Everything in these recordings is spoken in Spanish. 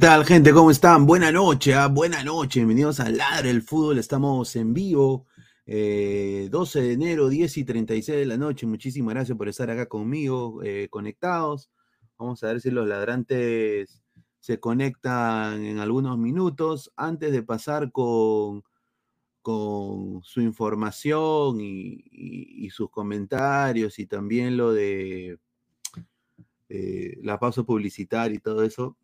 ¿Qué tal, gente? ¿Cómo están? Buena noche, ¿ah? buena noche. Bienvenidos a Ladre el Fútbol. Estamos en vivo, eh, 12 de enero, 10 y 36 de la noche. Muchísimas gracias por estar acá conmigo, eh, conectados. Vamos a ver si los ladrantes se conectan en algunos minutos. Antes de pasar con, con su información y sus comentarios y también lo de eh, la pausa publicitaria y todo eso,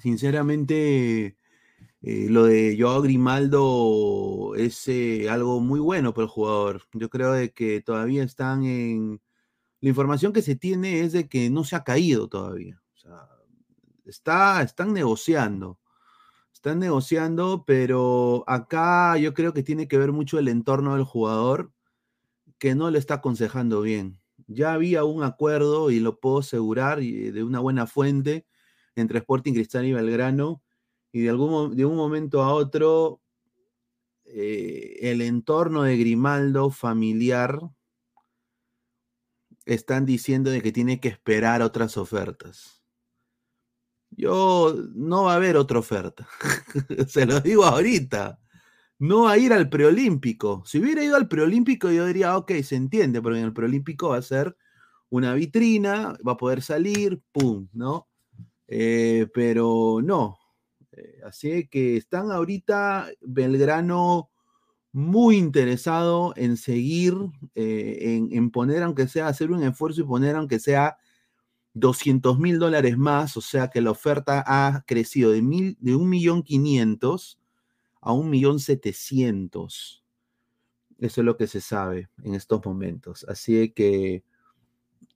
sinceramente, eh, lo de Joao Grimaldo es eh, algo muy bueno para el jugador. Yo creo de que todavía están en... La información que se tiene es de que no se ha caído todavía. O sea, está, están negociando. Están negociando, pero acá yo creo que tiene que ver mucho el entorno del jugador que no le está aconsejando bien. Ya había un acuerdo, y lo puedo asegurar, de una buena fuente, entre Sporting Cristal y Belgrano, y de, algún, de un momento a otro, eh, el entorno de Grimaldo familiar están diciendo de que tiene que esperar otras ofertas. Yo no va a haber otra oferta. Se lo digo ahorita. No va a ir al preolímpico. Si hubiera ido al preolímpico, yo diría, ok, se entiende, pero en el preolímpico va a ser una vitrina, va a poder salir, pum, ¿no? Eh, pero no. Eh, así que están ahorita Belgrano muy interesado en seguir, eh, en, en poner, aunque sea, hacer un esfuerzo y poner, aunque sea 200 mil dólares más, o sea que la oferta ha crecido de, mil, de 1.500.000 a 1.700.000. Eso es lo que se sabe en estos momentos. Así que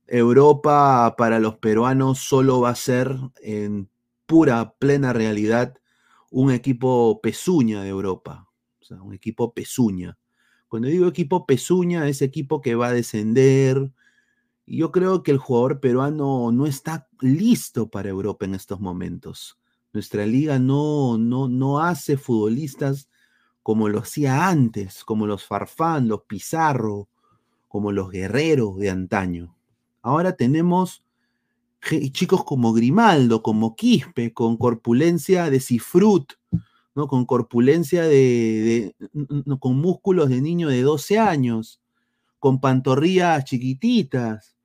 Europa para los peruanos solo va a ser en pura, plena realidad un equipo pezuña de Europa. O sea, un equipo pezuña. Cuando digo equipo pezuña, es equipo que va a descender. Y yo creo que el jugador peruano no está listo para Europa en estos momentos. Nuestra liga no, no, no hace futbolistas como lo hacía antes, como los Farfán, los Pizarro, como los guerreros de antaño. Ahora tenemos chicos como Grimaldo, como Quispe, con corpulencia de cifrut, ¿no? con corpulencia de, de- con músculos de niño de 12 años, con pantorrillas chiquititas,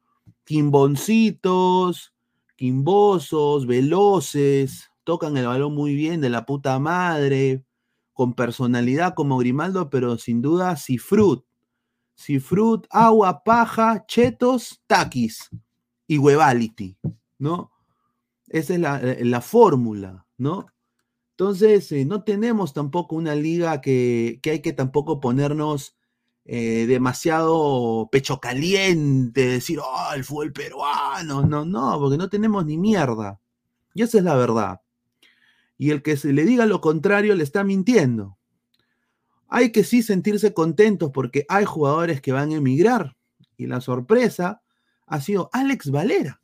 quimboncitos, quimbosos, veloces, tocan el balón muy bien de la puta madre, con personalidad como Grimaldo, pero sin duda cifrut. Cifrut, agua, paja, chetos, taquis y huevality, ¿no? Esa es la, la fórmula, ¿no? Entonces, eh, no tenemos tampoco una liga que, que hay que tampoco ponernos eh, demasiado pecho caliente, decir, oh, el fútbol peruano, no, no, porque no tenemos ni mierda. Y esa es la verdad. Y el que se le diga lo contrario le está mintiendo. Hay que sí sentirse contentos porque hay jugadores que van a emigrar. Y la sorpresa ha sido Alex Valera,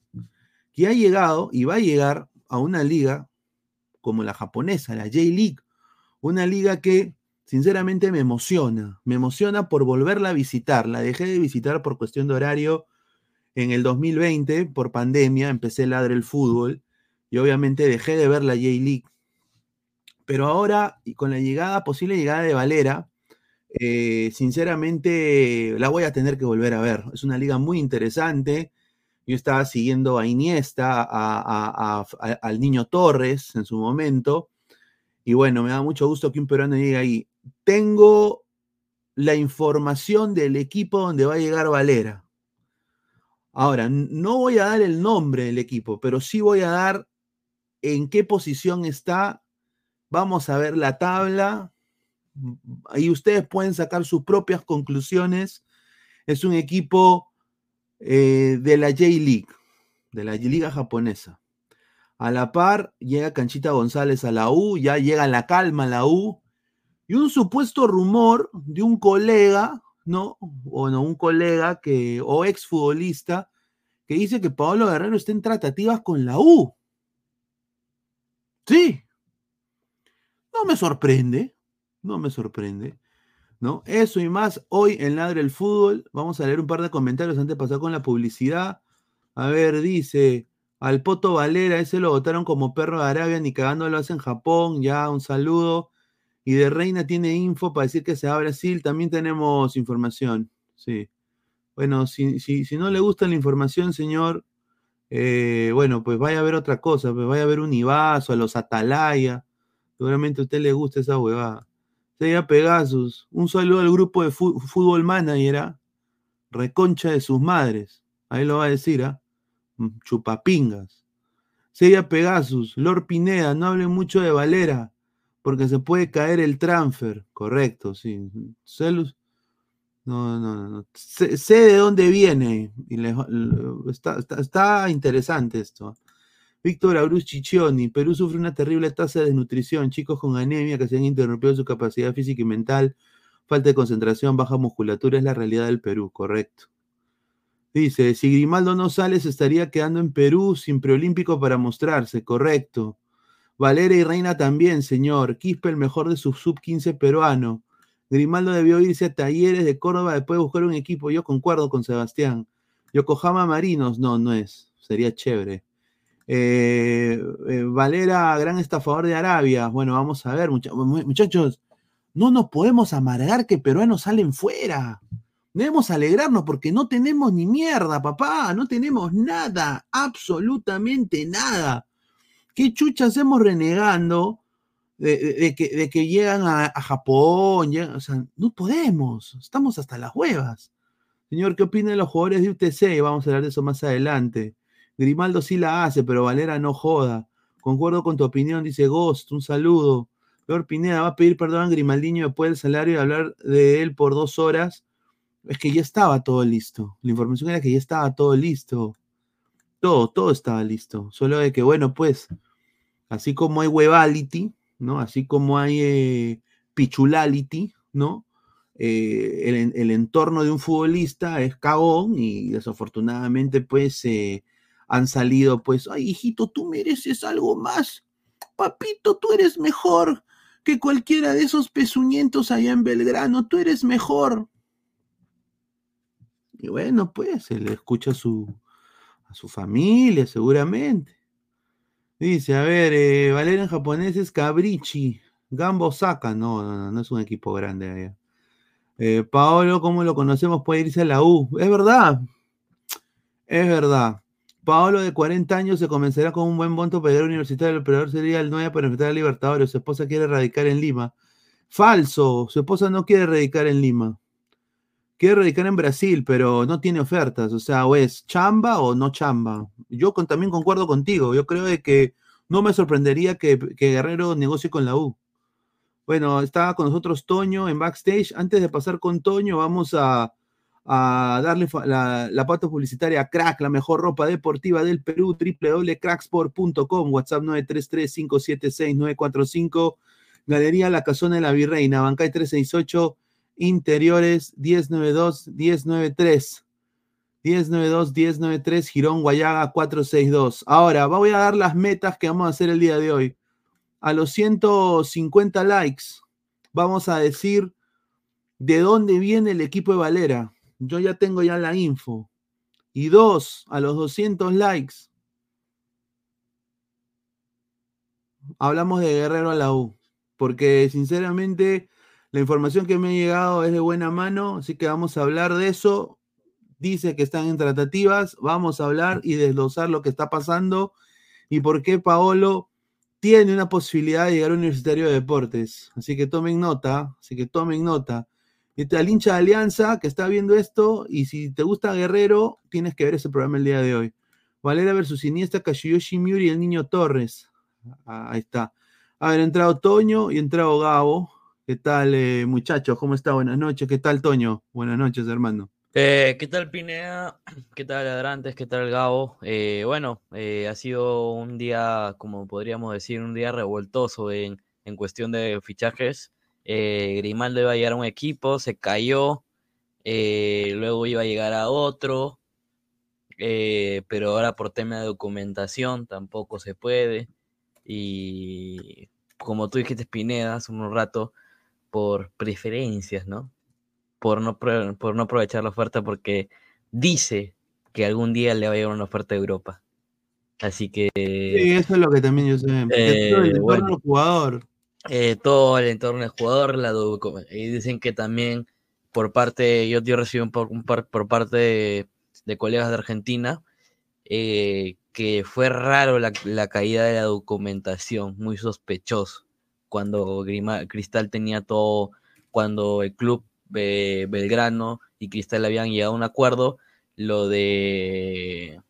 que ha llegado y va a llegar a una liga como la japonesa, la J-League, una liga que sinceramente me emociona, me emociona por volverla a visitar. La dejé de visitar por cuestión de horario en el 2020, por pandemia, empecé a ladrar el fútbol y obviamente dejé de ver la J-League. Pero ahora, y con la llegada, posible llegada de Valera, eh, sinceramente la voy a tener que volver a ver. Es una liga muy interesante. Yo estaba siguiendo a Iniesta, al niño Torres en su momento. Y bueno, me da mucho gusto que un peruano llegue ahí. Tengo la información del equipo donde va a llegar Valera. Ahora, no voy a dar el nombre del equipo, pero sí voy a dar en qué posición está. Vamos a ver la tabla. Y ustedes pueden sacar sus propias conclusiones. Es un equipo eh, de la J-League, de la liga japonesa. A la par llega Canchita González a la U, ya llega la calma a la U, y un supuesto rumor de un colega, ¿no? O no, un colega que, o exfutbolista, que dice que Pablo Guerrero está en tratativas con la U. Sí. No me sorprende, no me sorprende. ¿No? Eso y más hoy en Ladre el Fútbol. Vamos a leer un par de comentarios antes de pasar con la publicidad. A ver, dice Al Poto Valera, ese lo votaron como perro de Arabia, ni cagando lo hace en Japón. Ya, un saludo. Y de Reina tiene info para decir que se va a Brasil. También tenemos información. Sí. Bueno, si, si, no le gusta la información, señor, eh, bueno, pues vaya a ver otra cosa. Pues vaya a ver un Ibazo, a los Atalaya. Seguramente a usted le gusta esa huevada. Sería Pegasus. Un saludo al grupo de fútbol manager. ¿ah? Reconcha de sus madres. Ahí lo va a decir, ¿ah? Mm, chupapingas. Sería Pegasus, Lord Pineda, no hablen mucho de Valera, porque se puede caer el transfer. Correcto, sí. Celus. No, no, no. Sé, de dónde viene. Está, está, interesante esto. Víctor Abruz Chichioni. Perú sufre una terrible tasa de desnutrición. Chicos con anemia que se han interrumpido su capacidad física y mental. Falta de concentración, baja musculatura es la realidad del Perú. Correcto. Dice, si Grimaldo no sale, se estaría quedando en Perú sin preolímpico para mostrarse, correcto. Valera y Reina también, señor. Quispe el mejor de su sub-15 peruano. Grimaldo debió irse a Talleres de Córdoba después de buscar un equipo. Yo concuerdo con Sebastián. Yokohama Marinos, no, no es. Sería chévere. Eh, eh, Valera, gran estafador de Arabia. Bueno, vamos a ver, muchachos. No nos podemos amargar que peruanos salen fuera. Debemos alegrarnos porque no tenemos ni mierda, papá, no tenemos nada, absolutamente nada. ¿Qué chucha hacemos renegando de, que, llegan a, Japón? no podemos, estamos hasta las huevas. Señor, ¿qué opina de los jugadores de UTC? Vamos a hablar de eso más adelante. Grimaldo sí la hace, pero Valera no joda. Concuerdo con tu opinión, dice Ghost, un saludo. Peor Pineda va a pedir perdón a Grimaldiño después del salario y hablar de él por dos horas es que ya estaba todo listo. La información era que ya estaba todo listo. Todo, todo estaba listo. Solo de que, bueno, pues, así como hay webality, ¿no? Así como hay eh, pichulality, ¿no? Eh, el, entorno de un futbolista es cagón y desafortunadamente, pues, eh, han salido, pues, ay, hijito, tú mereces algo más. Papito, tú eres mejor que cualquiera de esos pezuñentos allá en Belgrano. Tú eres mejor. Y bueno, pues él escucha a su, a su familia, seguramente. Dice, a ver, eh, Valera en japonés es Cabrichi, Gambo Saka, no, no, no, es un equipo grande allá. Eh, Paolo, como lo conocemos, puede irse a la U. Es verdad, es verdad. Paolo, de 40 años, se comenzará con un buen monto para ir a universitario. El operador sería el 9 para enfrentar a Libertadores. Su esposa quiere radicar en Lima. Falso, su esposa no quiere radicar en Lima quiere radicar en Brasil, pero no tiene ofertas. O sea, o es chamba o no chamba. Yo también concuerdo contigo. Yo creo que no me sorprendería que, Guerrero negocie con la U. Bueno, estaba con nosotros Toño en backstage. Antes de pasar con Toño, vamos a, darle la, pata publicitaria a Crack, la mejor ropa deportiva del Perú, www.cracksport.com, WhatsApp 933-576-945, Galería La Casona de la Virreina, Bancay 368 Interiores 1092 1093. 1092 1093 Girón Guayaga 462. Ahora, voy a dar las metas que vamos a hacer el día de hoy. A los 150 likes, vamos a decir de dónde viene el equipo de Valera. Yo ya tengo ya la info. Y dos, a los 200 likes, hablamos de Guerrero a la U. Porque sinceramente la información que me ha llegado es de buena mano, así que vamos a hablar de eso. Dice que están en tratativas, vamos a hablar y desglosar lo que está pasando y por qué Paolo tiene una posibilidad de llegar a Universitario de Deportes. Así que tomen nota, así que tomen nota. Este, al hincha de Alianza que está viendo esto, y si te gusta Guerrero, tienes que ver ese programa el día de hoy. Valera versus Iniesta, Kashiyoshi Miuri y el niño Torres. Ah, ahí está. A ver, entrado Toño y entrado Gabo. ¿Qué tal, eh, muchachos? ¿Cómo está? Buenas noches. ¿Qué tal, Toño? Buenas noches, hermano. Eh, ¿Qué tal, Pineda? ¿Qué tal, Adrantes? ¿Qué tal, Gabo? Eh, bueno, ha sido un día, como podríamos decir, un día revoltoso en, en cuestión de fichajes. Grimaldo iba a llegar a un equipo, se cayó, luego iba a llegar a otro, pero ahora por tema de documentación tampoco se puede. Y como tú dijiste, Pineda, hace un rato, por preferencias, ¿no? Por no, por no aprovechar la oferta porque dice que algún día le va a llegar una oferta de Europa. Así que. Sí, eso es lo que también yo sé. Eh, el del jugador. Eh, todo el entorno del jugador, la y dicen que también por parte, yo, recibí por, por parte de, colegas de Argentina, eh, que fue raro la, caída de la documentación, muy sospechoso, cuando Cristal tenía todo, cuando el club Belgrano y Cristal habían llegado a un acuerdo, lo de,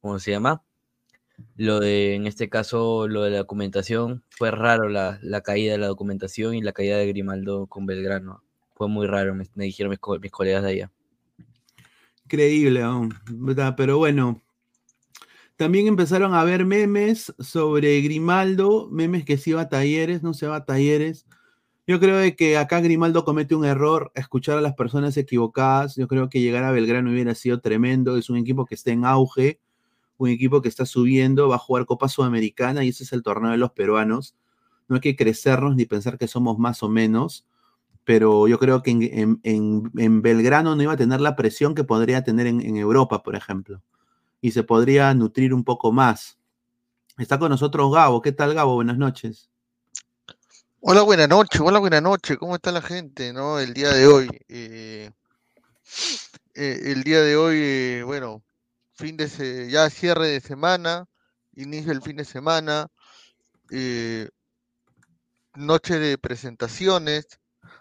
¿cómo se llama? Lo de, en este caso, lo de la documentación, fue raro la, caída de la documentación y la caída de Grimaldo con Belgrano. Fue muy raro, me, dijeron mis, colegas de allá. Increíble, pero bueno. También empezaron a haber memes sobre Grimaldo, memes que si va a talleres, no se va a talleres. Yo creo que acá Grimaldo comete un error, escuchar a las personas equivocadas. Yo creo que llegar a Belgrano hubiera sido tremendo. Es un equipo que está en auge un equipo que está subiendo, va a jugar Copa Sudamericana y ese es el torneo de los peruanos. No hay que crecernos ni pensar que somos más o menos, pero yo creo que en, Belgrano no iba a tener la presión que podría tener en, Europa, por ejemplo, y se podría nutrir un poco más. Está con nosotros Gabo. ¿Qué tal, Gabo? Buenas noches. Hola, buenas noches. Hola, buenas noches. ¿Cómo está la gente? ¿no? El día de hoy. Eh, eh, el día de hoy, eh, bueno, fin de ya cierre de semana, inicio del fin de semana, eh, noche de presentaciones.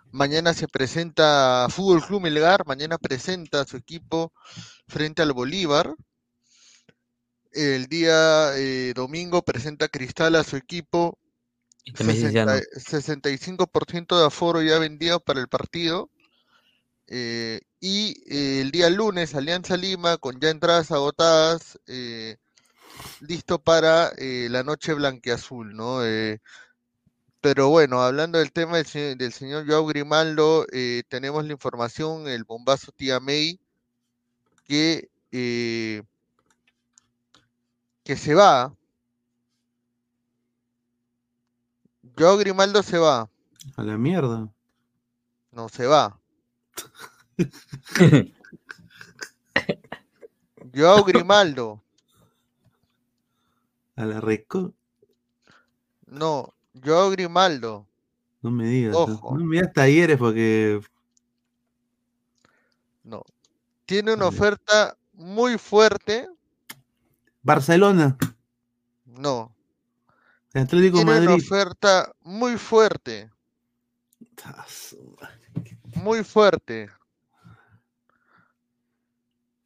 Mañana se presenta Fútbol Club Melgar, mañana presenta a su equipo frente al Bolívar. El día eh, domingo presenta Cristal a su equipo. 65% de aforo ya vendido para el partido. Eh, y eh, el día lunes, Alianza Lima, con ya entradas agotadas, eh, listo para la noche blanqueazul, ¿no? pero bueno, hablando del tema del, señor Joao Grimaldo, tenemos la información, el bombazo tía May, que, que se va. Joao Grimaldo se va. A la mierda. No, se va. Joao Grimaldo. A la Reco. No, Joao Grimaldo. No me digas. No me digas talleres porque. No. Tiene una oferta muy fuerte. Barcelona. No. Atlético Tiene una oferta muy fuerte. Muy fuerte.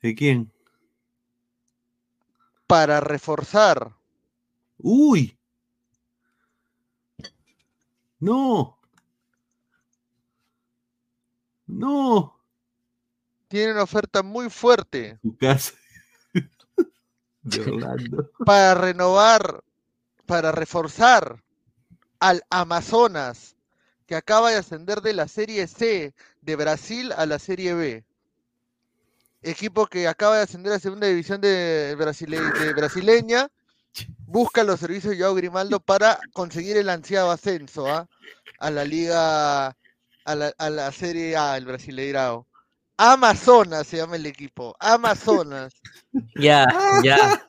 ¿De quién? Para reforzar. Uy. No. No. Tiene una oferta muy fuerte. Su casa. Para renovar, para reforzar al Amazonas, que acaba de ascender de la Serie C de Brasil a la Serie B equipo que acaba de ascender a segunda división de, brasileña, busca los servicios de Joao Grimaldo para conseguir el ansiado ascenso ¿ah? a la liga, a la, Serie A, el Brasileirao. Amazonas se llama el equipo, Amazonas. Ya, ya.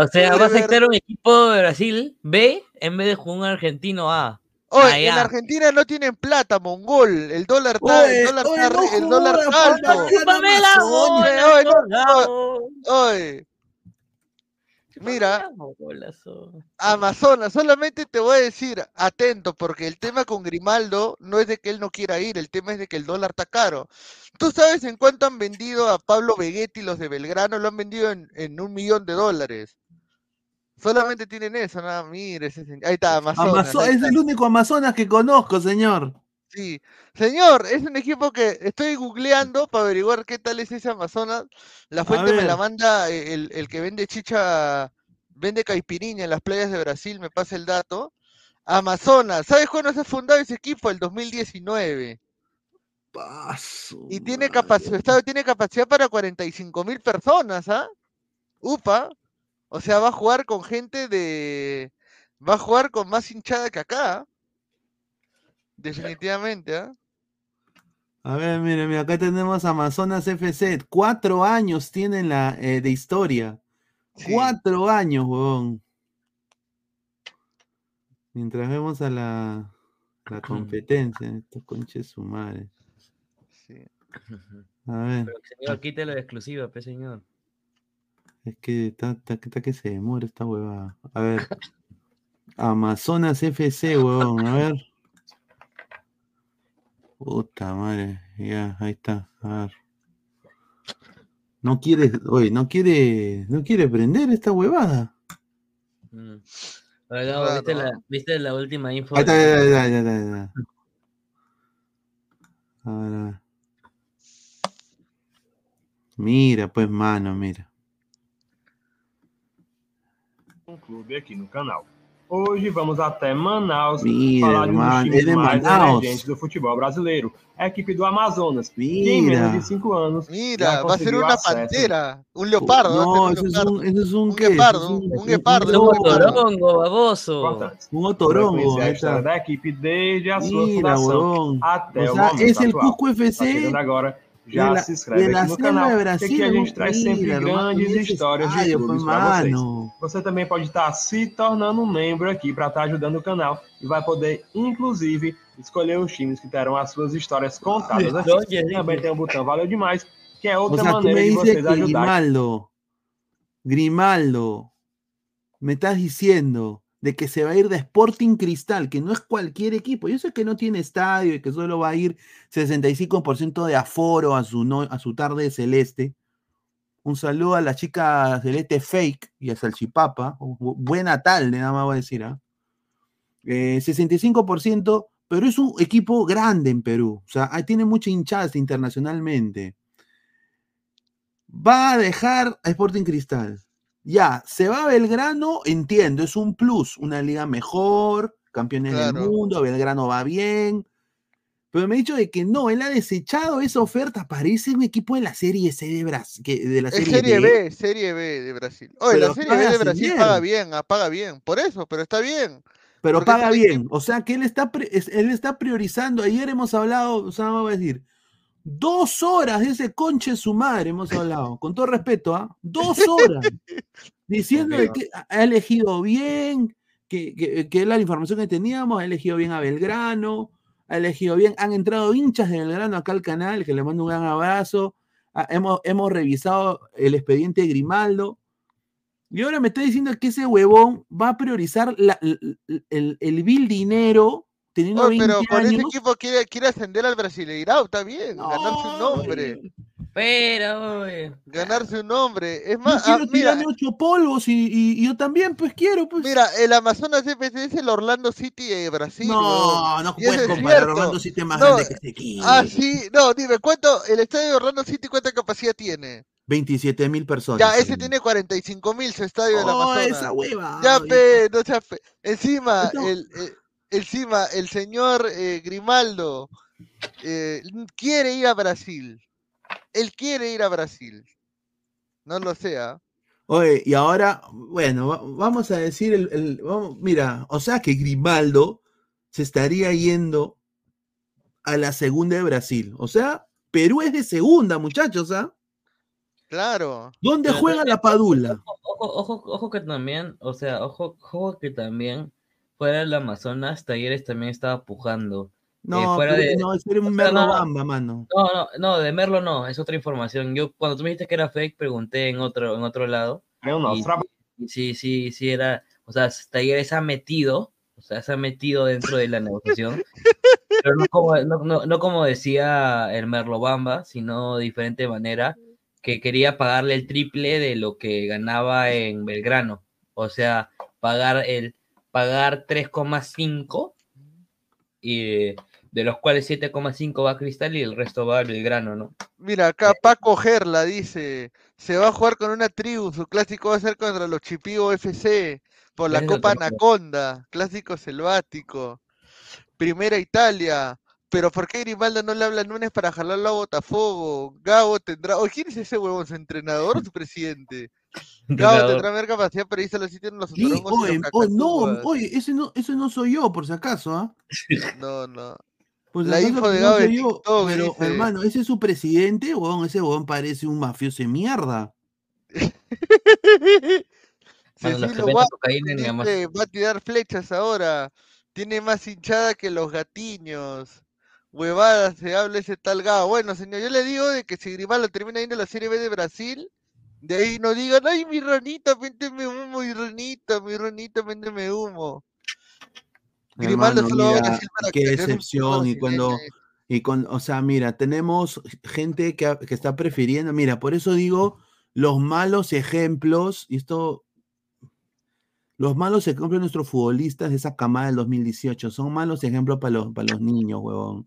O sea, va a aceptar un equipo de Brasil B en vez de jugar un argentino A. Oye, en Argentina no tienen plata, mongol. El dólar está, el dólar está, el dólar alto. Oye, Mira, Amazonas, solamente te voy a decir, atento, porque el tema con Grimaldo no es de que él no quiera ir, el tema es de que el dólar está caro. ¿Tú sabes en cuánto han vendido a Pablo Vegetti los de Belgrano? Lo han vendido en, en un millón de dólares. Solamente tienen eso, nada, mire, ahí está, Amazonas. es el único Amazonas que conozco, señor. Sí, señor, es un equipo que estoy googleando para averiguar qué tal es ese Amazonas. La fuente me la manda eh, el, que vende chicha, vende caipirinha en las playas de Brasil, me pasa el dato. Amazonas, ¿sabes cuándo se fundado ese equipo? El 2019. Paso, y tiene capacidad, tiene capacidad para 45 mil personas, ¿ah? Upa. O sea, va a jugar con gente de. Va a jugar con más hinchada que acá. Definitivamente, ¿ah? A ver, mire, mire, acá tenemos Amazonas FC. Cuatro años tienen la, eh, de historia. Sí. Cuatro años, huevón. Mientras vemos a la, la competencia, estos conches su madre. sí. A ver, Pero señor, quítelo de exclusiva, pe señor. Es que está, está- está que se demora esta huevada. A ver. Amazonas FC, huevón, a ver. Puta madre, ya, ahí está. A ver. No quiere, oye, no quiere, no quiere prender esta huevada. Mm. Ahora, ¿viste, la, ¿viste la última info? Ahí está, de- ya, ya, ya, ya, ya. A ver, a ver. Mira, pues, mano, mira. Clube aqui no canal. Hoje vamos até Manaus Mira, falar de um dos hermano, times é de mais Manaus. emergentes do futebol brasileiro, a equipe do Amazonas, que em menos Mira. de cinco anos Mira, já va a ser conseguiu una acesso. pantera, un leopardo. va a No, ser eso un es leopardo. un, eso es un, Un ¿qué? Eso es guepardo, un guepardo, Un un guepardo. torongo, baboso. importantes. Un Vai otorongo. conhecer a ahí história está. da equipe desde a sua Mira, fundação huevón. até O o sea, momento es el atual. Cusco Tá FC chegando agora, já se inscreve aqui no canal, de que Brasil. aqui a gente traz sempre grandes histórias de clubes para vocês. Você também pode estar se tornando um membro aqui para estar ajudando o canal e vai poder, inclusive, escolher os times que terão as suas histórias contadas aqui. Também tem o botão Valeu Demais, que é outra maneira me de vocês que ajudar. Grimaldo, Grimaldo, me estás diciendo de que se va a ir de Sporting Cristal, que no es cualquier equipo. Yo sé que no tiene estadio y que solo va a ir 65% de aforo a su, a su tarde celeste. Un saludo a la chica celeste fake y a Salchipapa. Bu- Buena tarde, nada más voy a decir. ¿ah? Eh, 65%, pero es un equipo grande en Perú. O sea, tiene mucha hinchada internacionalmente. Va a dejar a Sporting Cristal. Ya, se va a Belgrano, entiendo, es un plus, una liga mejor, campeones del mundo, Belgrano va bien. Pero me ha dicho de que no, él ha desechado esa oferta, parece un equipo de la Serie C de Brasil, de la Serie, Serie B. B, Serie B de Brasil. Oye, Pero la Serie B de Brasil bien. paga bien, ah, paga bien. Por eso, pero está bien. pero porque paga bien. O sea que él está, él está priorizando. Ayer hemos hablado, o sea, vamos a decir, dos horas de ese conche su madre hemos hablado, con todo respeto, ¿ah? Dos horas. diciendo que ha elegido bien, que, que, la información que teníamos, ha elegido bien a Belgrano, ha elegido bien, han entrado hinchas de Belgrano acá al canal, que le mando un gran abrazo. Ah, hemos, hemos revisado el expediente de Grimaldo. Y ahora me está diciendo que ese huevón va a priorizar la- el, el, el vil dinero teniendo 20 pero con ese años. equipo quiere, quiere ascender al Brasileirao, está bien. ganarse un No, nombre. Pero, oye. Ganarse un nombre. Es Yo más, ah, quiero mira, tirarme ocho polvos y, y- y yo también, pues quiero, pues. mira, el Amazonas FC es el Orlando City de Brasil. no, no puedes es comparar. Orlando City más No, grande que este equipo. Ah, sí, no, dime, ¿cuánto? El estadio de Orlando City, ¿cuánta capacidad tiene? 27 mil personas. Ya, ese señor. tiene 45 mil su estadio del Oh, Amazonas. esa hueva. Ya, pe, no pe- Encima, el, eh, encima, el señor eh, Grimaldo eh, quiere ir a Brasil. Él quiere ir a Brasil. No lo sea. Oye, y ahora, bueno, va- vamos a decir, el, el- vamos- mira, o sea que Grimaldo se estaría yendo a la segunda de Brasil. O sea, Perú es de segunda, muchachos, ¿ah? Claro. ¿Dónde Pero juega la Padula? Ojo, ojo, ojo que también, o sea, ojo, ojo que también fuera del Amazonas, Talleres también estaba pujando. No, fuera pero- de- no, era un Merlo no, no. Bamba, mano. No, no, no, de Merlo no, es otra información. Yo cuando tú me dijiste que era fake, pregunté en otro, en otro lado. É o nosso Y- y sí, sí, sí era, o sea, Talleres ha metido, o sea, se ha metido dentro de la negociación, pero no como, no, no- no como decía el Merlo Bamba, sino de diferente manera, que quería pagarle el triple de lo que ganaba en Belgrano, o sea, pagar el pagar 3,5 y de los cuales 7,5 va a Cristal y el resto va a Belgrano, ¿no? Mira, acá Paco Gerla dice, se va a jugar con una tribu, su clásico va a ser contra los Chipío FC por la Copa. Anaconda, clásico selvático. Primera Italia, pero ¿por qué Grimaldo no le habla a Núñez para jalarlo a Botafogo? Gabo tendrá, o ¿quién es ese huevón? ¿Su entrenador o su presidente? Gabo Entrenador. tendrá ver capacidad para irse a los sitios en los ¿Qué? otorongos Oye, los oh, no, oye, ese no, ese no soy yo, por si acaso, ¿ah? No, no. Si La info de no Gabo soy yo, pero dice- hermano, ese es su presidente, weón, ese weón parece un mafioso de mierda. Cecilio dice, va a tirar flechas ahora. Tiene más hinchada que los gatiños. Huevadas, se habla ese tal Gao. Bueno, señor, yo le digo de que si Grimaldo termina yendo a la Serie B de Brasil, de ahí no digan, ay, mi ranita, véndeme humo, mi ranita, mi ranita, véndeme humo. Grimaldo solo va a para qué decepción. Y cuando, y con, o sea, mira, tenemos gente que, que está prefiriendo, mira, por eso digo, los malos ejemplos, y esto, los malos ejemplos de nuestros futbolistas de esa camada del 2018, son malos ejemplos para los, para los niños, huevón.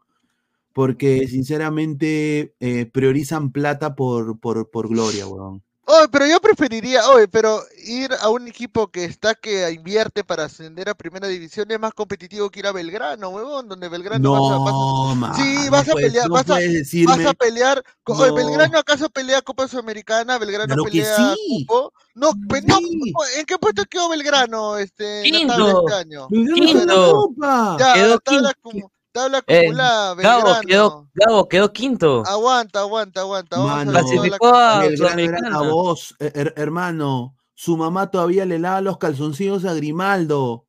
Porque sinceramente eh, priorizan plata por, por, por gloria, huevón. Oye, pero yo preferiría, oye, pero ir a un equipo que está que invierte para ascender a primera división es más competitivo que ir a Belgrano, huevón, donde Belgrano vas a, vas a- No, Sí, no vas a puedes- pelear, no vas a- puedes vas a pelear. oye, No. ¿Belgrano acaso pelea Copa Sudamericana? ¿Belgrano Claro que pelea sí. cupo? No, no, Sí. ¿en qué puesto quedó Belgrano este, en la tabla Quinto. este año? La Quinto. Ya, Quedó tabla, quinto. acumu- tabla Eh, acumulada, Gabo Belgrano. quedó, Gabo quedó quinto. Aguanta, aguanta, aguanta. Vamos a Mano, Clasificó a Belgrano era Sudamericana. la voz, eh, her- hermano. Su mamá todavía le lava los calzoncillos a Grimaldo.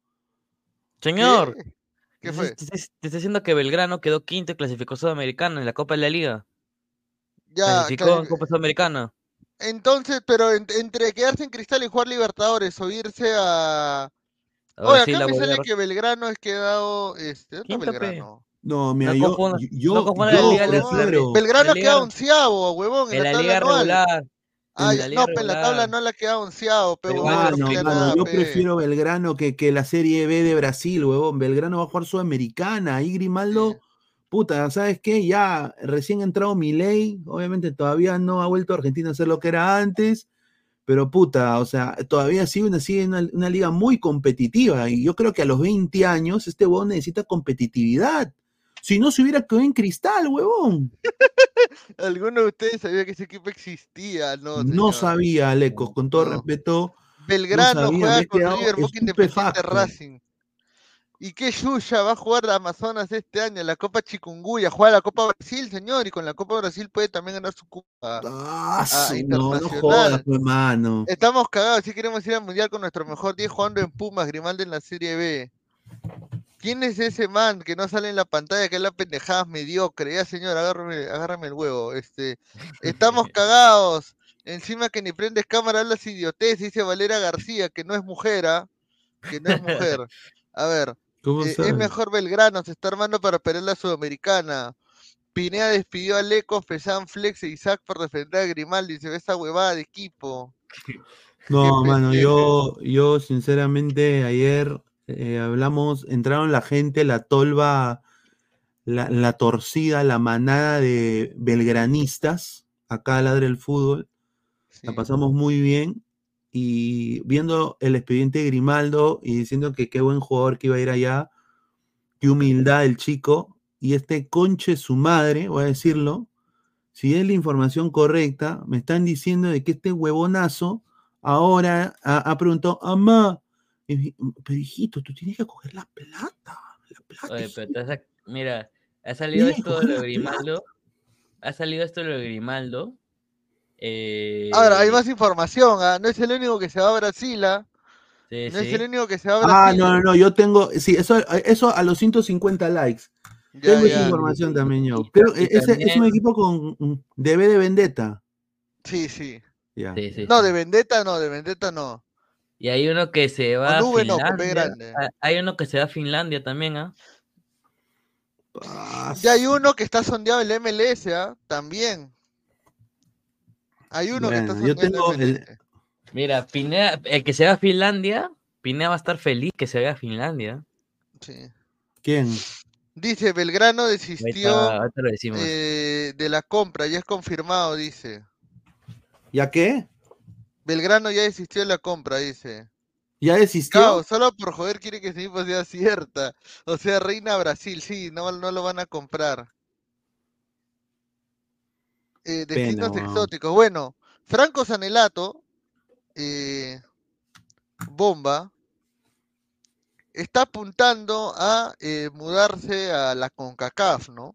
Señor, ¿Qué? te ¿Qué estoy- fue? Te, estoy diciendo que Belgrano quedó quinto y clasificó a Sudamericana en la Copa de la Liga. Ya, clasificó en Copa Sudamericana. Entonces, pero en- entre quedarse en Cristal y jugar Libertadores o irse a... Ahora Oye, sí acá la me sale que Belgrano es quedado... Este, ¿Dónde está. Belgrano? No, mira, No yo, confunda- yo, no confunda la yo liga- la- prefiero- Belgrano la ha quedado liga- onceavo, huevón, en En la liga regular. La liga no, pero en la tabla no la queda onceavo, pe, Pero huevón, bueno, no nada, yo pe. prefiero Belgrano que, que la Serie B de Brasil, huevón. Belgrano va a jugar Sudamericana. Ahí Grimaldo, Sí. puta, ¿sabes qué? Ya recién ha entrado Milei. Obviamente todavía no ha vuelto a Argentina a ser lo que era antes. Pero puta, o sea, todavía sigue una, sigue una, una liga muy competitiva. Y yo creo que a los 20 años este huevón necesita competitividad. Si no se hubiera quedado en cristal, huevón. ¿Alguno de ustedes sabía que ese equipo existía? No, No, sabía, Lecos, con todo No. respeto. Belgrano sabía, juega con River, Boca Independiente. Racing. ¿Y qué Yuya va a jugar a Amazonas este año? La Copa Chikungunya, juega la Copa Brasil, señor, y con la Copa Brasil puede también ganar su Copa. Ah, su- no, no internacional. jodas, pues, mano. Estamos cagados, si queremos ir al Mundial con nuestro mejor 10 jugando en Pumas, Grimaldo en la Serie B. ¿Quién es ese man que no sale en la pantalla, que es la pendejada mediocre? Ya, señor, agárrame, agárrame el huevo. Este, estamos cagados. Encima que ni prendes cámara, hablas idiotez, dice Valera García, que no es mujer, ¿ah? Que no es mujer. A ver, ¿Cómo eh, es mejor Belgrano, se está armando para pelear la Sudamericana. Pinea despidió a Lecos, Pesan, Flex e Isaac por defender a Grimaldi. Se ve esa huevada de equipo. No, mano, yo, yo sinceramente ayer eh, hablamos, entraron la gente, la tolva, la, la torcida, la manada de belgranistas, acá a Ladre el Fútbol, la pasamos muy bien y viendo el expediente de Grimaldo y diciendo que qué buen jugador que iba a ir allá, qué humildad el chico, y este conche su madre, voy a decirlo, si es la información correcta, me están diciendo de que este huevonazo ahora ha, ha preguntado, mamá, pero hijito, tú tienes que coger la plata, la plata. Oye, hijito". pero te has- mira, ha salido esto de lo Grimaldo. Ha salido esto de lo de Grimaldo. Eh, Ahora, hay más información, ¿ah? No es el único que se va a Brasil, ¿ah? sí, No es el único que se va a Ah, Brasil. no, no, no, yo tengo, sí, eso, eso a los 150 likes. Ya, Tengo esa ya. información también yo. Creo, ese es un equipo con DB de Vendetta. Sí, sí. Ya. Sí, sí, No, sí. de Vendetta no, de Vendetta no. Y hay uno que se va a no, Finlandia. grande. Ah, Hay uno que se va a Finlandia también, ¿ah? Ah, Ya hay uno que está sondeado en la MLS, ¿ah? También. Hay uno que está yo tengo el-. Mira, Pinea, el que se va a Finlandia, Pinea va a estar feliz que se vaya a Finlandia. Sí. ¿Quién? Dice, Belgrano desistió ahorita eh, de la compra, ya es confirmado, dice. ¿Ya qué? Belgrano ya desistió de la compra, dice. ¿Ya desistió? Solo por joder quiere que ese equipo sea cierta. O sea, Reina Brasil, sí, no, no lo van a comprar. Eh, destinos weón. exóticos. Bueno, Franco Sanelato, eh, Bomba, está apuntando a eh, mudarse a la CONCACAF, ¿no?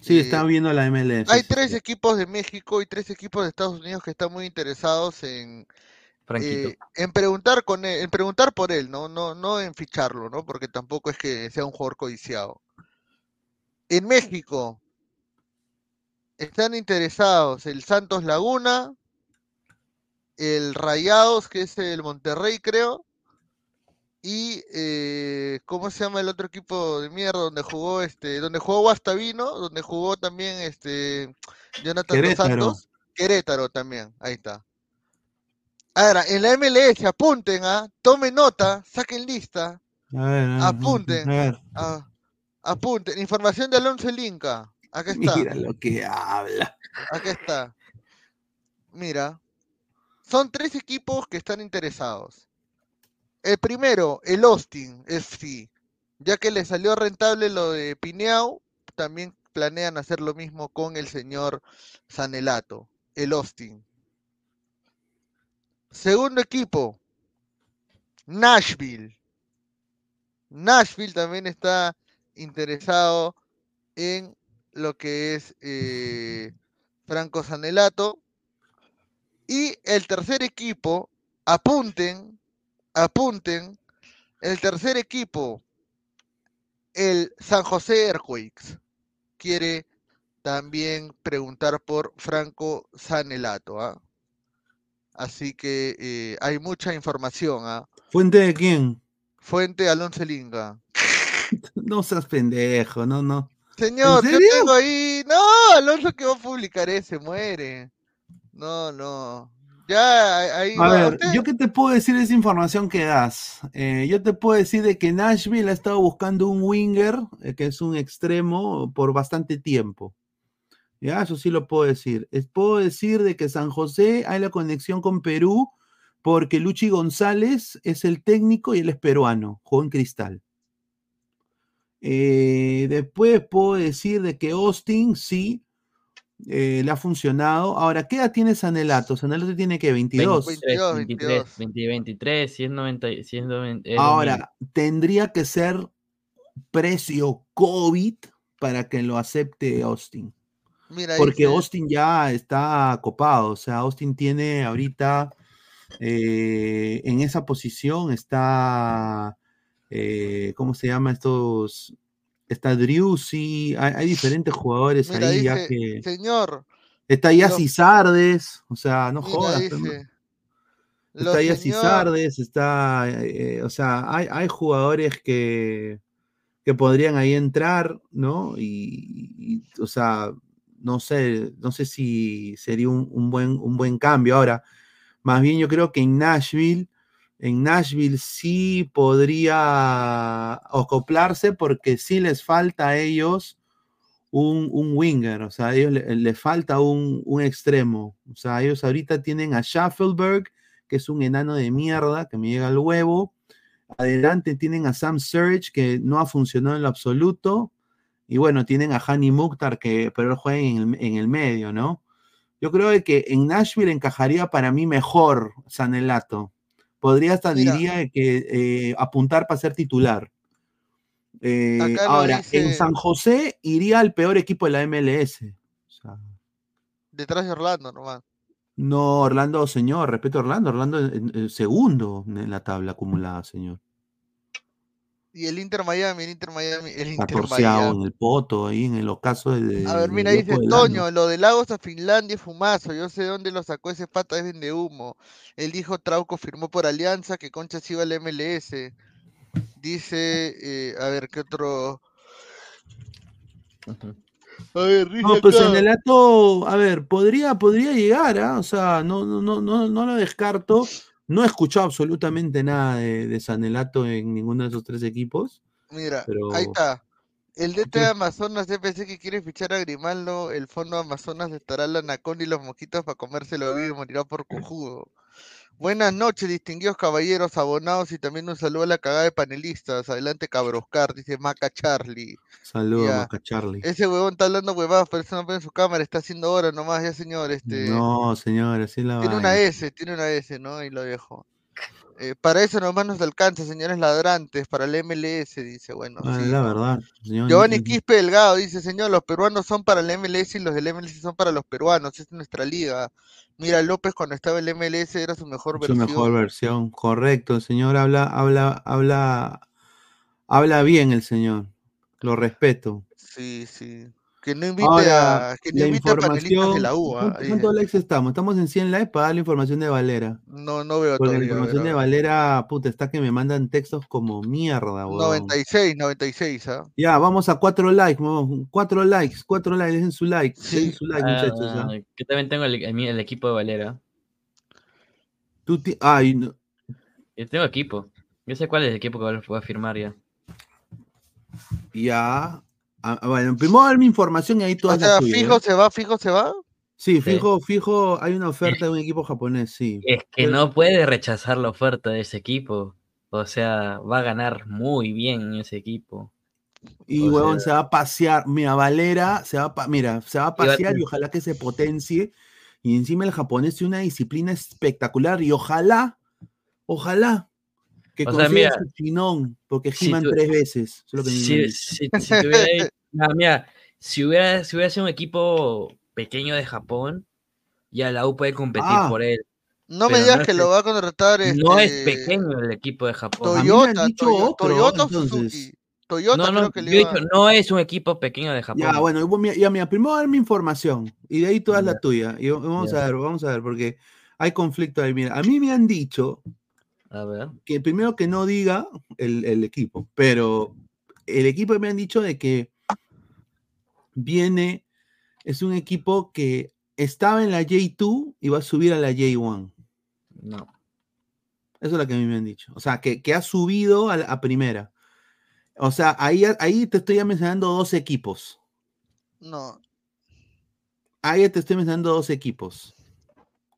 Sí, Eh, están viendo la MLS. Hay tres equipos de México y tres equipos de Estados Unidos que están muy interesados en, eh, en preguntar con él, en preguntar por él, ¿no? No, no en ficharlo, ¿no? Porque tampoco es que sea un jugador codiciado. En México están interesados el Santos Laguna, el Rayados, que es el Monterrey, creo, y eh, ¿cómo se llama el otro equipo de mierda donde jugó este, donde jugó Guastavino, donde jugó también este Jonathan Querétaro. Santos? Querétaro también, ahí está. Ahora, en la MLS apunten, ¿ah? Tomen nota, saquen lista, A ver, a ver, Apunten. A ver, ah, apunten. Información de Alonso el Inca. Acá está, mira lo que habla. acá está. Mira, son tres equipos que están interesados. El primero, el Austin FC, ya que le salió rentable lo de Pineau, también planean hacer lo mismo con el señor Sanelato, el Austin. Segundo equipo, Nashville. Nashville también está interesado en lo que es eh, Franco Sanelato. Y el tercer equipo, apunten, apunten, el tercer equipo, el San José Earthquakes, quiere también preguntar por Franco Sanelato. ¿ah? Así que eh, hay mucha información. ¿ah? ¿Fuente de quién? Fuente Alonso Linga. No seas pendejo, no, no. Señor, yo tengo ahí. No, Alonso que va a publicar ese, muere. No, no. Ya, ahí A va. ver, Usted- ¿yo qué te puedo decir de esa información que das? Eh, yo te puedo decir de que Nashville ha estado buscando un winger, eh, que es un extremo, por bastante tiempo. Ya, eso sí lo puedo decir. Es- puedo decir de que San José hay la conexión con Perú, porque Luchi González es el técnico y él es peruano, jugó en Cristal. Eh, después puedo decir de que Austin sí eh, le ha funcionado. Ahora, ¿qué edad tiene Sanelato? Sanelato tiene que 22. 22, 23, 22. 20, 23, si es 90, si es 90, es 2000. Ahora, tendría que ser precio COVID para que lo acepte Austin. Mira, Porque dice- Austin ya está copado. O sea, Austin tiene ahorita eh, en esa posición está. Eh, ¿Cómo se llama estos? Está Driussi, hay, hay diferentes jugadores mira, ahí ya dice, que. señor, Está ya los- Cisardes, o sea, no mira, jodas. dice, Está los ya señor- Cisardes, está, eh, o sea, hay, hay jugadores que, que podrían ahí entrar, ¿no? Y, y, o sea, no sé, no sé si sería un, un buen, un buen cambio. Ahora, más bien yo creo que en Nashville, en Nashville sí podría acoplarse porque sí les falta a ellos un, un winger, o sea, a ellos le, le falta un, un extremo. O sea, ellos ahorita tienen a Schaffelberg, que es un enano de mierda que me llega al huevo. Adelante tienen a Sam Surge, que no ha funcionado en lo absoluto. Y bueno, tienen a Hani Mukhtar, que pero él juega en el, en el medio, ¿no? Yo creo que en Nashville encajaría para mí mejor Sanelato. Podría hasta, Mira. diría que eh, apuntar para ser titular. Eh, ahora, en San José iría al peor equipo de la MLS. O sea, detrás de Orlando nomás. no, Orlando, señor, respeto a Orlando. Orlando en segundo en la tabla acumulada, señor. Y el Inter Miami, el Inter Miami, el Inter Miami. en el poto, ahí en el ocaso de. A ver, mira, dice Toño, año. lo de Lagos a Finlandia es fumazo. Yo sé dónde lo sacó ese pata, es vende humo. Él dijo Trauco firmó por Alianza, que Concha se iba al MLS. Dice, eh, a ver, ¿qué otro? A ver, No, pues acá. en el ato, a ver, podría, podría llegar, ¿ah? O sea, no, no, no, no, no lo descarto. No he escuchado absolutamente nada de, de Sanelato en ninguno de esos tres equipos. Mira, pero- ahí está. El DT de Amazonas CPC que quiere fichar a Grimaldo, el fondo Amazonas estará la Anacón y los mosquitos para comérselo vivo y morirá por cojudo. Buenas noches, distinguidos caballeros, abonados y también un saludo a la cagada de panelistas. Adelante, Cabroscar, dice Maca Charlie. Saludos. Maca Charlie. Ese huevón está hablando huevadas, pero eso no en su cámara, está haciendo hora nomás, ya señor, este. No, señor, así es la tiene una. S, tiene una S, ¿no? Y lo dejo. Eh, para eso nomás nos alcanza, señores ladrantes, para el MLS, dice, bueno. Ah, sí, la verdad. señor. Giovanni Quispe Delgado dice, señor, los peruanos son para el MLS y los del MLS son para los peruanos, es nuestra liga. Mira, López cuando estaba el MLS era su mejor Su versión. mejor versión. Correcto, el señor habla, habla, habla, habla bien el señor. Lo respeto. Sí, sí. Que no invite Ahora, a, que no la invite a panelistas de la U. ah, ¿Cuánto- eh, ¿Cuántos likes estamos? Estamos en 100 likes para dar la información de Valera. No, no veo Porque la todavía. a ver, información a de. Valera, puta, está que me mandan textos como mierda, huevón. 96, 96, ¿ah? Ya, vamos a cuatro likes, huevón. cuatro likes, cuatro likes, dejen su like, Sí. dejen su like, muchachos. ¿ah? Ah, que también tengo el, el- el equipo de Valera. Tú ti- Ay, no. Yo tengo equipo. Yo sé cuál es el equipo que voy a firmar ya. ya. Ah, ah, bueno, primero dar mi información y ahí tú O sea, fijo se va, fijo se va. Sí, Sí. fijo, fijo, hay una oferta de un equipo japonés, sí. Es que Pero- no puede rechazar la oferta de ese equipo. O sea, va a ganar muy bien en ese equipo. Y O huevón, sea- se va a pasear. Mira, Valera se va a, pa- mira, se va a Y va a pasear y ojalá que se potencie. Y encima el japonés tiene una disciplina espectacular. Y ojalá, ojalá que O sea, mira, su chinón, porque si giman tres veces. Que Si, dice. si, si tuviera ahí- Ah, mira, si hubiera, si hubiera sido un equipo pequeño de Japón, ya la U puede competir Ah, por él. No me digas no que es lo va a contratar. No es este, pequeño el equipo de Japón. Toyota, dicho Toyo- otro, Toyota. Suzuki. Toyota No, no, creo que yo le iba. dicho, no es un equipo pequeño de Japón. Ya, bueno, ya, mira, primero dar mi información y de ahí tú das la Ya. tuya. Y vamos Ya. a ver, vamos a ver, porque hay conflicto ahí. Mira, a mí me han dicho A ver. que primero que no diga el, el equipo, pero el equipo me han dicho de que viene, es un equipo que estaba en la J2 y va a subir a la J1. No. Eso es lo que a mí me han dicho. O sea, que, que ha subido a, la- a primera. O sea, ahí, ahí te estoy mencionando dos equipos. No, Ahí te estoy mencionando dos equipos.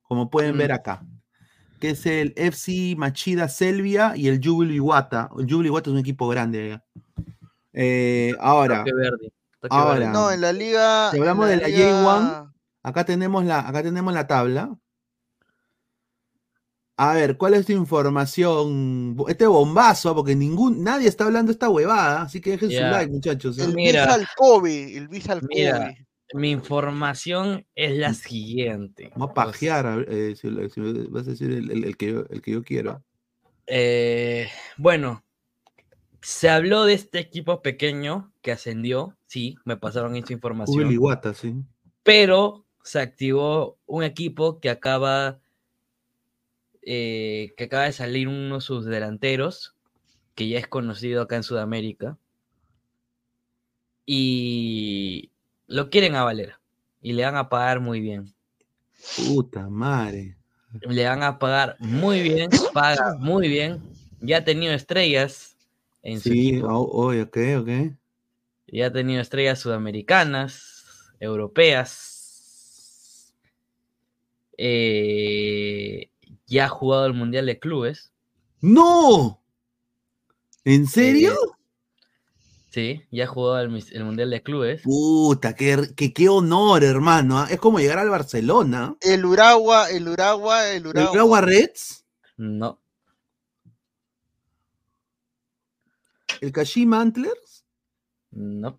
Como pueden Mm. ver acá. Que es el FC Machida Selvia y el Jubilo Iwata. El Jubilo Iwata es un equipo grande allá. Eh, ahora, verde. ahora. verde. no, en la liga. Si hablamos de la liga- J1, acá tenemos la, acá tenemos la tabla. A ver, ¿cuál es tu información? Este bombazo, porque ningún, nadie está hablando de esta huevada, así que dejen su like, muchachos. ¿eh? El Mira. Visa al Kobe, el Visa al Mira. Mi información es la siguiente. Vamos a pajear, eh, si, vas a decir el, el- el que yo, el que yo quiero. Eh, bueno, se habló de este equipo pequeño que ascendió, sí, me pasaron esta información, Iwata, sí. pero se activó un equipo que acaba, eh, que acaba de salir uno de sus delanteros, que ya es conocido acá en Sudamérica, y lo quieren a Valera, y le van a pagar muy bien. Puta madre. le van a pagar muy bien, paga muy bien. Ya ha tenido estrellas en su Sí, equipo. oh, oh, ok, ok. Ya ha tenido estrellas sudamericanas, europeas. Eh, ya ha jugado el Mundial de Clubes. ¡No! ¿En serio? Sí, ya jugado el, el Mundial de Clubes. Puta, qué, qué, qué honor, hermano. ¿ah? Es como llegar al Barcelona. El Uragua, el Uragua, el ¿El Uragua. Uragua Reds? No, ¿El Kashima Antlers? no,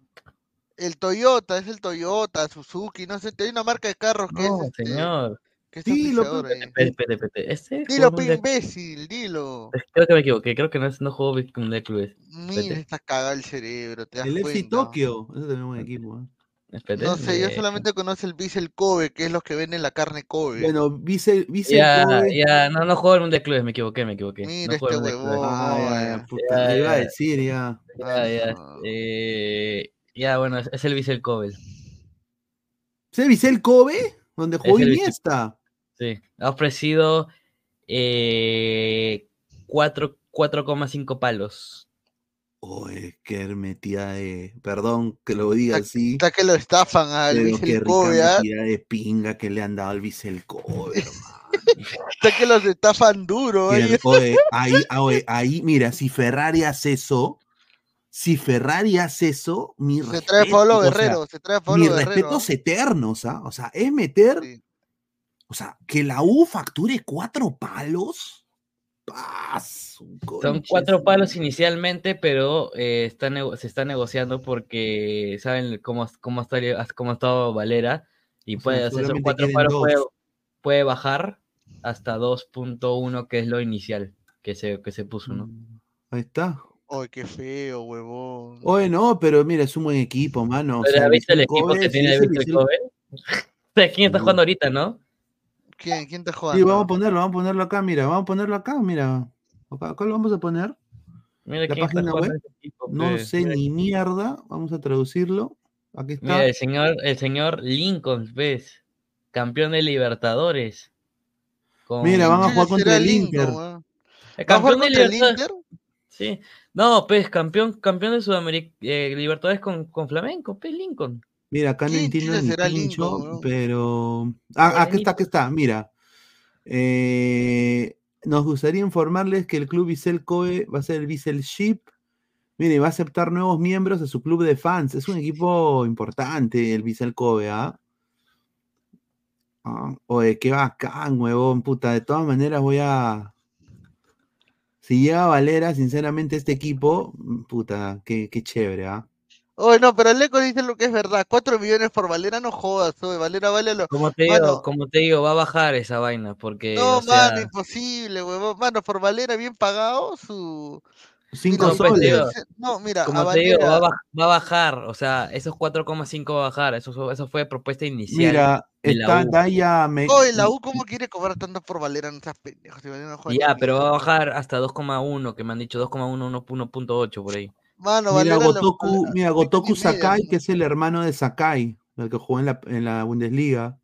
El Toyota, es el Toyota, Suzuki, no sé, hay una marca de carros que no, es este, señor. Que es Sí, lo auspiciador ahí. Espere, espere, espere. Este Dilo, el pe imbécil, dilo. Creo que me equivoqué. Creo que no, es- no jugó el Mundial de Clubes. Mira, estás cagado el cerebro, te das El FC. Tokio. Ese también es un buen equipo. ¿eh? Espérate, No sé, yo solamente conozco el Visa el Kobe, que es los que venden la carne Kobe. Bueno, Vice, Vice Ya, Kobe- ya, no, no jugó el Mundial de Clubes, me equivoqué, me equivoqué. Mira no el este huevón. Ah, ya, puta, ya, iba a decir ya. Ya, ya, Ah. eh, ya, bueno, es, es el Vissel Kovel. ¿Se Vicel Kobe? Donde jugó el Iniesta. Sí, ha ofrecido eh, cuatro- 4,5 palos. Oye, qué metida de. Perdón que lo diga así. Está que lo estafan al Pero Visa qué rica ¿ah? metida de pinga que le han dado al Vicel Kobe, hermano. Está que los estafan duro. Mira, ahí. oye, ahí, ah, oye, ahí, mira, si Ferrari hace eso, si Ferrari hace eso, mi Se trae a respeto, Pablo o sea, Guerrero, se trae a Pablo Guerrero. respetos eternos, ¿ah? O sea, es meter, Sí. O sea, que la U facture cuatro palos. Son cuatro palos inicialmente, pero eh, está se está negociando porque saben cómo, cómo, está, cómo ha estado Valera y O puede hacer esos cuatro palos puede, bajar hasta 2.1, que es lo inicial que se, que se puso, ¿no? Mm, Ahí está. Ay, qué feo, huevón. Oye, no, pero mira, es un buen equipo, mano. O Pero sea, ¿has visto el equipo Kobe, que tiene Víctor quién está Mm. jugando ahorita, no? ¿Quién, quién está Sí, jugando? vamos a ponerlo, vamos a ponerlo acá, mira, vamos a ponerlo acá, mira. Acá, acá lo vamos a poner. Mira La página web, equipo. No sé Mira, ni mierda. Vamos a traducirlo. Aquí está. mira, el señor, el señor Lincoln, ¿ves? Campeón de Libertadores. Con- Mira, van a ¿Quién jugar contra el Inter. campeón de el Libertadores. Inter? Sí. No, pues, campeón, campeón de Sudamérica, eh, Libertadores con, con Flamenco, pues, Lincoln. Mira, acá no ¿Quién entiendo Lincoln, weón? pero. Ah, aquí está, aquí está, mira. Eh, nos gustaría informarles que el club Vissel Kobe va a ser el Vissel Ship. Mire, va a aceptar nuevos miembros a su club de fans. Es un equipo importante, el Vissel Kobe, ¿ah? Ah, Oye, qué bacán, huevón, puta. De todas maneras voy a. Si llega Valera, sinceramente, este equipo, mm, puta, qué, qué chévere, ¿ah? Oye, no, pero Leco dice lo que es verdad. 4 millones por Valera, no jodas, oye. Valera vale lo. Como te digo, como te digo, va a bajar esa vaina, porque, No, o sea, mano, imposible, huevón. Mano, por Valera bien pagado, su. Cinco pues, soles. no, mira, a como te digo, va a, va bajar, o sea, esos 4,5 va a bajar, eso, eso fue propuesta inicial. Mira, de la está U. Daya me- Oye, la U, ¿cómo quiere cobrar tanto por Valera? No seas pendejo. Si Valera no juega Ya, pero va a bajar hasta 2,1, que me han dicho 2,1, 1.8 por ahí. Mano, Mira, Gotoku, mira, Sakai, que es el hermano de Sakai, el que jugó en la, en la Bundesliga.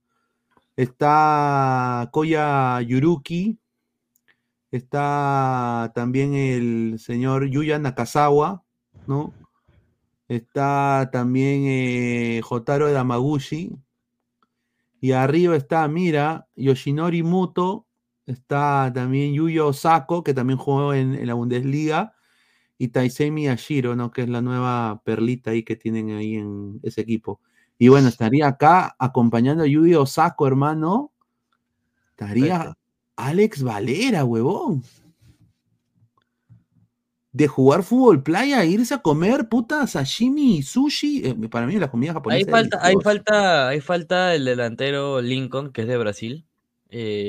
Está Koya Yuruki. Está también el señor Yuya Nakazawa, ¿no? Está también eh, Jotaro Damaguchi. Y arriba está, mira, Yoshinori Muto. Está también Yuyo Osako, que también jugó en, en la Bundesliga y Taisei Miyashiro, ¿no? Que es la nueva perlita ahí que tienen ahí en ese equipo. Y bueno, estaría acá acompañando a Yuji Osako, hermano. Estaría. Alex Valera, huevón. De jugar fútbol playa, irse a comer puta sashimi y sushi. eh, para mí la comida japonesa. Ahí falta, deliciosa. falta, ahí falta el delantero Lincoln, que es de Brasil.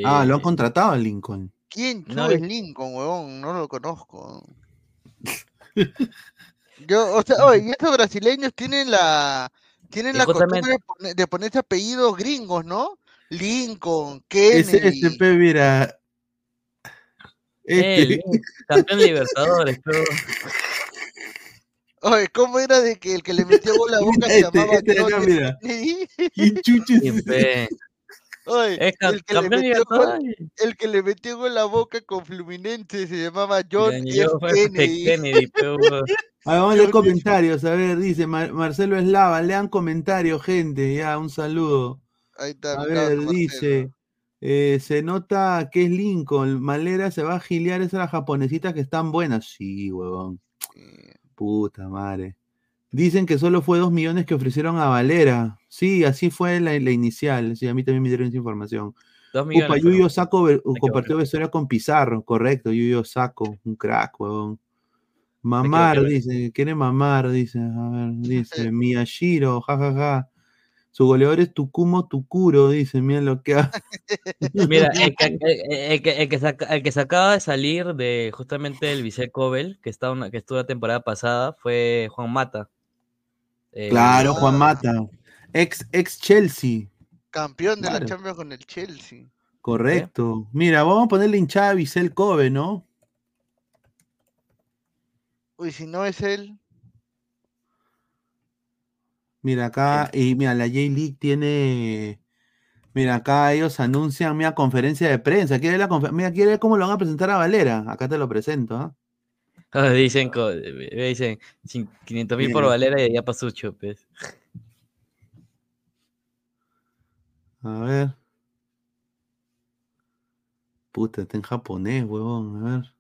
Ah, lo han Eh, contratado a Lincoln. ¿Quién No, es- Lincoln, huevón? No lo conozco. Yo, o sea, oye, y estos brasileños tienen la tienen Y la justamente- costumbre de, poner- de ponerse apellidos gringos, ¿no? Lincoln, Ese, Kennedy. este, pe, mira. Este, Lin- campeón Libertadores, pero Oye, ¿cómo era de que el que le metió gol a boca se Este, llamaba este acá, mira. ¿Quién chuches el que, le metió gol, Libertadores. el que le metió gol a boca con Fluminense se llamaba John F. Kennedy. Kennedy. A ver, vamos a leer comentarios. A ver, dice Mar- Marcelo Eslava. Lean comentarios, gente. Ya, un saludo. Ahí está, A ver, dice. eh, se nota que es Lincoln. Malera se va a giliar esas las japonesitas que están buenas. Sí, huevón. Puta madre. Dicen que solo fue dos millones que ofrecieron a Valera. Sí, así fue la, la inicial. Sí, a mí también me dieron esa información. Upa. Yuyo pero- Saco compartió vestuario con Pizarro. Correcto, Yuyo Saco. Un crack, huevón. Mamar, dice. Quiere mamar, dice. A ver, dice. Miyashiro, jajaja. Su goleador es Tukumo Tukuro, dice. Mira lo que ha. Mira, el que, el- que- el que se ac- el que se acaba de salir de justamente el Vicel Cobel, que, está una, que estuvo la temporada pasada, fue Juan Mata. Eh, Claro. Juan Mata. Ex, ex Chelsea. Campeón de Claro. la Champions con el Chelsea. Correcto. Mira, vamos a ponerle hinchada a Vicel Kobe, ¿no? Uy, si no es él. Mira acá, y mira, la J-League tiene. Mira, acá ellos anuncian, mira, conferencia de prensa. ¿Quiere la confer- Mira, quiere ver cómo lo van a presentar a Valera. Acá te lo presento, ¿ah? ah, Dicen, eh, dicen 500 mil por. Valera y ya pasó pues. A ver. Puta, está en japonés, huevón. A ver.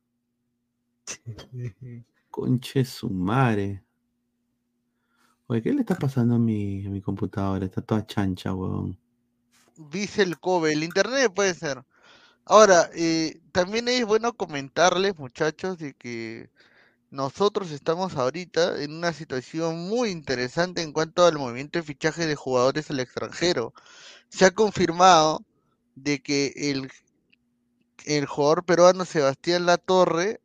Conche su madre. Oye, ¿qué le está pasando a mi, a mi computadora? Está toda chancha, huevón. Vissel Kobe. El internet puede ser. Ahora, eh, también es bueno comentarles, muchachos, de que nosotros estamos ahorita en una situación muy interesante en cuanto al movimiento de fichaje de jugadores al extranjero. Se ha confirmado de que el, el jugador peruano Sebastián Latorre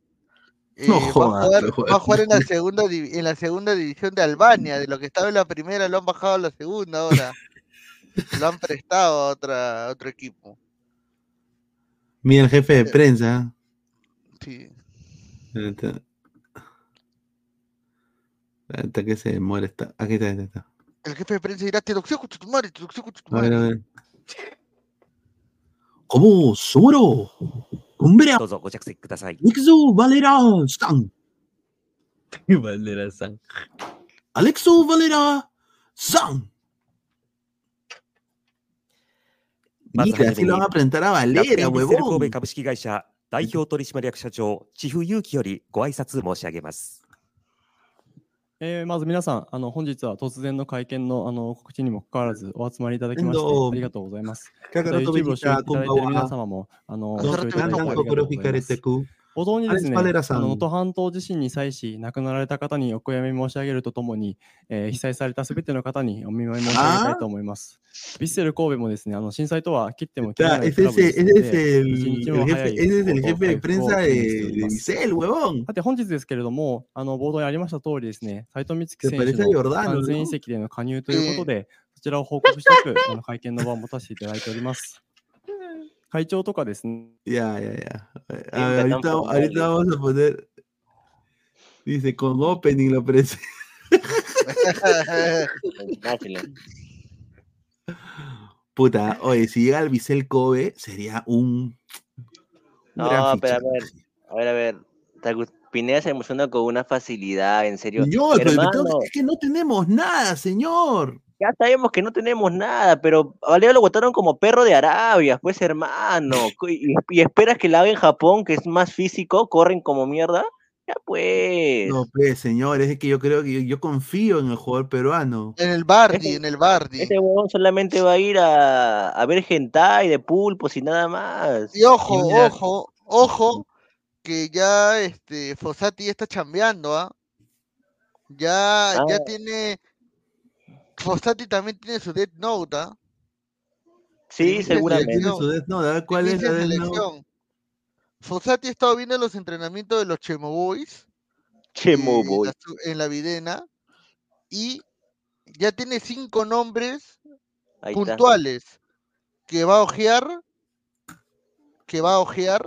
eh, No va, a jugar, va a jugar en la segunda en la segunda división de Albania, de lo que estaba en la primera lo han bajado a la segunda ahora. Lo han prestado a otra, a otro equipo. Mira el jefe de prensa. Sí. Espérate. Espérate que se muere. Está. Aquí está, aquí está. El jefe de prensa dirá, te doxeo con tu madre, te doxeo con tu A ver, a madre. ver. ¿Cómo? ¿Somoro? ¿Cumbria? どうぞご着席ください。Alexo Valera Stan. Valera San. Alexo Valera San. Mira, は así lo van に a presentar a 楽 Valera, huevón. 株式会社代表取締役社長千布勇気よりご挨拶申し上げます。えーまず皆さん、あの本日は突然の会見のあの告知にもかかわらずお集まりいただきましてありがとうございます。YouTube を視聴いただいて皆.様もあのご.視聴いただいてありがとうございます。冒頭にですね、能登半島地震に際し亡くなられた方にお悔やみ申し上げるとともに、えー被災されたすべての方にお見舞い申し上げたいと思います。ヴィッセル神戸もですね、あの震災とは切っても切れない ese クラ es, ブです.さて本日ですけれども、あの冒頭にありました通りですね、斉藤光希選手の完全移 ¿no? 籍での加入ということで、そちらを報告したく、あの会見の場を持たせていただいております。会長とかですね、 Ya, ya, ya. A ver, Siempre tan ahorita, formales. ahorita vamos a poner. Dice, con opening lo presenta. Náchale. Puta, oye, si llega el Vicel Kobe, sería un. un gran No, pero a fichaje. ver, a ver, a ver. Tagu- Pineda se emociona con una facilidad, en serio. Señor, pero me tengo Hermano, que- es que no tenemos nada, señor. ya sabemos que no tenemos nada, pero a Valero lo votaron como perro de Arabia, pues hermano. Y, y esperas que la haga en Japón, que es más físico, corren como mierda. Ya pues. No, pues, señor, es que yo creo que yo, yo confío en el jugador peruano. En el Bardi, Ese- en el Bardi. Ese huevón solamente va a ir a, a ver hentai de pulpos y nada más. Y ojo, ojo, ojo, que ya este Fossati está chambeando, ¿ah? Ya, ya Ah. tiene. Fossati también tiene su Death Note, ¿ah? Sí, Tiene seguramente. su Death Note, a ver cuál es la Death Note. selección. Fossati ha estado viendo los entrenamientos de los Chemo Boys Chemo eh, boy. la su- en la Videna y ya tiene cinco nombres Ahí está. puntuales que va a ojear, que va a ojear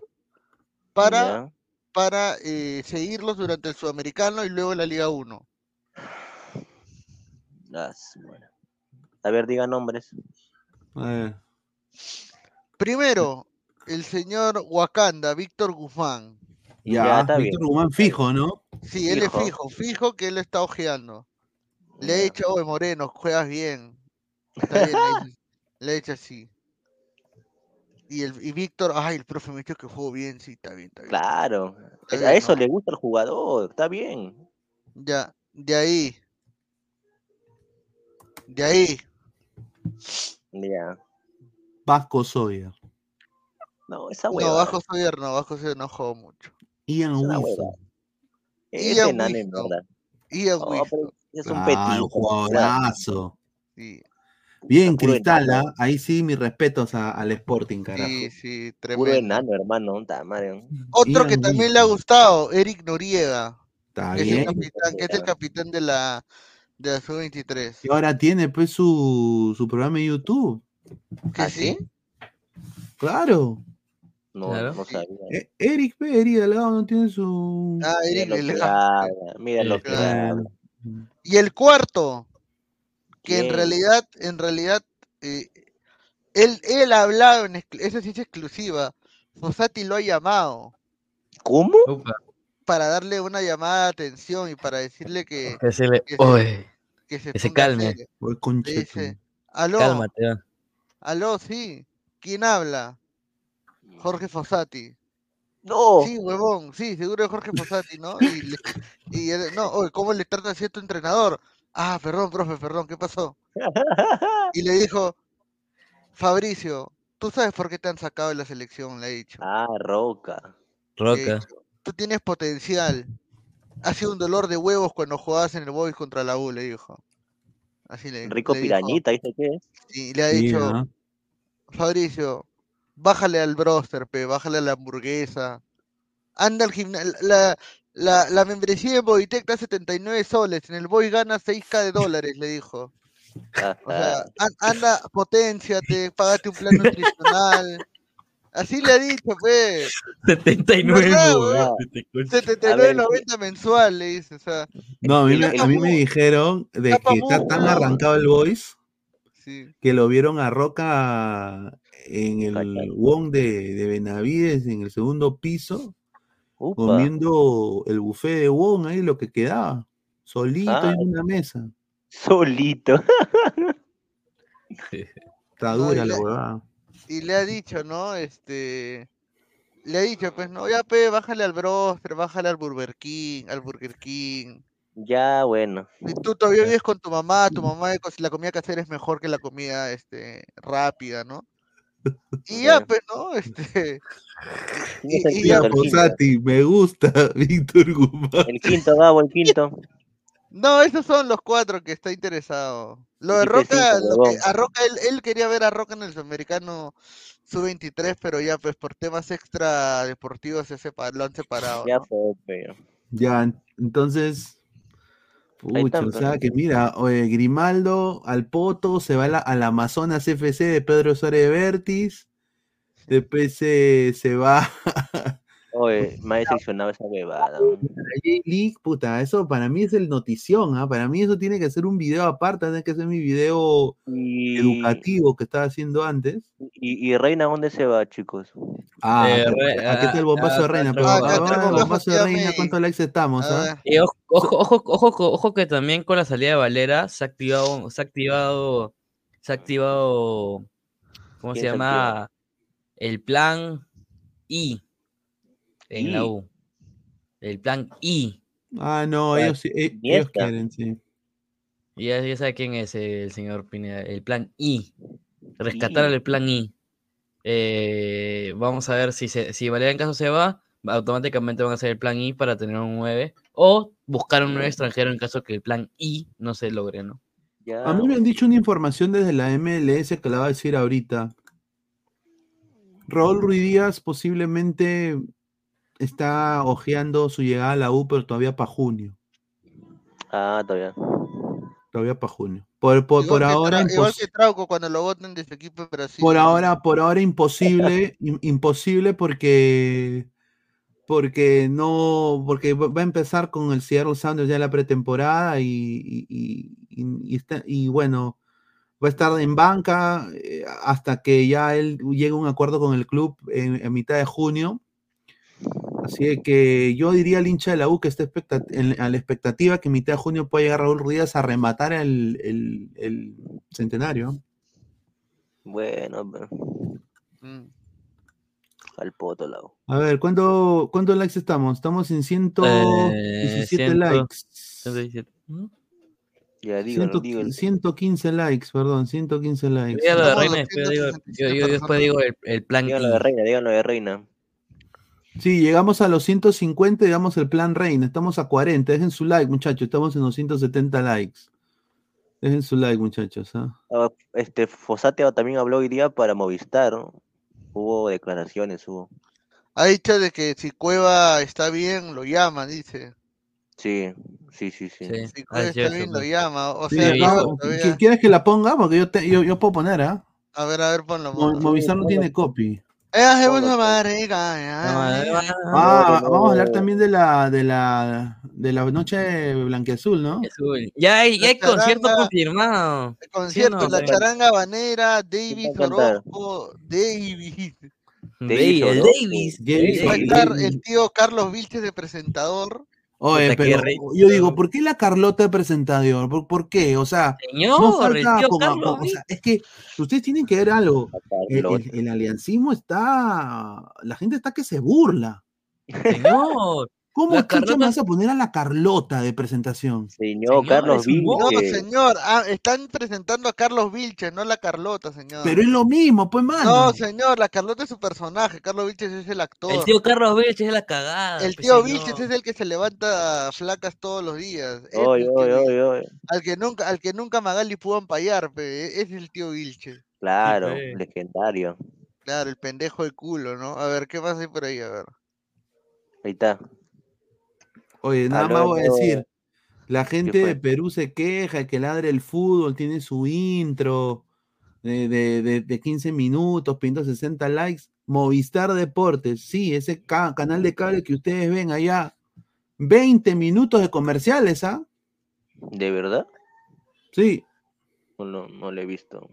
para, para eh, seguirlos durante el Sudamericano y luego la Liga 1. A ver, diga nombres. Primero, el señor Wakanda, Víctor Guzmán. Ya, Ya, está bien. Víctor Guzmán fijo, ¿no? Sí, él es Fijo. fijo, que él está ojeando. Le he dicho, oye Moreno, juegas bien. Está bien, le, he dicho- así. Y, el, y Víctor, ay, el profe me dicho que jugó bien, sí, está bien, está bien. Claro. Está A eso ¿no? le gusta al jugador. Está bien. Ya, de ahí. De ahí, Ya. Vasco Sawyer. No, esa no, hueva. bajo Soyer no, bajo Soyer no jugó mucho. Ian Wilson. Ian Wilson. verdad. Ian No, Wilson, es un Ah, petito. un jugadorazo. sí, Bien, Puro Cristal, enano. ¿ah? ahí sí mis respetos a- al Sporting, carajo. sí, sí, Puro tremendo. enano, hermano. ta madre. Otro Ian que también le ha gustado, Eric Noriega, Está que es el bien. capitán, que es el capitán de la de la sub-23. Y ahora tiene pues su, su programa de YouTube. ¿Que ¿Ah, sí? Claro. No, Claro. no sabía. E- Eric, pe, Eric Delgado no tiene su. Ah, Mira Eric lo que habla, Mira lo que habla. Y el cuarto, que en realidad, en realidad, eh, él, él ha hablado, en esa sí es exclusiva. Fossati lo ha llamado ¿Cómo? Para darle una llamada de atención y para decirle que, que se le. que se- Oye, que se que se ponga calme. serio. Voy Le con dice, aló, cálmate. va. aló, sí, ¿quién habla? Jorge Fossati. No. Sí, huevón, sí, seguro es Jorge Fossati, ¿no? Y, le- y él, no, oye, ¿cómo le trata así a tu entrenador? Ah, perdón, profe, perdón, ¿qué pasó? Y le dijo, Fabricio, tú sabes por qué te han sacado de la selección, le he dicho. Ah, Roca. Le he Roca. dicho, Tú tienes potencial. Ha sido un dolor de huevos cuando jugabas en el Boys contra la U, le dijo. Así le, Rico le dijo. Pirañita, ¿dice qué? Y le ha Sí, dicho, ¿no? Fabricio, bájale al broster, pe, bájale a la hamburguesa. Anda al gimnasio. La, la, la membresía de Bodytech está a 79 soles. En el Boy gana 6k de dólares, le dijo. O sea, anda, potenciate, págate un plan nutricional. Así le ha dicho, pues. 79, ¿Verdad, weón, weón? te concha. 79.90 mensual, le dice. O sea, No, a mí, me, la- a mí me dijeron de Tapa que está tan ¿no? arrancado el voice sí. que lo vieron a Roca en el Cachai. WON de, de Benavides, en el segundo piso, Upa. comiendo el buffet de WON ahí, lo que quedaba, solito Ah. en una mesa. Solito. Está No, dura la la- huevada. Y le ha dicho, ¿no? Este. Le ha dicho, pues, no, ya, pe, bájale al broster, bájale al Burger King, al Burger King. Ya, bueno. Y tú todavía vives con tu mamá, tu mamá co- la comida casera es mejor que la comida este, rápida, ¿no? Y ya, pues, ¿no? Este, y- y sentido, ya. Posati, me gusta Víctor Guzmán. El quinto, Gabo, el quinto. No, esos son los cuatro que está interesado. Lo de Roca, lo que- a Roca, él, él quería ver a Roca en el sudamericano sub-23, pero ya, pues, por temas extra deportivos se lo han separado. Ya ¿no? fue, pero. Ya, entonces, están, o sea que mira, oye, Grimaldo al Poto, se va a la- al Amazonas FC de Pedro Suárez de Vértiz, después se, se va Oye, me ha decepcionado esa. La J-League, puta, eso para mí es el notición, ¿ah? Para mí eso tiene que ser un video aparte, tiene que ser mi video Y, educativo que estaba haciendo antes. y, y Reina, ¿dónde se va, chicos? Ah, Eh, re- aquí está el ah, bombazo de ah, Reina, acá pero está el vamos a ver el bombazo, de Reina. ¿cuántos likes estamos? Ah? Y ojo, ojo, ojo, ojo, ojo que también con la salida de Valera se ha activado, se ha activado, se ha activado, ¿cómo se ¿Quién se llama? El plan I en la. U. El plan I. Ah, no, ellos, sí, e- ellos Iniesta. quieren, sí. Y ya, ya sabe quién es el señor Pineda. El plan I. Rescatar I. el plan I. Eh, vamos a ver si, se, si Valera en caso se va, automáticamente van a hacer el plan I para tener un 9. O buscar un 9 extranjero en caso que el plan I no se logre, ¿no? Ya. A mí me han dicho una información desde la MLS que la va a decir ahorita. Raúl Ruiz Díaz posiblemente está ojeando su llegada a la U, pero todavía para junio. Ah, todavía. Todavía para junio. Por, por, igual por que ahora, igual que Trauco cuando lo voten de su equipo en Brasil. por ahora, por ahora imposible, im- imposible porque porque no, porque va a empezar con el Seattle Sounders ya la pretemporada y, y, y- y- y está- y bueno, va a estar en banca eh, hasta que ya él llegue a un acuerdo con el club en, en mitad de junio. Así que yo diría al hincha de la U que en- a la expectativa que en mitad de junio pueda llegar Raúl Ruiz a rematar el, el- el centenario. Bueno, pero Mm. al poto, lao. A ver, ¿cuánto, ¿cuántos likes estamos? Estamos en 117 Eh, ciento- likes. 117. ¿Mm? Ya, dígalo, 100 dígalo. 115 likes, perdón, 115 likes. Dígalo de Somos Reina, después digo, yo, 267 yo después digo el, el plan Díganlo I. de Reina, díganlo de Reina. Sí, llegamos a los 150 y damos el plan Reina. Estamos a 40. Dejen su like, muchachos. Estamos en los 170 likes. Dejen su like, muchachos. ¿ah? Ah, Este, Fosate también habló hoy día para Movistar, ¿no? Hubo declaraciones, hubo. Ha dicho de que si Cueva está bien, lo llama, dice. Sí, sí, sí, sí. Sí, Si Cueva es está cierto, bien, lo llama. O Sí, sea, no, todavía- ¿qui- ¿Quieres que la ponga? Porque yo, te- yo, yo puedo poner, ¿ah? A ver, a ver, ponlo. Mo- ponlo. Movistar no tiene copy. Ah, vamos a hablar también de la de la de la noche blanquiazul, ¿no? Ya hay, ya hay concierto confirmado. El concierto, no? la charanga banera, cantar? Orozco. David. Davis. Davis Va a estar el tío Carlos Vilches de presentador. Oye, pero yo digo, ¿por qué la Carlota de presentador? ¿Por, por qué? O sea, Señor, el falta tío ponga- Carlos. o sea, es que ustedes tienen que ver algo. El, Carlos. el- el aliancismo está, la gente está que se burla. Señor. ¿Cómo La chucha me Carlota- vas a poner a la Carlota de presentación? Señor, Señor, Carlos un No, Vilche. señor, ah, están presentando a Carlos Vilches, no a la Carlota, señor. Pero es lo mismo, pues, mano. No, señor, la Carlota es su personaje, Carlos Vilches es el actor. El tío Carlos Vilches es la cagada. El pe, tío. Vilches es el que se levanta flacas todos los días. Oy, el oy, que- oy, oy. Al que nunca, al que nunca Magali pudo ampallar, pe, ese es el tío Vilches. Claro, legendario. Claro, el pendejo de culo, ¿no? A ver, ¿qué más hay por ahí? A ver. Ahí está. Oye, nada más voy a decir. La gente de Perú se queja que ladre el fútbol, tiene su intro de, de, de- de 15 minutos, pinto 60 likes. Movistar Deportes, sí, ese ca- canal de cable que ustedes ven allá. 20 minutos de comerciales, ¿ah? ¿De verdad? Sí. No, no, no lo he visto.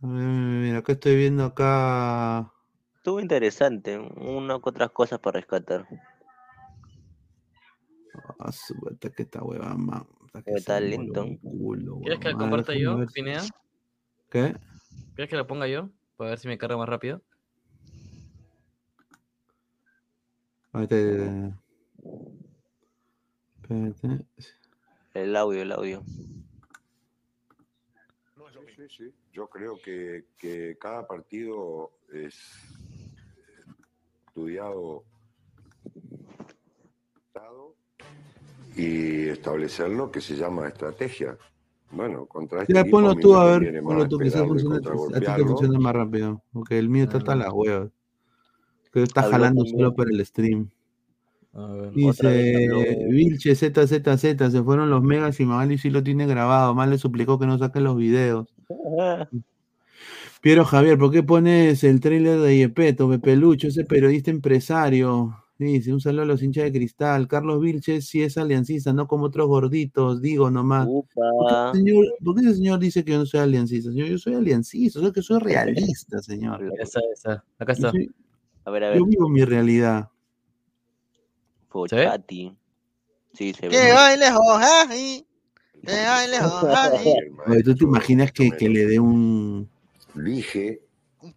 Mira, acá estoy viendo acá. Estuvo interesante. Una que otras cosas para rescatar. Ah, su- puta, que esta hueva, que Está mi culo, ¿Quieres que la comparta yo, ver Pineda? ¿Qué? ¿Quieres que la ponga yo? Para ver si me carga más rápido. Eh, espérate. El audio, el audio. Sí, sí. Yo creo que, que cada partido es estudiado y establecer lo que se llama estrategia. Bueno, contra este Ya, ponlo tú a ver, ponlo tú, quizás funcione, a ti te funciona más rápido, porque el mío está hasta las huevas. Que está Habló jalando solo para el stream. A ver. Dice Vilche ZZZ, se fueron los megas y Magali sí lo tiene grabado. Más le suplicó que no saque los videos. Piero Javier, ¿por qué pones el trailer de Yepeto, Pepe Lucho, ese periodista empresario? Dice, un saludo a los hinchas de cristal. Carlos Vilches sí es aliancista, no como otros gorditos, digo nomás. ¿Por qué, señor, por qué ese señor dice que yo no soy aliancista? Señor, yo soy aliancista, soy que soy realista, señor. Esa, esa. Acá está. soy- A ver, a ver. yo vivo mi realidad. Fochati. Sí, se Que ve. baile Jojaji, que baile Jojaji. Oye, ¿Tú te imaginas que, que le dé un... Dije Un eh,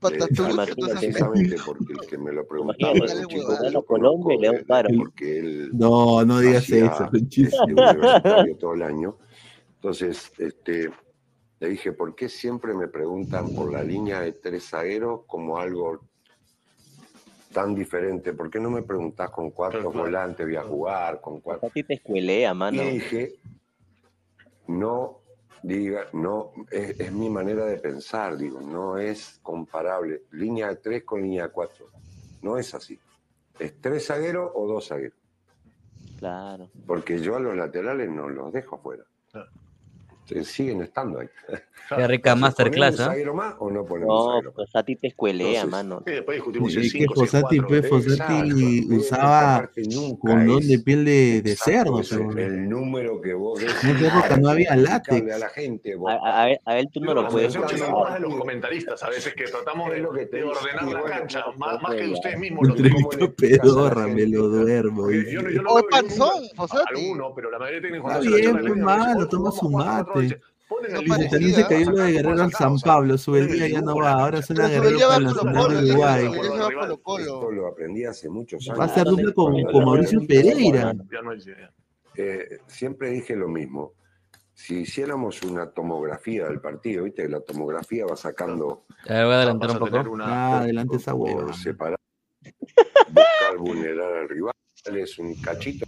precisamente porque el que me lo preguntaba era un chico que yo y conozco de- porque él No, no digas eso, este, universitario todo el año. Entonces, este, le dije, ¿por qué siempre me preguntan por la línea de tres zagueros como algo tan diferente? ¿Por qué no me preguntás con cuántos volantes voy a jugar? Con cuántos... A ti te escuelea, Y mano. dije, no diga, no, es, es mi manera de pensar, digo, no es comparable. Línea de tres con línea de cuatro. No es así. Es tres zagueros o dos zagueros. Claro. Porque yo a los laterales no los dejo afuera. Se- Siguen estando ahí. Qué rica masterclass, ¿ponemos zaguero más o no ponemos No, más? pues a ti te escuelea, Entonces, mano. Sí, después discutimos que 5, si es Fossati, 4. pues, Fossati Exacto, usaba condón de piel de, de cerdo. pero- el número que vos época no había látex. A la gente, vos- A, a- a él- a tú no lo puedes de los comentaristas a veces que tratamos de, lo que te de ordenar la cancha, más, que puede. ustedes mismos los Entrevista a pedorra, me lo duermo. Yo no, yo no O veo el ningún- panzón, Fossati. alguno, pero la mayoría de técnicos Está bien, pues, línea, malo, toma su 4-4-2, mate. Líder, también se cayó lo de Guerrero al San Pablo, su día ya no va, en ahora Pero su Guerrero Colo Nacional de el Uruguay. lo aprendí hace muchos Va a años. ser dupla con, con Mauricio Pereira. Eh, siempre dije lo mismo. Si hiciéramos una tomografía del partido, viste la tomografía va sacando Ya voy a adelantar un poco. una- Ah, adelante esa por hueva. separar, buscar vulnerar al rival, es un cachito.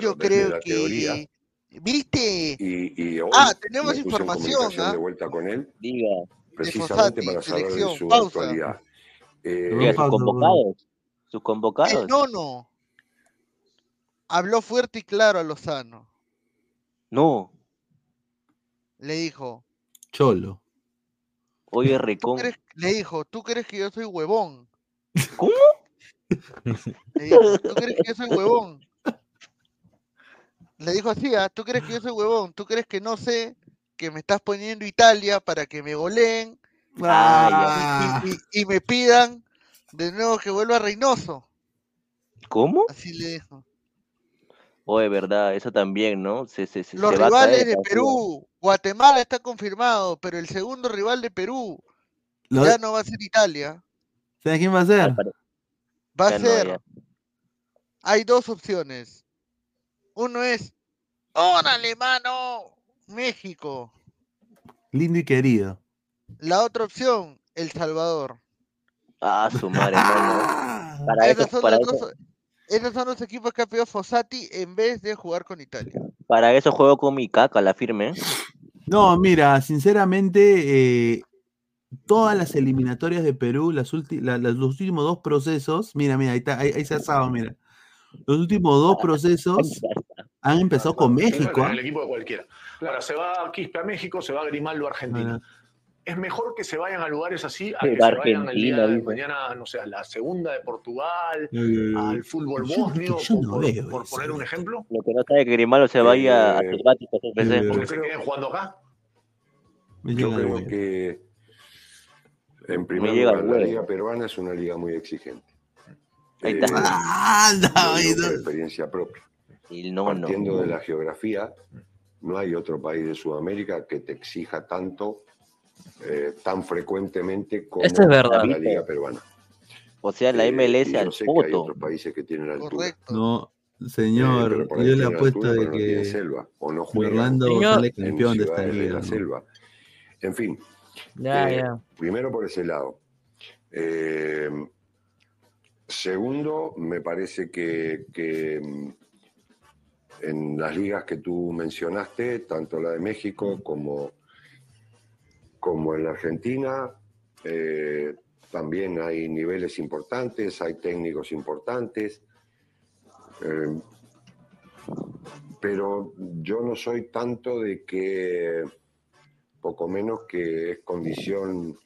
Yo creo la teoría. que. ¿Viste? Y, y hoy Ah, tenemos me puse en información, comunicación ¿ah? de vuelta con él, Diga, precisamente para saber de selección. su Pausa. actualidad. Eh, sus convocados. Sus El convocados. nono habló fuerte y claro a Lozano. No. Le dijo, Cholo. Oye, ¿tú Recón. crees- le dijo, ¿tú crees que yo soy huevón? ¿Cómo? Le dijo, ¿tú crees que yo soy huevón? Le dijo así, ¿ah? ¿tú crees que yo soy huevón? ¿Tú crees que no sé que me estás poniendo Italia para que me goleen Ah, y, y- y me pidan de nuevo que vuelva Reynoso? ¿Cómo? Así le dijo. Oye, verdad, eso también, ¿no? Se, se, se, Los rivales de Perú, Guatemala está confirmado, pero el segundo rival de Perú lo- ya no va a ser Italia. ¿Sabes quién va a ser? Pare- Va a Ya ser. Hay dos opciones. Uno es. ¡Órale, mano! México. Lindo y querido. La otra opción, El Salvador. Ah, su madre, hermano. Para eso, Esos son, para los eso, dos- esos son los equipos que ha pedido Fossati en vez de jugar con Italia. para eso juego con mi caca, la firme. No, mira, sinceramente, eh, todas las eliminatorias de Perú, las ulti- la- las- los últimos dos procesos, mira, mira, ahí, está, ahí, ahí se ha asado, mira. Los últimos dos procesos han empezado con México. ¿ah? el equipo de cualquiera. Ahora se va Quispe a México, se va Grimaldo a Argentina. Es mejor que se vayan a lugares así a que se vayan el día Argentina, de mañana, no sé, a la segunda de Portugal, al fútbol bosnio, yo por, no por- veo por eso. poner un ejemplo. Lo que no sabe es que Grimaldo se vaya a Eh, eh, Porque se queden jugando acá. Yo creo que, en primer lugar, la liga peruana es una liga muy exigente. Ahí está. Eh, Anda, oído. por experiencia propia. Y no, no. Partiendo de la geografía, no hay otro país de Sudamérica que te exija tanto, eh, tan frecuentemente como Eso es verdad. la liga peruana. O sea, la Eh, MLS yo al sé que hay foto. otros países que tienen altura. Correcto. No, Eh, señor, yo le apuesto altura, de pero no que selva, o no Orlando Señor. sale campeón de esta de liga. la ¿no? selva. En fin, Ya, Eh, ya. Primero por ese lado. Eh, segundo, me parece que, que, mm, en las ligas que tú mencionaste, tanto la de México como, como en la Argentina, eh, también hay niveles importantes, hay técnicos importantes. eh, pero yo no soy tanto de que poco menos que es condición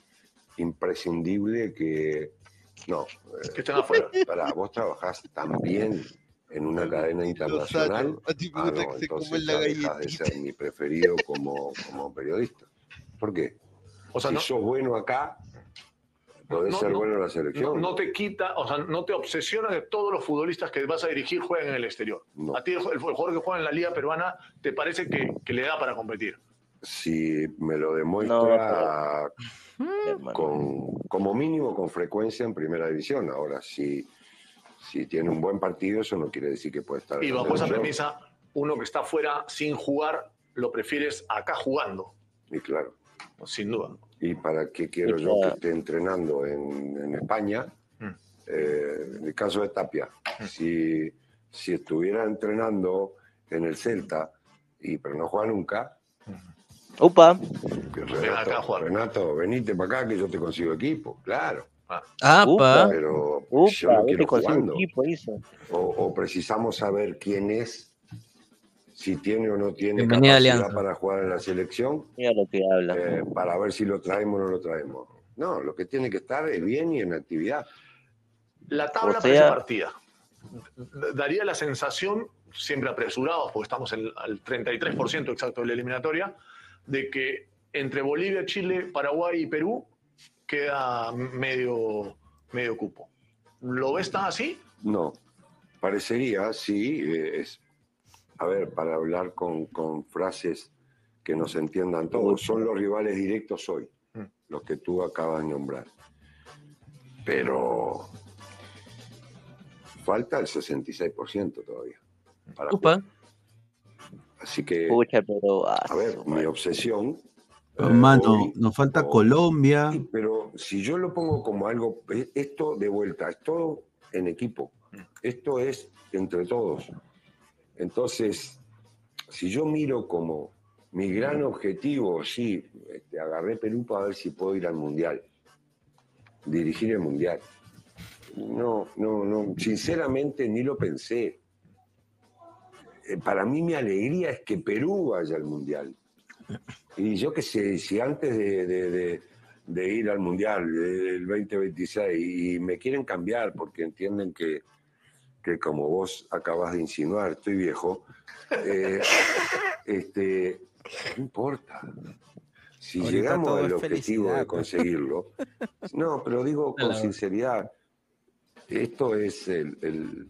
imprescindible que no. Que estén afuera. Para vos trabajás también en una cadena internacional. A ti me Ah, gusta no, que se entonces la dejas de ser mi preferido como, como periodista. ¿Por qué? O sea, si no, sos bueno acá, podés No, ser no, bueno en la selección. no te quita, o sea, no te obsesiona que todos los futbolistas que vas a dirigir jueguen en el exterior. A ti el, el jugador que juega en la liga peruana, ¿te parece que, que le da para competir? Si me lo No, demuestra hermano. con, como mínimo con frecuencia en primera división. Ahora, si, si tiene un buen partido, eso no quiere decir que puede estar Y bajo esa premisa, uno que está fuera sin jugar, lo prefieres acá jugando, Y claro. sin duda. ¿Y para qué quiero yo que esté entrenando en, en España? Mm. Eh, en el caso de Tapia, si, si estuviera entrenando en el Celta, y, pero no juega nunca, Upa. Ven acá Renato. Renato, venite para acá que yo te consigo equipo, claro. Apa. Upa. Pero yo Upa, lo vete quiero jugando. equipo. O, o precisamos saber quién es, si tiene o no tiene Bienvenida capacidad Alianza. para jugar en la selección, Mira lo que habla. eh, para ver si lo traemos o no lo traemos. No, lo que tiene que estar es bien y en actividad. La tabla O parece sea- partida. Daría la sensación, siempre apresurados, porque estamos en- al 33% exacto de la eliminatoria, de que entre Bolivia, Chile, Paraguay y Perú queda medio, medio cupo. ¿Lo ves tan así? No, parecería, sí, eh, es, a ver, para hablar con, con frases que nos entiendan todos, son los rivales directos hoy, Mm. los que tú acabas de nombrar. Pero falta el 66% todavía. Para Upa. Así que, Pucha, pero. ah, a ver, mi obsesión... eh, Hermano, hoy- nos falta o- Colombia. Sí, pero si yo lo pongo como algo, eh, esto de vuelta, es todo en equipo. Esto es entre todos. Entonces, si yo miro como mi gran objetivo, sí, este, agarré Perú para ver si puedo ir al Mundial, dirigir el Mundial. No, no, no, sinceramente ni lo pensé. Eh, Para mí mi alegría es que Perú vaya al Mundial. Y yo qué sé, si antes de, de- de- de ir al Mundial del 2026 y me quieren cambiar porque entienden que, que como vos acabas de insinuar, estoy viejo, eh, este, no importa. Si Ahorita llegamos al objetivo de conseguirlo, no, pero digo con sinceridad, esto es el- el-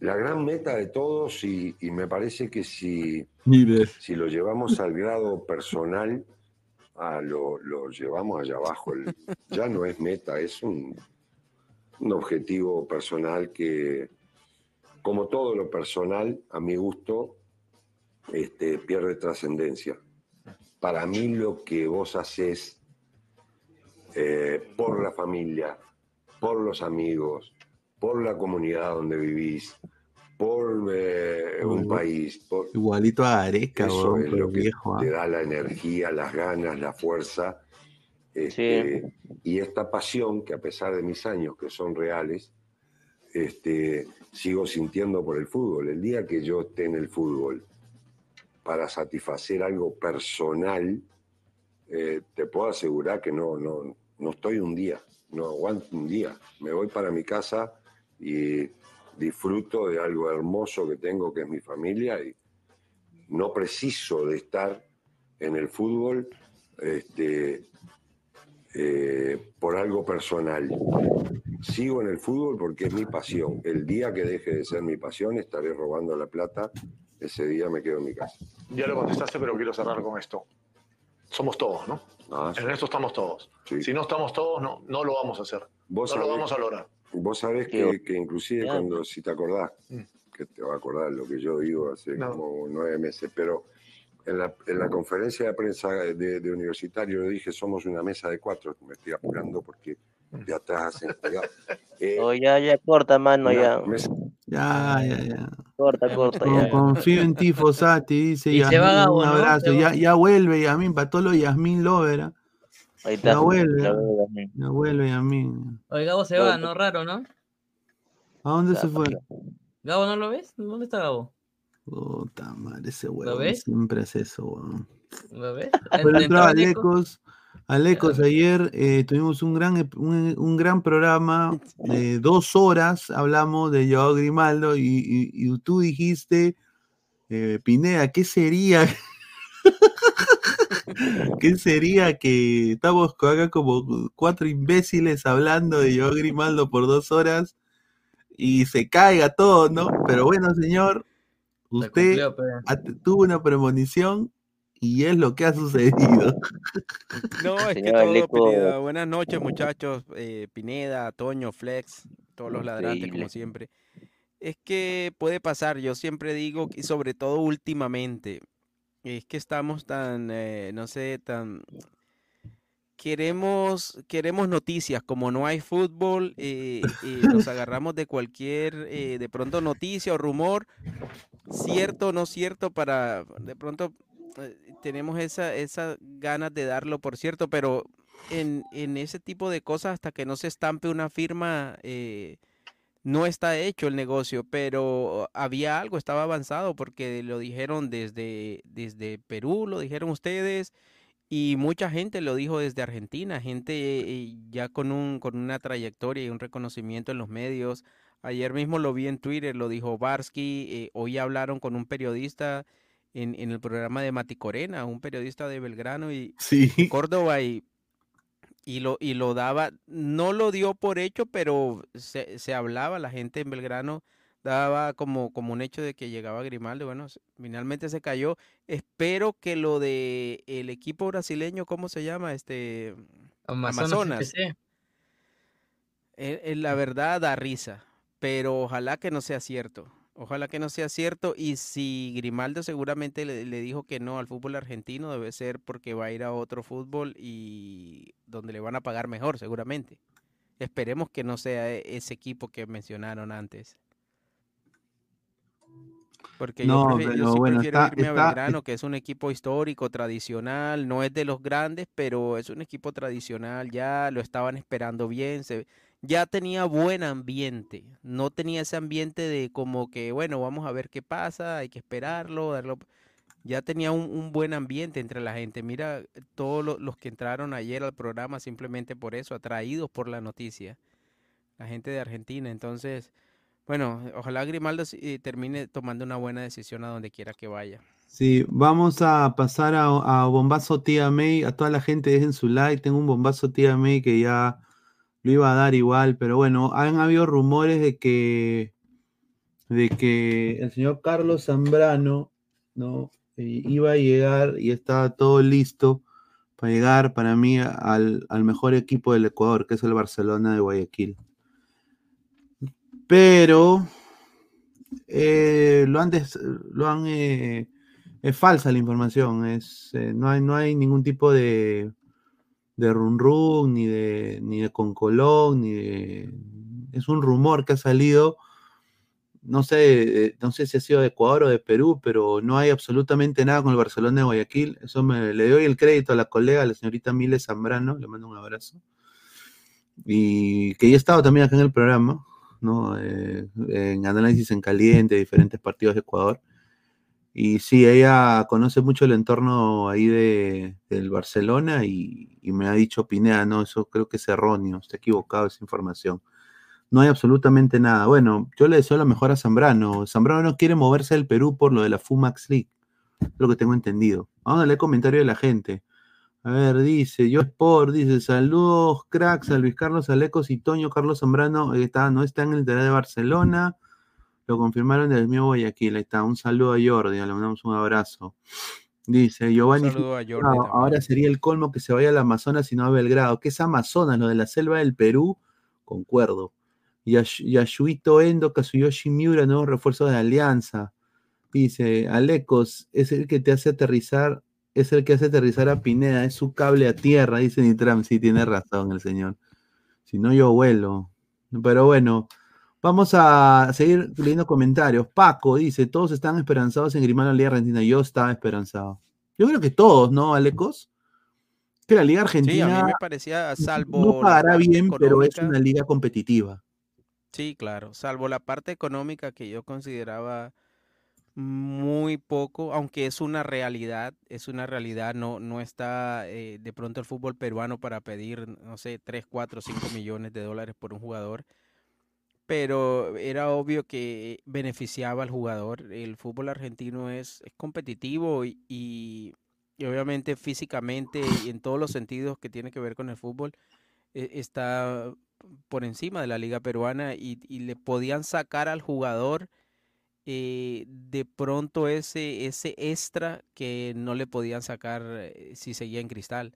la gran meta de todos y, y me parece que si, si lo llevamos al grado personal, ah, lo, lo llevamos allá abajo. El- ya no es meta, es un, un objetivo personal que, como todo lo personal, a mi gusto, este, pierde trascendencia. Para mí lo que vos haces eh, por la familia, por los amigos, por la comunidad donde vivís, por eh, un Igual- país, por, Igualito a Areca, eso es lo que viejo. te ah. da la energía, las ganas, la fuerza. este, Y esta pasión que a pesar de mis años, que son reales, este, sigo sintiendo por el fútbol. El día que yo esté en el fútbol para satisfacer algo personal, eh, te puedo asegurar que no, no, no estoy un día, no aguanto un día. Me voy para mi casa y disfruto de algo hermoso que tengo, que es mi familia, y no preciso de estar en el fútbol este, eh, por algo personal. Sigo en el fútbol porque es mi pasión. El día que deje de ser mi pasión, estaré robando la plata. Ese día me quedo en mi casa. Ya lo contestaste, pero quiero cerrar con esto. Somos todos, ¿no? Ah, En esto estamos todos. Si no estamos todos, no, no lo vamos a hacer. Vos no lo vamos a lograr. Vos sabés que, que inclusive cuando, si te acordás, Mm. que te va a acordar lo que yo digo hace No. como nueve meses, pero en la, en la conferencia de prensa de, de universitario yo dije, somos una mesa de cuatro, me estoy apurando porque de atrás hacen... Eh, Oh, ya, ya, corta, mano, ya. mesa- Ya, ya, ya. Corta, corta, Con- ya. confío en ti, Fosati, dice Y se Yasmín, va un abrazo. Se Ya, ya vuelve Yasmín, para todos los Yasmín Lover. ¿Ah? Ahí está. ¿ah? veo, Yasmín. Ya vuelve Yasmín. Oye, Gabo se va, ¿no? Raro, ¿no? ¿A dónde se fue? Gabo, ¿no lo ves? ¿Dónde está Gabo? Puta madre, ese ¿Lo huevón ves? siempre hace eso, weón. ¿Lo ves? Entró Aleco. Alecos. Alecos, ayer eh, tuvimos un gran, un, un gran programa de dos horas. Hablamos de Joao Grimaldo y, y- y tú dijiste, eh, Pineda, ¿qué sería? ¿Qué sería que estamos acá como cuatro imbéciles hablando de Joao Grimaldo por dos horas y se caiga todo, ¿no? Pero bueno, señor, usted cumplió, pero- ha- tuvo una premonición y es lo que ha sucedido. No, es que todo. Pineda. Buenas noches, muchachos. Eh, Pineda, Toño, Flex, todos los ladrantes, como siempre. Es que puede pasar, yo siempre digo, y sobre todo últimamente, es que estamos tan, eh, no sé, tan... Queremos, queremos noticias, como no hay fútbol, eh, eh, nos agarramos de cualquier, eh, de pronto noticia o rumor, cierto o no cierto, para de pronto eh, tenemos esa, esa ganas de darlo por cierto, pero en, en ese tipo de cosas, hasta que no se estampe una firma, eh, no está hecho el negocio, pero había algo, estaba avanzado, porque lo dijeron desde, desde Perú, lo dijeron ustedes, y mucha gente lo dijo desde Argentina, gente eh, ya con, un, con una trayectoria y un reconocimiento en los medios. Ayer mismo lo vi en Twitter, lo dijo Barsky, eh, hoy hablaron con un periodista en, en el programa de Mati Corena, un periodista de Belgrano y Sí. Córdoba y, y, lo, y lo daba, no lo dio por hecho, pero se, se hablaba, la gente en Belgrano daba como, como un hecho de que llegaba Grimaldo, bueno, finalmente se cayó. Espero que lo de el equipo brasileño, ¿cómo se llama? Este Amazonas. Eh, eh, la verdad da risa, pero ojalá que no sea cierto. Ojalá que no sea cierto. Y si Grimaldo seguramente le, le dijo que no al fútbol argentino, debe ser porque va a ir a otro fútbol y donde le van a pagar mejor, seguramente. Esperemos que no sea e- ese equipo que mencionaron antes. Porque No, yo, prefi- yo sí bueno, prefiero está- irme está- a Belgrano, que es un equipo histórico, tradicional, no es de los grandes, pero es un equipo tradicional, ya lo estaban esperando bien, se, ya tenía buen ambiente, no tenía ese ambiente de como que, bueno, vamos a ver qué pasa, hay que esperarlo, darlo, ya tenía un, buen ambiente entre la gente. Mira, todos lo- los que entraron ayer al programa simplemente por eso, atraídos por la noticia, la gente de Argentina, entonces... Bueno, ojalá Grimaldo eh, termine tomando una buena decisión a donde quiera que vaya. Sí, vamos a pasar a, a bombazo tía May. A toda la gente dejen su like. Tengo un bombazo tía May que ya lo iba a dar igual, pero bueno, han habido rumores de que de que el señor Carlos Zambrano no Eh, iba a llegar y estaba todo listo para llegar para mí al, al mejor equipo del Ecuador, que es el Barcelona de Guayaquil. Pero eh, lo han, des- lo han eh, es falsa la información, es, no, hay, no hay ningún tipo de, de run run, ni de, ni de concolón, ni de, es un rumor que ha salido, no sé, eh, no sé si ha sido de Ecuador o de Perú, pero no hay absolutamente nada con el Barcelona de Guayaquil, eso me, le doy el crédito a la colega, la señorita Miles Zambrano, le mando un abrazo, y que ya ha estado también acá en el programa, ¿no? Eh, en análisis en caliente, diferentes partidos de Ecuador. Y sí, ella conoce mucho el entorno ahí de, del Barcelona y, me ha dicho Pineda, no, eso creo que es erróneo, está equivocado esa información. No hay absolutamente nada. Bueno, yo le deseo lo mejor a Zambrano. Zambrano no quiere moverse del Perú por lo de la FUMAX League, es lo que tengo entendido. Vamos a leer comentario de la gente. A ver, dice, yo Sport, dice, saludos, cracks, a Luis Carlos Alecos y Toño Carlos Zambrano, eh, está, no está en el Interior de Barcelona, lo confirmaron del mío Guayaquil, ahí está, un saludo a Jordi, le mandamos un abrazo. Dice, Giovanni, Un saludo a Jordi ah, ahora sería el colmo que se vaya al Amazonas y no a Belgrado. ¿Qué es Amazonas? Lo de la selva del Perú, concuerdo. Yash- Yashuito Endo, Kazuyoshi Miura, nuevo refuerzo de Alianza. Dice, Alecos, es el que te hace aterrizar, es el que hace aterrizar a Pineda, es su cable a tierra, dice Nitram. Sí, tiene razón el señor. Si no, yo vuelo. Pero bueno, vamos a seguir leyendo comentarios. Paco dice, todos están esperanzados en Grimaldo la Liga Argentina. Yo estaba esperanzado. Yo creo que todos, ¿no, Alecos? Que la Liga Sí, a Argentina mí me parecía, salvo no pagará bien, pero es una liga competitiva. Sí, claro, salvo la parte económica que yo consideraba muy poco, aunque es una realidad, es una realidad, no, no está eh, de pronto el fútbol peruano para pedir, no sé, 3, 4, 5 millones de dólares por un jugador, pero era obvio que beneficiaba al jugador. El fútbol argentino es, es competitivo y, y- obviamente físicamente y en todos los sentidos que tiene que ver con el fútbol eh, está por encima de la liga peruana y, y le podían sacar al jugador eh, de pronto ese, ese extra que no le podían sacar eh, si seguía en cristal.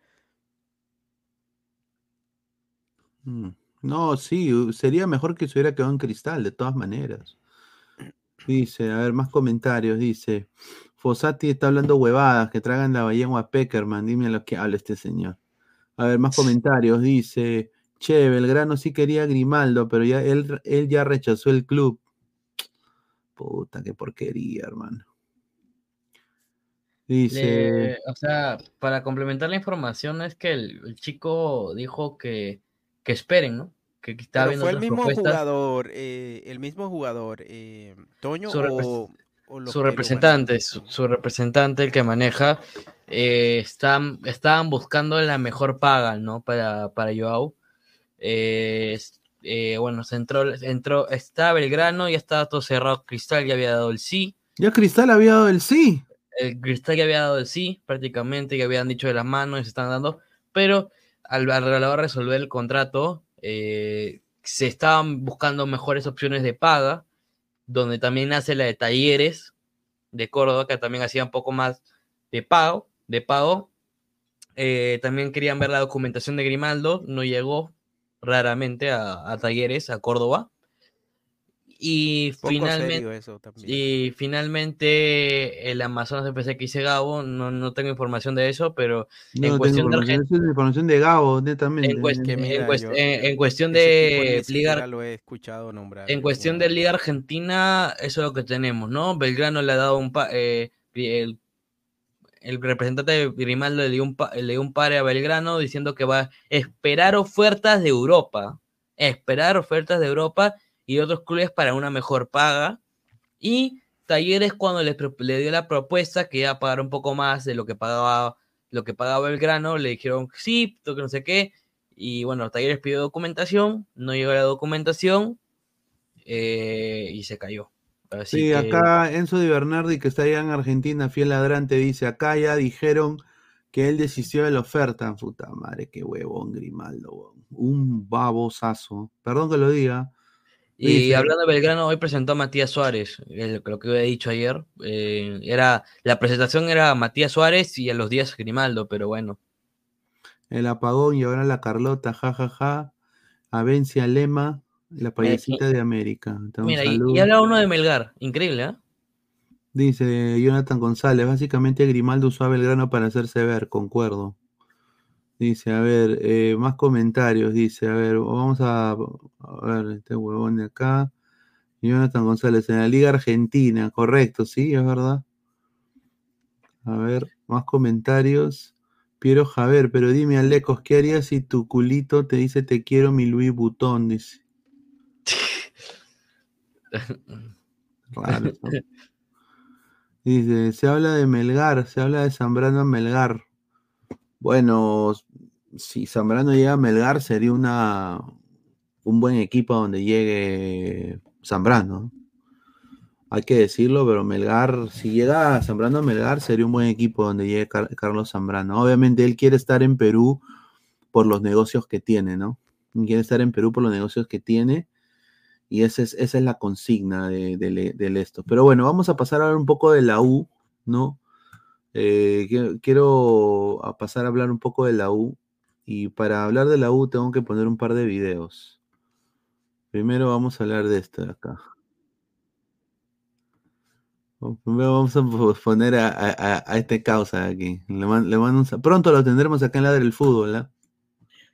Mm. No, sí, sería mejor que se hubiera quedado en cristal, de todas maneras. Dice, a ver, más comentarios. Dice, Fossati está hablando huevadas, que tragan la ballena a Peckerman. Dime lo que habla este señor. A ver, más comentarios. Dice, che, Belgrano sí quería a Grimaldo, pero ya él, él ya rechazó el club. Puta, qué porquería, hermano. Dice, Le- o sea, para complementar la información es que el, el chico dijo que, que esperen, ¿no? Que Pero fue el otras mismo jugador, eh, el mismo jugador, eh, Toño Su, o, su representante, su, su representante, el que maneja, eh, están, estaban buscando la mejor paga, ¿no? Para, para Joao. Eh, eh, bueno, se entró, entró, está Belgrano, ya estaba todo cerrado, Cristal ya había dado el sí. ya Cristal había dado el sí. El Cristal ya había dado el sí, prácticamente, ya habían dicho de las manos y se están dando, pero al, al- resolver el contrato, eh, se estaban buscando mejores opciones de paga, donde también nace la de Talleres de Córdoba, que también hacía un poco más de pago, de pago. Eh, también querían ver la documentación de Grimaldo, no llegó raramente a Talleres, a Córdoba. Y Poco finalmente, eso y finalmente el Amazonas FC que hice Gabo, no, no tengo información de eso, pero No, en cuestión de información, Argen- esa es información de Gabo, netamente. en, cuest- Que en mira, cuest- yo- en- en cuestión de Liga, lo he escuchado nombrar en en cuestión de Liga Argentina, eso es lo que tenemos, ¿no? Belgrano le ha dado un pa- eh, el, el representante de Grimaldo le dio un, pa- le dio un pare a Belgrano diciendo que va a esperar ofertas de Europa, esperar ofertas de Europa y otros clubes para una mejor paga. Y Talleres cuando le, le dio la propuesta que iba a pagar un poco más de lo que pagaba lo que pagaba Belgrano, le dijeron sí, que no sé qué. Y bueno, Talleres pidió documentación, no llegó la documentación eh, y se cayó. Así Sí, que- acá Enzo Di Bernardi, que está allá en Argentina, fiel ladrante, dice, acá ya dijeron que él desistió de la oferta. Puta madre, qué huevón Grimaldo, un babosazo. Perdón que lo diga. Y hablando de Belgrano, hoy presentó a Matías Suárez, el- lo que había dicho ayer. eh, era, la presentación era Matías Suárez y a los días Grimaldo, pero bueno. el apagón y ahora la Carlota, jajaja. Avencia Lema, La payasita de América. Mira, y, y habla uno de Melgar. Increíble, ¿ah? Dice Jonathan González, básicamente Grimaldo usó a Belgrano para hacerse ver, concuerdo. Dice, a ver, eh, más comentarios, dice, a ver, vamos a, a ver, este huevón de acá. Jonathan González, en la Liga Argentina, correcto, sí, es verdad. A ver, más comentarios. Piero Javier, pero dime, Alecos, ¿qué harías si tu culito te dice te quiero mi Louis Vuitton? Dice. Raro, ¿no? Dice, se habla de Melgar, se habla de Zambrano Melgar. Bueno, si Zambrano llega a Melgar sería una un buen equipo donde llegue Zambrano. ¿no? Hay que decirlo, pero Melgar, si llega Zambrano a Melgar, sería un buen equipo donde llegue Car- Carlos Zambrano. Obviamente él quiere estar en Perú por los negocios que tiene, ¿no? Quiere estar en Perú por los negocios que tiene. Y esa es, esa es la consigna de, esto. Pero bueno, vamos a pasar a hablar un poco de la U, ¿no? Eh, quiero, a pasar a hablar un poco de la U. Y para hablar de la U tengo que poner un par de videos. Primero vamos a hablar de esto de acá. Primero vamos a po- poner a, a- este causa de aquí. Le, man- le mando un sa- Pronto lo tendremos acá en la del fútbol, ¿ah?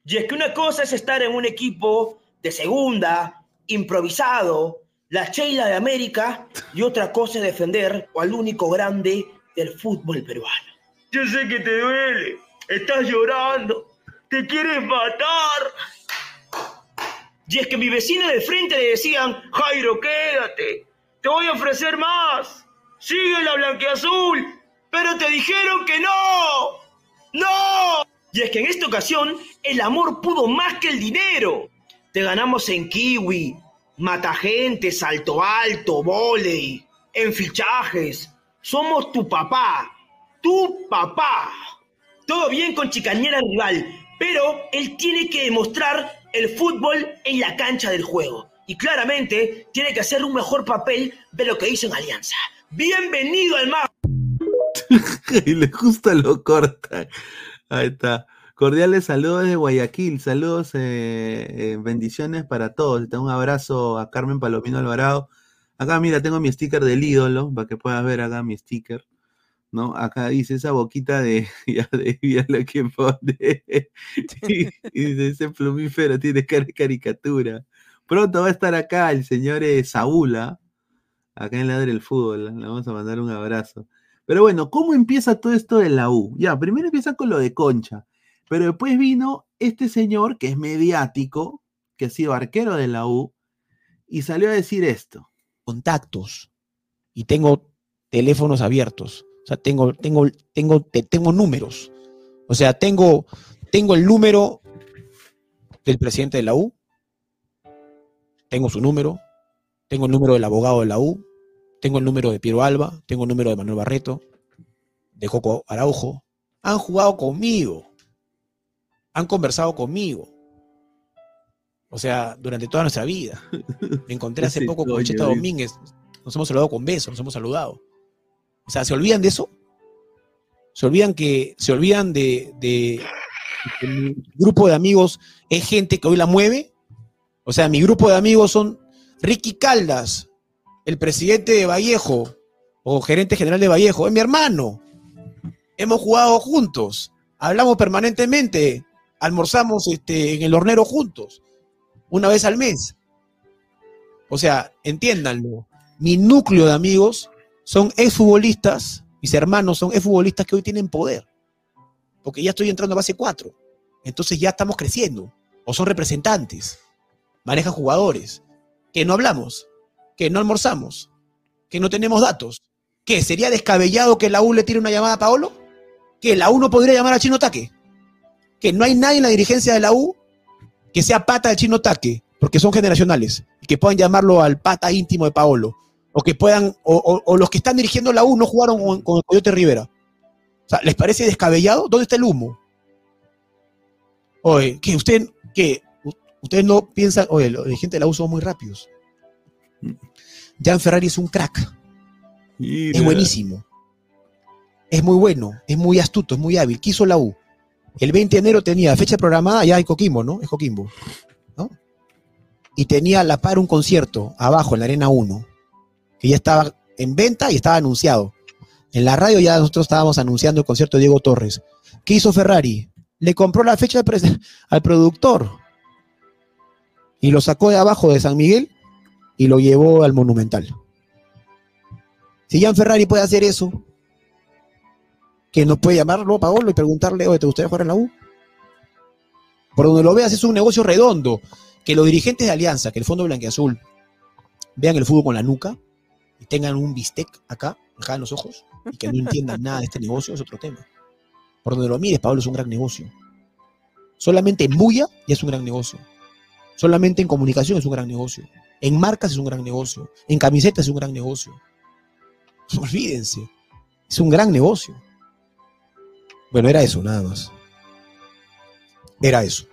Y es que una cosa es estar en un equipo de segunda, improvisado, la Sheila de América, y otra cosa es defender al único grande del fútbol peruano. Yo sé que te duele, estás llorando, te quieres matar. Y es que mi vecino de frente le decían, Jairo, quédate, te voy a ofrecer más, sigue la blanqueazul, pero te dijeron que no, no. Y es que en esta ocasión el amor pudo más que el dinero. Te ganamos en kiwi, matagente, salto alto, volei, en fichajes. Somos tu papá, tu papá. Todo bien con Chicañera rival, pero él tiene que demostrar el fútbol en la cancha del juego. Y claramente tiene que hacer un mejor papel de lo que hizo en Alianza. Bienvenido al mar. y le justo lo corta. Ahí está. Cordiales saludos desde Guayaquil. Saludos, eh, eh, bendiciones para todos. Te un abrazo a Carmen Palomino Alvarado. Acá, mira, tengo mi sticker del ídolo, para que puedas ver acá mi sticker. ¿No? Acá dice esa boquita de, ya de ya lo que pone. y, y dice, ese plumífero tiene cara de caricatura. Pronto va a estar acá el señor eh, Saúl, ¿ah? acá en Ladre el Fútbol. Le vamos a mandar un abrazo. Pero bueno, ¿cómo empieza todo esto de la U? Ya, primero empieza con lo de Concha, pero después vino este señor que es mediático, que ha sido arquero de la U, y salió a decir esto. contactos y tengo teléfonos abiertos. O sea, tengo, tengo, tengo, te- tengo números. O sea, tengo, tengo el número del presidente de la U, tengo su número, tengo el número del abogado de la U, tengo el número de Piero Alba, tengo el número de Manuel Barreto, de Coco Araujo. Han jugado conmigo, han conversado conmigo. O sea, durante toda nuestra vida. Me encontré hace poco con Cheta. Domínguez. Nos hemos saludado con besos, nos hemos saludado. O sea, ¿se olvidan de eso? ¿Se olvidan que, se olvidan de, de mi grupo de amigos es gente que hoy la mueve? O sea, mi grupo de amigos son Ricky Caldas, el presidente de Vallejo, o gerente general de Vallejo, es mi hermano. Hemos jugado juntos, hablamos permanentemente, almorzamos este, en el hornero juntos, una vez al mes. O sea, entiéndanlo. Mi núcleo de amigos son exfutbolistas, mis hermanos son exfutbolistas que hoy tienen poder. Porque ya estoy entrando a base 4. Entonces ya estamos creciendo. O son representantes. Manejan jugadores. Que no hablamos. Que no almorzamos. Que no tenemos datos. ¿Qué? ¿Sería descabellado que la U le tire una llamada a Paolo? ¿Que la U no podría llamar a Chino Taque? ¿Que no hay nadie en la dirigencia de la U que sea pata del Chino Taque? Porque son generacionales. Y que puedan llamarlo al pata íntimo de Paolo o que puedan, o, o- o los que están dirigiendo la U no jugaron con, con el Coyote Rivera. O sea, ¿les parece descabellado? ¿Dónde está el humo? Oye, que usted, que ustedes no piensan, oye, los dirigentes de la U son muy rápidos. Jan Ferrari es un crack. Es buenísimo. Es muy bueno, es muy astuto, es muy hábil. ¿Qué hizo la U? El 20 de enero tenía fecha programada ya en Coquimbo, ¿no? Es Coquimbo. ¿no? y tenía a la par un concierto abajo en la Arena 1, que ya estaba en venta y estaba anunciado. En la radio ya nosotros estábamos anunciando el concierto de Diego Torres. ¿Qué hizo Ferrari? Le compró la fecha al, productor y lo sacó de abajo de San Miguel y lo llevó al Monumental. Si Jan Ferrari puede hacer eso, que nos puede llamarlo Paolo y preguntarle, oye, ¿te gustaría jugar en la U? Por donde lo veas, es un negocio redondo. Que los dirigentes de Alianza, que el Fondo Blanqueazul, vean el fútbol con la nuca y tengan un bistec acá, acá en los ojos, y que no entiendan nada de este negocio, es otro tema. Por donde lo mires, Pablo, es un gran negocio. Solamente en bulla ya es un gran negocio. Solamente en comunicación es un gran negocio. En marcas es un gran negocio. En camisetas es un gran negocio. Olvídense. Es un gran negocio. Bueno, era eso, nada más. Era eso.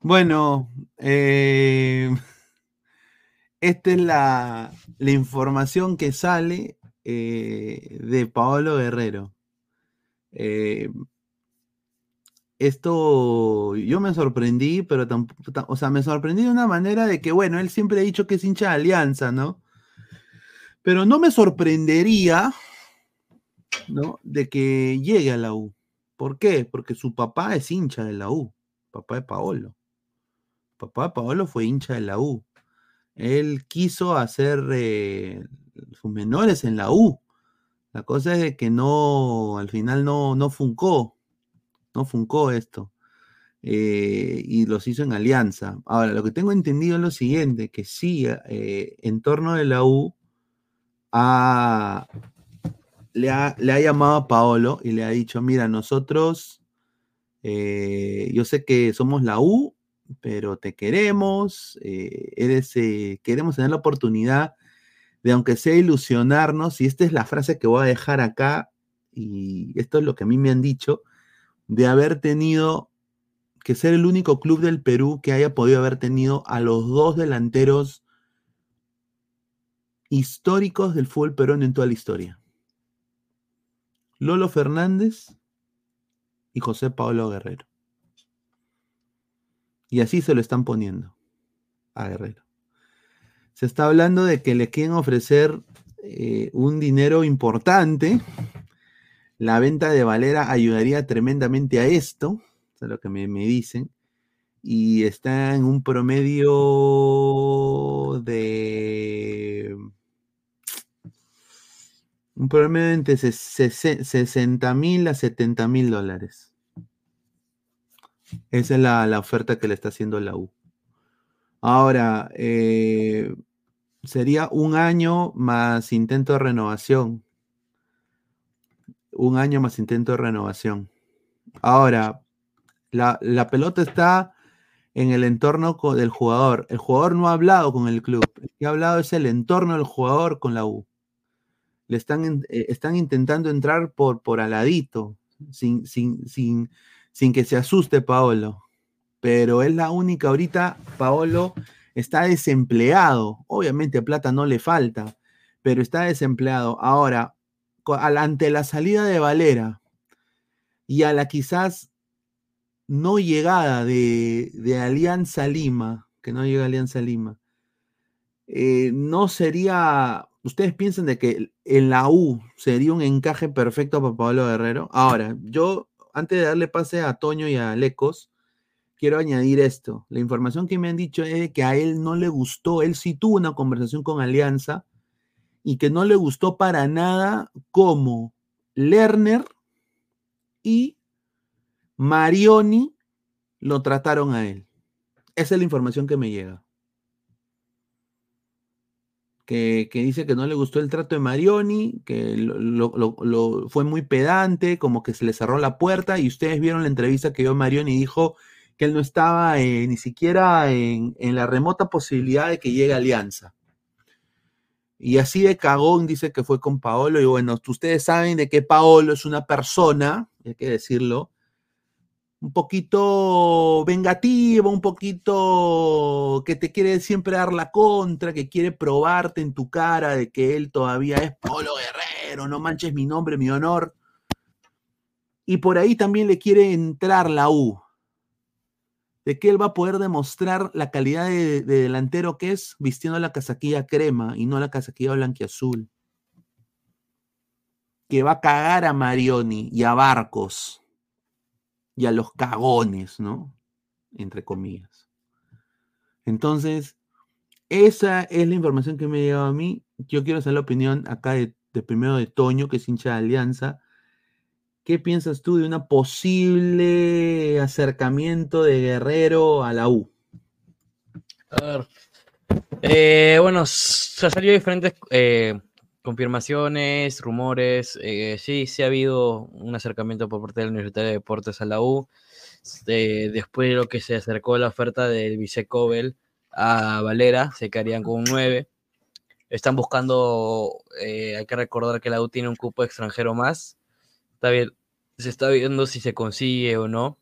Bueno, eh, esta es la, información que sale eh, de Paolo Guerrero. Eh, esto yo me sorprendí, pero tampoco, ta- o sea, me sorprendí de una manera de que, bueno, él siempre ha dicho que es hincha de Alianza, ¿no? Pero no me sorprendería, ¿no? De que llegue a la U. ¿Por qué? Porque su papá es hincha de la U, papá de Paolo. Papá de Paolo fue hincha de la U. Él quiso hacer eh, sus menores en la U. La cosa es que no, al final no, no funcó, no funcó esto. eh, y los hizo en alianza. Ahora, lo que tengo entendido es lo siguiente, que sí, eh, en torno de la U ha- le, ha, llamado a Paolo y le ha dicho, mira, nosotros, yo sé que somos la U, pero te queremos, eh, eh, queremos tener la oportunidad de, aunque sea ilusionarnos, y esta es la frase que voy a dejar acá, y esto es lo que a mí me han dicho, de haber tenido que ser el único club del Perú que haya podido haber tenido a los dos delanteros históricos del fútbol peruano en toda la historia. Lolo Fernández y José Pablo Guerrero. Y así se lo están poniendo a Guerrero. Se está hablando de que le quieren ofrecer eh, un dinero importante. La venta de Valera ayudaría tremendamente a esto, es lo que me, me dicen. Y está en un promedio de. Un promedio entre 60 mil a 70 mil dólares. Esa es la, la oferta que le está haciendo la U. Ahora, eh, sería un año más intento de renovación. Un año más intento de renovación. Ahora, la, la pelota está en el entorno del jugador. El jugador no ha hablado con el club. El que ha hablado es el entorno del jugador con la U. Le están, eh, están intentando entrar por, por aladito, sin, sin, sin, sin que se asuste Paolo. Pero es la única ahorita, Paolo está desempleado. Obviamente plata no le falta, pero está desempleado. Ahora, ante la salida de Valera y a la quizás no llegada de, de Alianza Lima, que no llega Alianza Lima, eh, no sería, ustedes piensan de que en la U sería un encaje perfecto para Pablo Guerrero. Ahora, yo, antes de darle pase a Toño y a Lecos, quiero añadir esto. La información que me han dicho es que a él no le gustó, él sí tuvo una conversación con Alianza y que no le gustó para nada cómo Lerner y Marioni lo trataron a él. Esa es la información que me llega. Que, dice que no le gustó el trato de Marioni, que lo- lo- fue muy pedante, como que se le cerró la puerta, y ustedes vieron la entrevista que dio Marioni y dijo que él no estaba eh, ni siquiera en, en la remota posibilidad de que llegue a Alianza. Y así de cagón dice que fue con Paolo, y bueno, ustedes saben de que Paolo es una persona, hay que decirlo, un poquito vengativo, un poquito que te quiere siempre dar la contra, que quiere probarte en tu cara de que él todavía es Polo Guerrero, no manches mi nombre, mi honor. Y por ahí también le quiere entrar la U. de que él va a poder demostrar la calidad de, de delantero que es vistiendo la casaquilla crema y no la casaquilla blanquiazul. Que va a cagar a Marioni y a Barcos y a los cagones, ¿no? Entre comillas. Entonces, esa es la información que me llegado a mí. Yo quiero saber la opinión acá de, de primero de Toño, que es hincha de Alianza. ¿Qué piensas tú de un posible acercamiento de Guerrero a la U? A ver. Eh, bueno, se han salido diferentes eh, confirmaciones, rumores. eh, sí, sí ha habido un acercamiento por parte del Universitario de Deportes a la U. eh, después de lo que se acercó la oferta del Vicecobel a Valera, se quedarían con un 9. Están buscando, eh, hay que recordar que la U tiene un cupo extranjero más. Está bien, se está viendo si se consigue o no.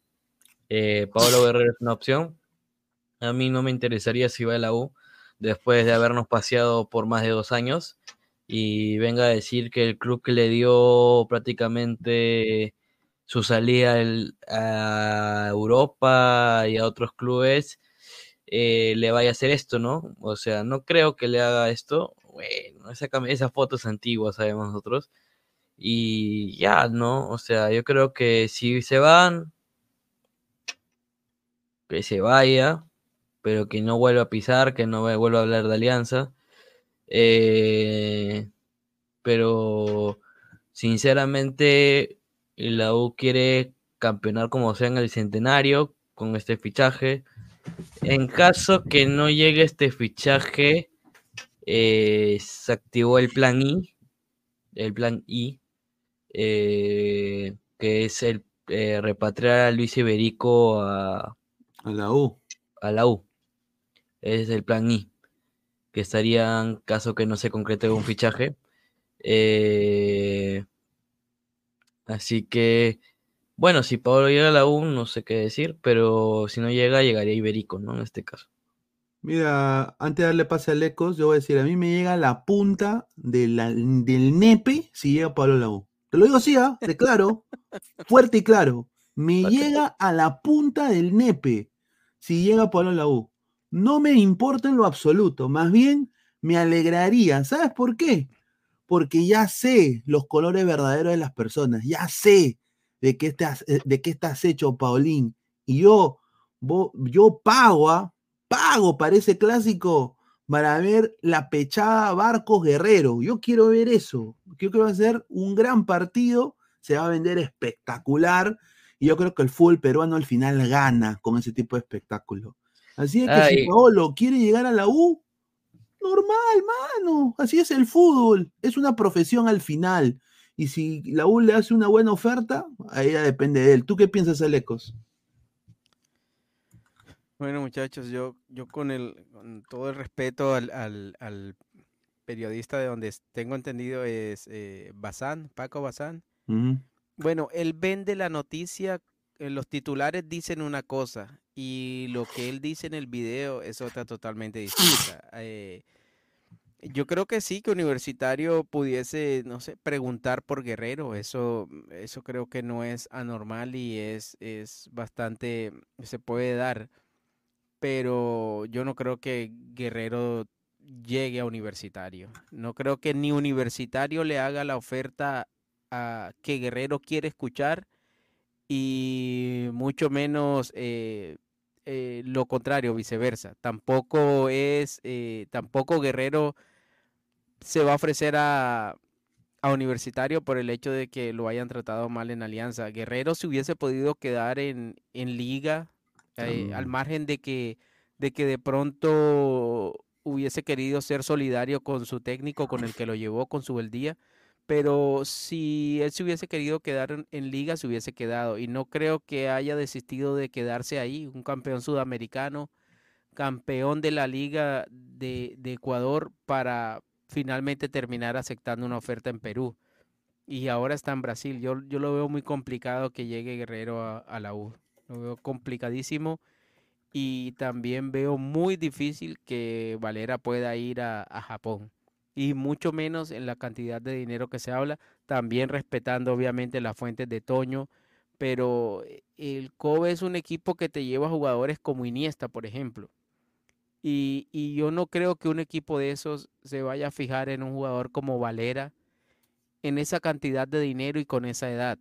Pablo Guerrero es una opción. A mí no me interesaría si va a la U después de habernos paseado por más de dos años y venga a decir que el club que le dio prácticamente su salida al- a Europa y a otros clubes eh, le vaya a hacer esto, ¿no? O sea, no creo que le haga esto. Bueno, esa, cam- esa foto es antigua, sabemos nosotros. Y ya, ¿no? O sea, yo creo que si se van, que se vaya, pero que no vuelva a pisar, que no vuelva a hablar de alianza. Eh, pero sinceramente, la U quiere campeonar como sea en el centenario con este fichaje. En caso que no llegue este fichaje, eh, se activó el plan I, el plan I, eh, que es el eh, repatriar a Luis Iberico a, A la U. a la U. Es el plan I, que estaría en caso que no se concrete un fichaje. Eh, así que, bueno, si Pablo llega a la U, no sé qué decir, pero si no llega, llegaría Iberico, ¿no? En este caso. Mira, antes de darle pase al Ecos, yo voy a decir, a mí me llega la punta de la- del nepe si llega Pablo Lau. Te lo digo así. De claro, fuerte y claro. Me llega a la punta del nepe si llega Pablo Lau. No me importa en lo absoluto, más bien me alegraría. ¿Sabes por qué? Porque ya sé los colores verdaderos de las personas, ya sé de qué estás, eh, de qué estás hecho, Paulín. Y yo, yo pago, ¿ah? pago para ese clásico para ver la pechada Barcos Guerrero. Yo quiero ver eso. Creo que va a ser un gran partido, se va a vender espectacular y yo creo que el fútbol peruano al final gana con ese tipo de espectáculo. Así es que si. Paolo quiere llegar a la U, normal, mano. Así es el fútbol. Es una profesión al final. Y si la U le hace una buena oferta, ahí ya depende de él. ¿Tú qué piensas, Alecos? Bueno, muchachos, yo, yo con el, con todo el respeto al, al- al periodista de donde tengo entendido es eh, Bazán, Paco Bazán. Bueno, él vende la noticia, los titulares dicen una cosa y lo que él dice en el video es otra totalmente distinta. Eh, yo creo que sí, que Universitario pudiese, no sé, preguntar por Guerrero. Eso, eso creo que no es anormal y es, es bastante, se puede dar. Pero yo no creo que Guerrero llegue a Universitario. No creo que ni Universitario le haga la oferta a que Guerrero quiere escuchar y mucho menos eh, eh, lo contrario, viceversa. Tampoco es, eh, tampoco Guerrero se va a ofrecer a, a Universitario por el hecho de que lo hayan tratado mal en Alianza. Guerrero se hubiese podido quedar en, en liga, eh, al margen de que, de que de pronto hubiese querido ser solidario con su técnico, con el que lo llevó, con su Beldía. Pero si él se hubiese querido quedar en, liga, se hubiese quedado. Y no creo que haya desistido de quedarse ahí. Un campeón sudamericano, campeón de la liga de, Ecuador para finalmente terminar aceptando una oferta en Perú. Y ahora está en Brasil. Yo, yo lo veo muy complicado que llegue Guerrero a, la U. Lo veo complicadísimo. Y también veo muy difícil que Valera pueda ir a Japón. Y mucho menos en la cantidad de dinero que se habla. También respetando obviamente las fuentes de Toño. pero eh, el Kobe es un equipo que te lleva jugadores como Iniesta, por ejemplo. Y, y yo no creo que un equipo de esos se vaya a fijar en un jugador como Valera en esa cantidad de dinero y con esa edad.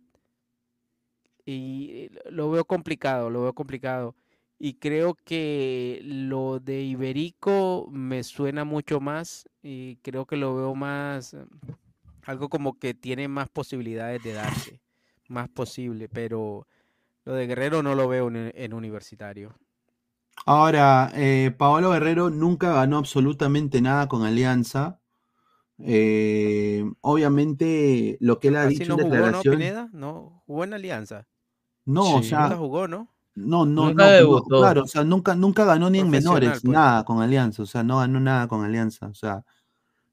Y eh, lo veo complicado, lo veo complicado. Y creo que lo de Iberico me suena mucho más y creo que lo veo más, eh, algo como que tiene más posibilidades de darse, más posible, pero lo de Guerrero no lo veo en, en universitario. Ahora, eh, Paolo Guerrero nunca ganó absolutamente nada con Alianza. Eh, obviamente, lo que él ha dicho no en jugó, ¿no, declaración. Pineda? No, jugó en Alianza. No, o sea, jugó, ¿no? No, no, Nunca no, no, debutó. claro, o sea, nunca, nunca ganó ni en menores, pues. nada con Alianza, o sea, no ganó nada con Alianza, o sea,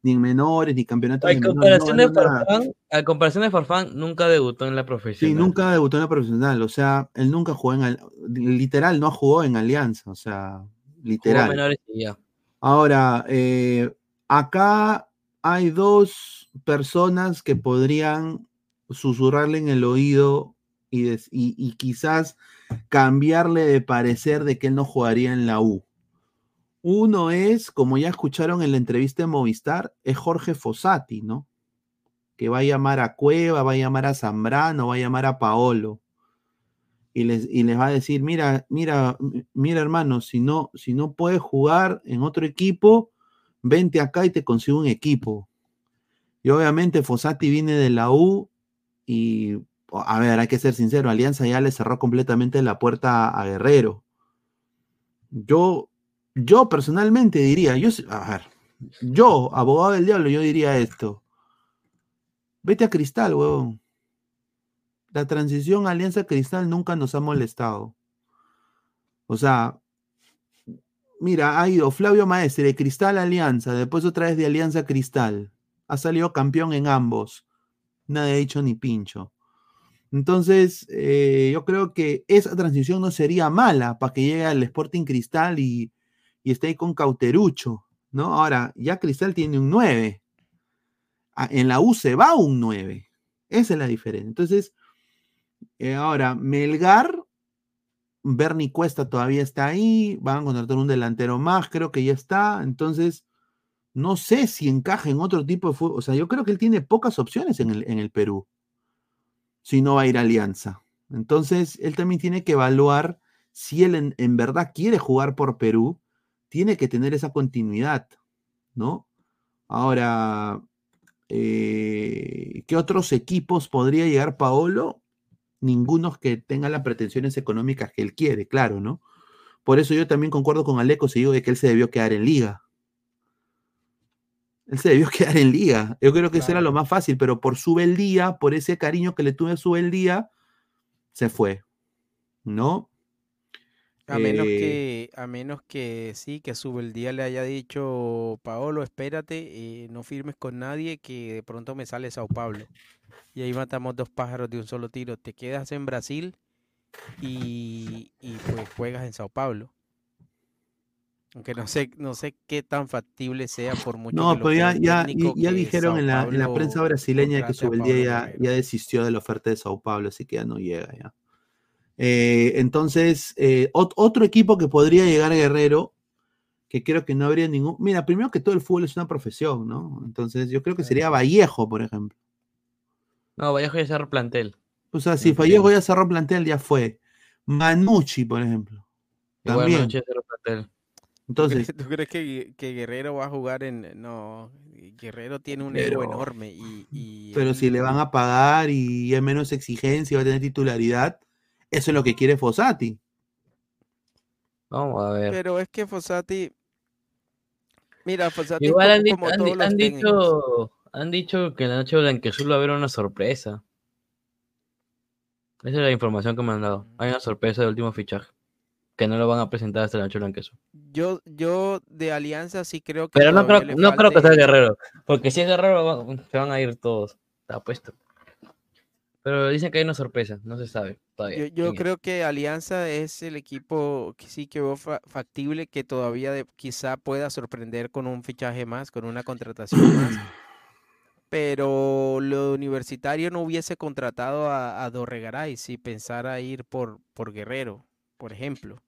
ni en menores, ni campeonatos A de menores, no comparación, de. Farfán, a comparación de Farfán, nunca debutó en la Sí, profesional. nunca debutó en la profesional, o sea, él nunca jugó en, Al- literal, no jugó en Alianza, o sea, Jugó literal. menores y ya. Ahora, eh, acá hay dos personas que podrían susurrarle en el oído y, quizás cambiarle de parecer de que él no jugaría en la U. Uno es, como ya escucharon en la entrevista de Movistar, es Jorge Fossati, ¿no? Que va a llamar a Cueva, va a llamar a Zambrano, va a llamar a Paolo. Y les, y les va a decir, mira, mira, mira, hermano, si no, si no puedes jugar en otro equipo, vente acá y te consigo un equipo. Y obviamente Fossati viene de la U y, a ver, hay que ser sincero, Alianza ya le cerró completamente la puerta a Guerrero. Yo, yo personalmente diría, yo, yo, abogado del diablo, yo diría esto. Vete a Cristal, huevón. La transición Alianza Cristal nunca nos ha molestado. O sea, mira, ha ido Flavio Maestre de Cristal Alianza, después otra vez de Alianza Cristal. Ha salido campeón en ambos. Nadie ha dicho ni pincho. Entonces, eh, yo creo que esa transición no sería mala para que llegue al Sporting Cristal y, esté ahí con Cauterucho, ¿no? Ahora, ya Cristal tiene un 9. Ah, En la U se va un 9. Esa es la diferencia. Entonces, eh, ahora, Melgar, Bernie Cuesta todavía está ahí, van a contratar un delantero más, creo que ya está. Entonces, no sé si encaja en otro tipo de fútbol. O sea, yo creo que él tiene pocas opciones en el Perú, si no va a ir Alianza. Entonces, él también tiene que evaluar si él en, verdad quiere jugar por Perú, tiene que tener esa continuidad, ¿no? Ahora, eh, ¿qué otros equipos podría llegar Paolo? Ninguno que tenga las pretensiones económicas que él quiere, claro, ¿no? Por eso yo también concuerdo con Aleco si digo de que él se debió quedar en liga. Él se debió quedar en liga. Yo creo que eso era lo más fácil, pero por su beldía, por ese cariño que le tuve a su beldía, se fue. ¿No? A menos Eh, que, a menos que sí, que día le haya dicho, Paolo, espérate, eh, no firmes con nadie, que de pronto me sale Sao Paulo. Y ahí matamos dos pájaros de un solo tiro. Te quedas en Brasil y, y pues juegas en Sao Paulo. Aunque no sé, no sé qué tan factible sea por mucho No, que pero ya, dijeron en la, en la prensa brasileña que contrate su a beldía Paolo ya, ya desistió de la oferta de Sao Paulo, así que ya no llega ya. Eh, entonces, eh, ot- otro equipo que podría llegar a Guerrero, que creo que no habría ningún. Mira, primero que todo el fútbol es una profesión, ¿no? Entonces, yo creo que sería Vallejo, por ejemplo. No, Vallejo ya cerró plantel. O sea, si. Vallejo ya cerró plantel, ya fue. Manucci, por ejemplo. Igual También. Manucci ya cerró plantel. ¿Tú Entonces, crees, tú crees que, que Guerrero va a jugar en... No, Guerrero tiene un Pero- ego enorme y, y pero si le van a pagar y hay menos exigencia y va a tener titularidad, eso es lo que quiere Fossati. Vamos a ver. Pero es que Fossati... Mira, Fossati Igual han, como han todos los dicho, han dicho que en la noche Blanquezul va a haber una sorpresa. Esa es la información que me han dado. Hay una sorpresa del último fichaje. Que no lo van a presentar hasta la noche Blanquezul. Yo, yo de Alianza sí creo que Pero no creo, no creo que sea Guerrero. Porque si es Guerrero, se van a ir todos. Está puesto. Pero dicen que hay una sorpresa. No se sabe todavía. Yo, creo que Alianza es el equipo que sí que veo fa- factible que todavía de- quizá pueda sorprender con un fichaje más, con una contratación más. pero lo universitario no hubiese contratado a, a Dorregaray si pensara ir por, por Guerrero, por ejemplo.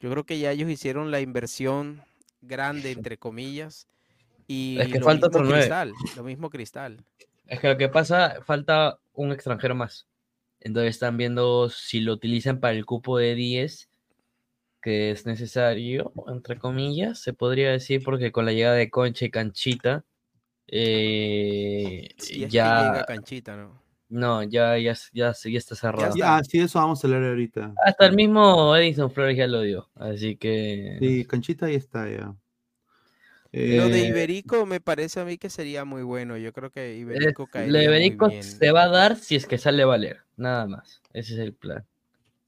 Yo creo que ya ellos hicieron la inversión grande, entre comillas, y Es que lo falta mismo. Cristal, lo mismo Cristal. Es que lo que pasa, falta un extranjero más. Entonces están viendo si lo utilizan para el cupo de 10, que es necesario, entre comillas, se podría decir, porque con la llegada de Concha y Canchita, eh, Si es que ya... llega Canchita, ¿no? No, ya, ya, ya, ya está cerrado. Ya, sí, eso vamos a hablar ahorita. Hasta el mismo Edison Flores ya lo dio, así que... Sí, Canchita ahí está ya. Lo de Eh, Iberico me parece a mí que sería muy bueno. Yo creo que Iberico Lo caería de muy Iberico bien. se va a dar si es que sale Valera, nada más. Ese es el plan.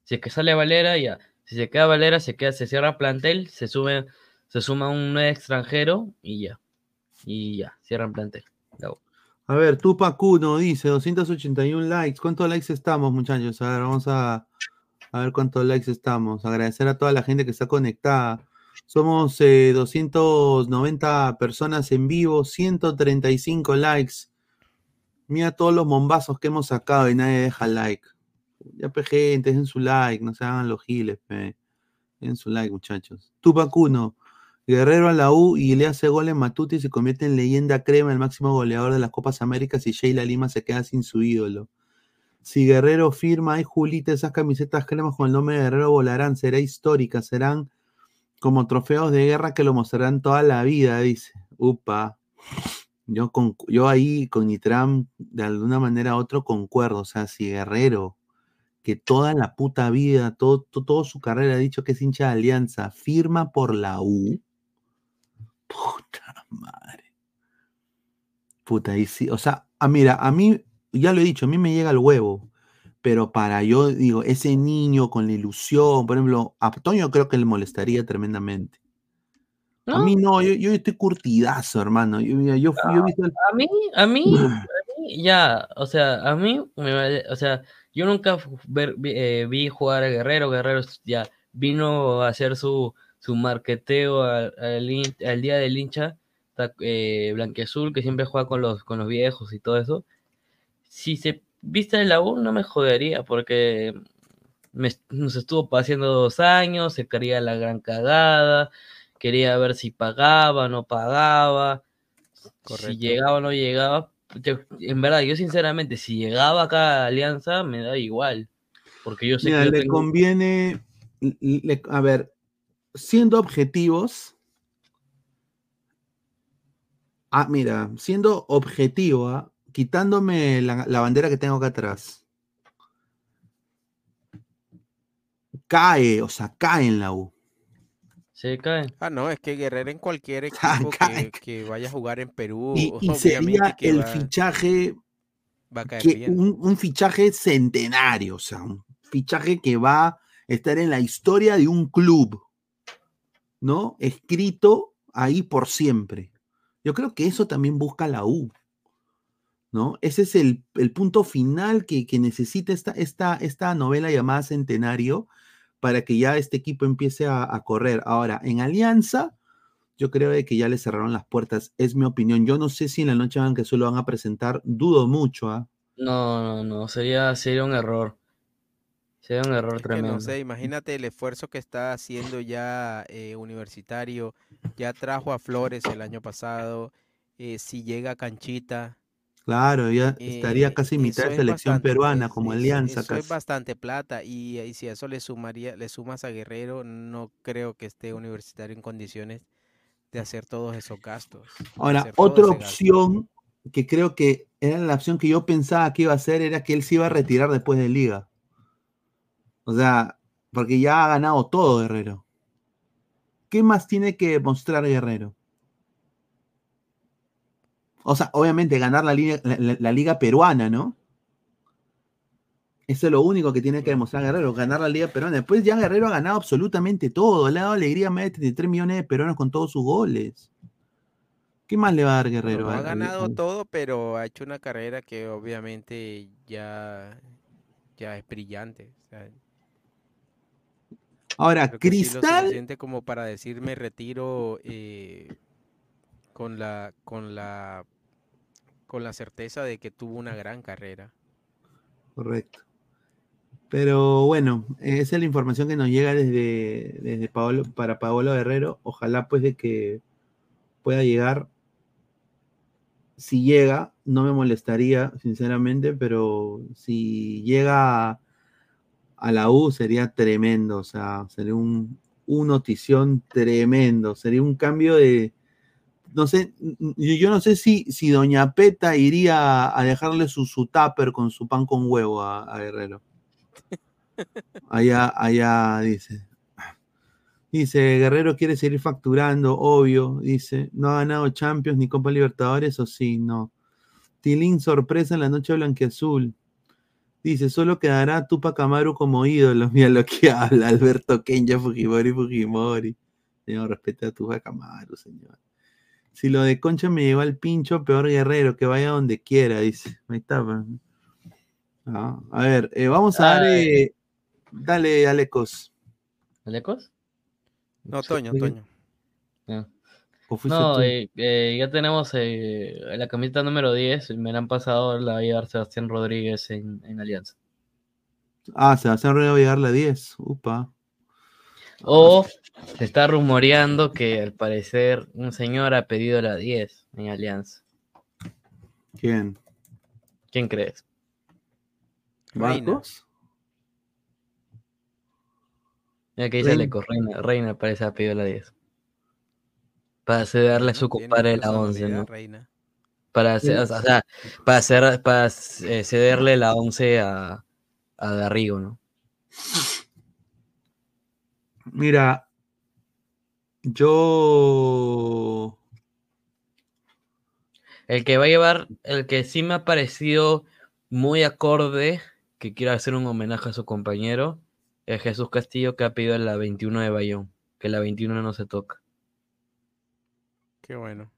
Si es que sale Valera, ya. Si se queda Valera, se queda, se cierra plantel, se sube, se suma un nuevo extranjero y ya. Y ya, cierran plantel. Ya. A ver, Tupac Uno dice 281 likes. ¿Cuántos likes estamos, muchachos? A ver, vamos a, ver cuántos likes estamos. Agradecer a toda la gente que está conectada. Somos eh, 290 personas en vivo, 135 likes. Mira todos los bombazos que hemos sacado y nadie deja like. Ya, pe, gente, dejen su like, no se hagan los giles, pe. Den su like, muchachos. Tupac Uno. Guerrero a la U y le hace gol en Matuti y se convierte en leyenda crema, el máximo goleador de las Copas Américas y Sheila Lima se queda sin su ídolo. Si Guerrero firma, ay Julita, esas camisetas cremas con el nombre de Guerrero volarán, será histórica, serán como trofeos de guerra que lo mostrarán toda la vida, dice. Upa. Yo, con, yo ahí con Nitram, de alguna manera u otro, concuerdo. O sea, si Guerrero, que toda la puta vida, todo, to- toda su carrera ha dicho que es hincha de Alianza, firma por la U. Puta madre. Puta, y sí, o sea, ah, mira, a mí, ya lo he dicho, a mí me llega el huevo, pero para yo, digo, ese niño con la ilusión, por ejemplo, a Toño creo que le molestaría tremendamente. A mí no, yo, yo estoy curtidazo, hermano. Yo, yo, fui- yo he visto el- A mí, a mí, a mí ya, o sea, a mí, me o sea, yo nunca ver- vi, eh, vi jugar a Guerrero, Guerrero ya vino a hacer su, su marqueteo al, al día del hincha, eh, blanquiazul, que siempre juega con los, con los viejos y todo eso. Si se viste en la U, no me jodería, porque me, nos estuvo paseando dos años, se quería la gran cagada, quería ver si pagaba, no pagaba, si llegaba o no llegaba. en verdad, yo sinceramente, si llegaba acá a Alianza, me da igual, porque yo sé Mira, que le tengo- conviene, le- a ver, siendo objetivos, ah, mira, siendo objetivo, quitándome la, la bandera que tengo acá atrás, cae, o sea, cae en la U. Se cae. Ah, no, es que Guerrero en cualquier Ah, equipo cae. que, que vaya a jugar en Perú, Y, sería que el va, fichaje, va a caer que, bien. un, un fichaje centenario, o sea, un fichaje que va a estar en la historia de un club, ¿no? Escrito ahí por siempre. Yo creo que eso también busca la U, ¿no? Ese es el, el punto final que, que necesita esta, esta, esta novela llamada Centenario para que ya este equipo empiece a, a correr. Ahora, en Alianza, yo creo de que ya le cerraron las puertas, es mi opinión. Yo no sé si en la noche van que solo van a presentar, dudo mucho, ¿ah? No, no, no, sería, sería un error. Sería un error Es que tremendo. no sé, imagínate el esfuerzo que está haciendo ya eh, Universitario. Ya trajo a Flores el año pasado. eh, si llega Canchita, Claro, ya estaría eh, casi mitad eso de es selección bastante- peruana es- como es- Alianza Eso es casi. bastante plata. Y, y si a eso le sumaría, le sumas a Guerrero, no creo que esté Universitario en condiciones de hacer todos esos gastos. Ahora, otra ese gasto. opción que creo que era la opción que yo pensaba que iba a hacer era que él se iba a retirar después de Liga. O sea, porque ya ha ganado todo Guerrero. ¿Qué más tiene que mostrar Guerrero? O sea, obviamente ganar la liga, la, la- la liga peruana, ¿no? Eso es lo único que tiene que demostrar Guerrero, ganar la liga peruana. Después ya Guerrero ha ganado absolutamente todo. Le ha dado alegría a más de 33 millones de peruanos con todos sus goles. ¿Qué más le va a dar Guerrero? No ha al- ganado todo, pero ha hecho una carrera que obviamente ya, ya es brillante. o sea, Ahora, creo que sí lo Cristal, como para decir me retiro eh, con la con la con la certeza de que tuvo una gran carrera. Correcto. Pero bueno, esa es la información que nos llega desde, desde Paolo, para Paolo Guerrero. Ojalá pues de que pueda llegar. Si llega, no me molestaría, sinceramente, pero si llega a, la U sería tremendo, o sea, sería un, un notición tremendo, sería un cambio de, no sé, yo yo no sé si, si Doña Peta iría a dejarle su, su tupper con su pan con huevo a, a Guerrero. Allá, allá dice. Dice, Guerrero quiere seguir facturando, obvio. Dice, no ha ganado Champions ni Copa Libertadores, o sí, no. Tilín sorpresa en la noche blanquiazul. Dice, solo quedará Tupac Amaru como ídolo. Mira lo que habla Alberto Kenya Fujimori Fujimori. Señor, respeta a Tupac Amaru, señor. Si lo de Concha me llevó al pincho, peor guerrero, que vaya donde quiera, dice. Ahí está. pues. Ah, a ver, eh, vamos a dar. Ay. eh, dale, Alecos. ¿Alecos? No, Toño. Toño. Ah. ¿O fuiste No, eh, eh, ya tenemos eh, la camiseta número 10. Me la han pasado, la va a llevar Sebastián Rodríguez en, en Alianza. Ah, Sebastián Rueda va a llegar la 10. Upa. O se está rumoreando que al parecer un señor ha pedido la 10 en Alianza. ¿Quién? ¿Quién crees? ¿Marcos? Mira que dice Reina. Aleco, Reina, Reina parece ha pedido la 10. Para cederle a su compadre la 11, personalidad, ¿no? Reina. Para, hacer- o sea, para, hacer, para eh, cederle la 11 a, a Garrigo, ¿no? Mira, yo. El que va a llevar, el que sí me ha parecido muy acorde, que quiere hacer un homenaje a su compañero, es Jesús Castillo, que ha pedido la 21 de Bayón, que la 21 no se toca. Qué bueno.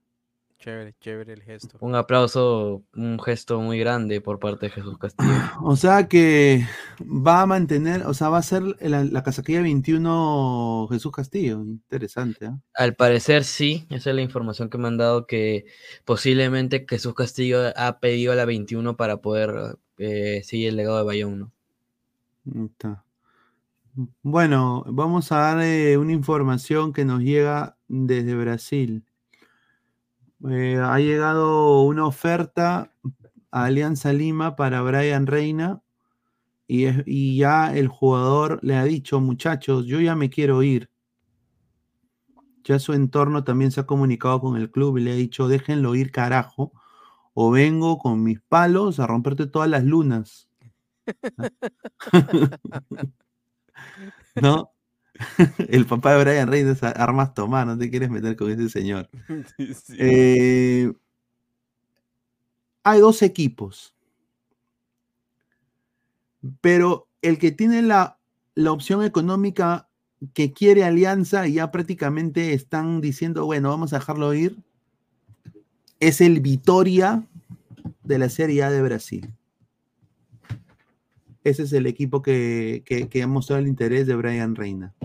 Chévere, chévere el gesto. Un aplauso, un gesto muy grande por parte de Jesús Castillo. O sea que va a mantener, o sea, va a ser la, la casaquilla 21 Jesús Castillo. Interesante, ¿ah? Al parecer sí, esa es la información que me han dado, que posiblemente Jesús Castillo ha pedido la 21 para poder eh, seguir el legado de Bayón, ¿no? Está. Bueno, vamos a dar eh, una información que nos llega desde Brasil. Eh, ha llegado una oferta a Alianza Lima para Brian Reina y, es- y ya el jugador le ha dicho, muchachos, yo ya me quiero ir. Ya su entorno también se ha comunicado con el club y le ha dicho, déjenlo ir carajo o vengo con mis palos a romperte todas las lunas. ¿No? El papá de Brian Reina es armas tomar, no te quieres meter con ese señor. Sí. Eh, hay dos equipos, pero el que tiene la, la opción económica que quiere alianza y ya prácticamente están diciendo, bueno, vamos a dejarlo ir, es el Vitoria de la Serie A de Brasil. Ese es el equipo que, que, que ha mostrado el interés de Brian Reina.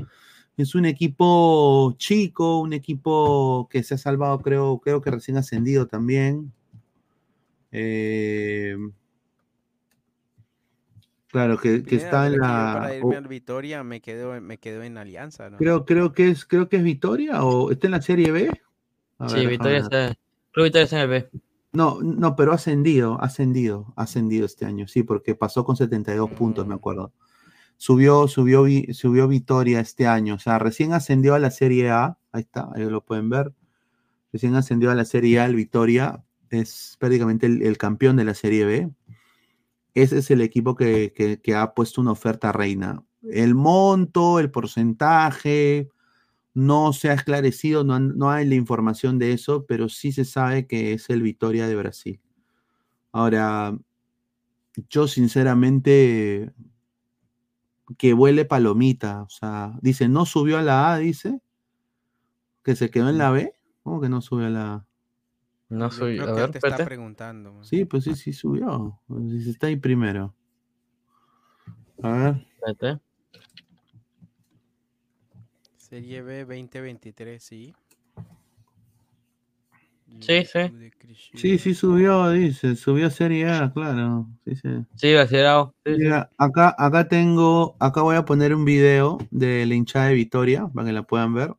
Es un equipo chico, un equipo que se ha salvado, creo, creo que recién ascendido también. Eh, claro, que, que está en la. para irme al Vitoria me quedo, en- me quedo en Alianza, ¿no? creo, creo que es, creo que es Vitoria o está en la Serie B. A Sí, ver, ver. está, creo que Victoria está en el B. No, no, pero ha ascendido, ha ascendido, ha ascendido este año, sí, porque pasó con 72 puntos, me acuerdo. Subió, subió, subió Vitoria este año, o sea, recién ascendió a la Serie A, ahí está, ahí lo pueden ver. Recién ascendió a la Serie A, el Vitoria es prácticamente el, el campeón de la Serie B. Ese es el equipo que, que- que ha puesto una oferta reina. El monto, el porcentaje, no se ha esclarecido, no, no hay la información de eso, pero sí se sabe que es el Vitoria de Brasil. Ahora, yo sinceramente que vuele palomita, o sea, dice, no subió a la A, dice, que se quedó en la B, ¿cómo que no subió a la A? No creo a ver, te está preguntando. man. Sí, pues sí, sí subió, pues, está ahí primero. A ver, Espérate. Serie B 2023, sí. Sí, Sí, sí. Sí, subió, dice, subió a Serie A, claro. Sí, sí. Sí, Brasileirao. Sí, sí. Mira, acá, acá tengo, acá voy a poner un video de la hinchada de Vitoria para que la puedan ver.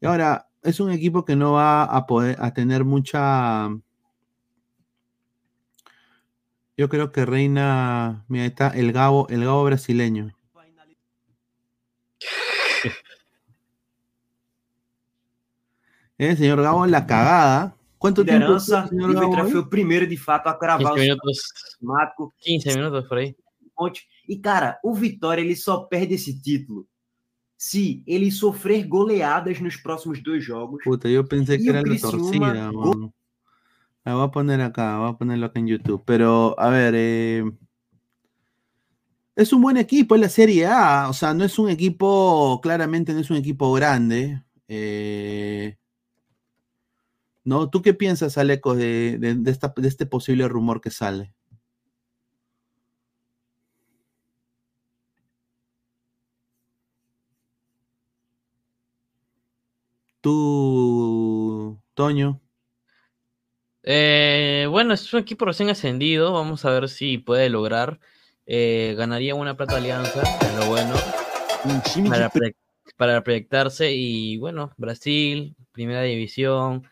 Y ahora, es un equipo que no va a poder a tener mucha. Yo creo que reina. Mira, ahí está el Gabo, el Gabo brasileño. Eh, señor Gabo, la cagada. ¿Cuánto tiempo liderança o Gabo? Eh? foi o primeiro, de fato, a cravar 15 o minutos. Marco. 15 minutos por aí. E, cara, o Vitória ele só perde esse título se ele sofrer goleadas nos próximos dois jogos. Puta, yo pensé que era Criciúma, torcida. mano. La voy a poner acá, a ponerlo acá en YouTube. Pero, a ver, eh, es un buen equipo, es la Serie A. O sea, no es un equipo, claramente no es un equipo grande. eh, ¿No? ¿Tú qué piensas, Alecos, de, de- de esta- de este posible rumor que sale? Tú, Toño. Eh, bueno, es un equipo recién ascendido. Vamos a ver si puede lograr. Eh, ganaría una plata alianza, es lo bueno. Para proyectarse. Y bueno, Brasil, primera división.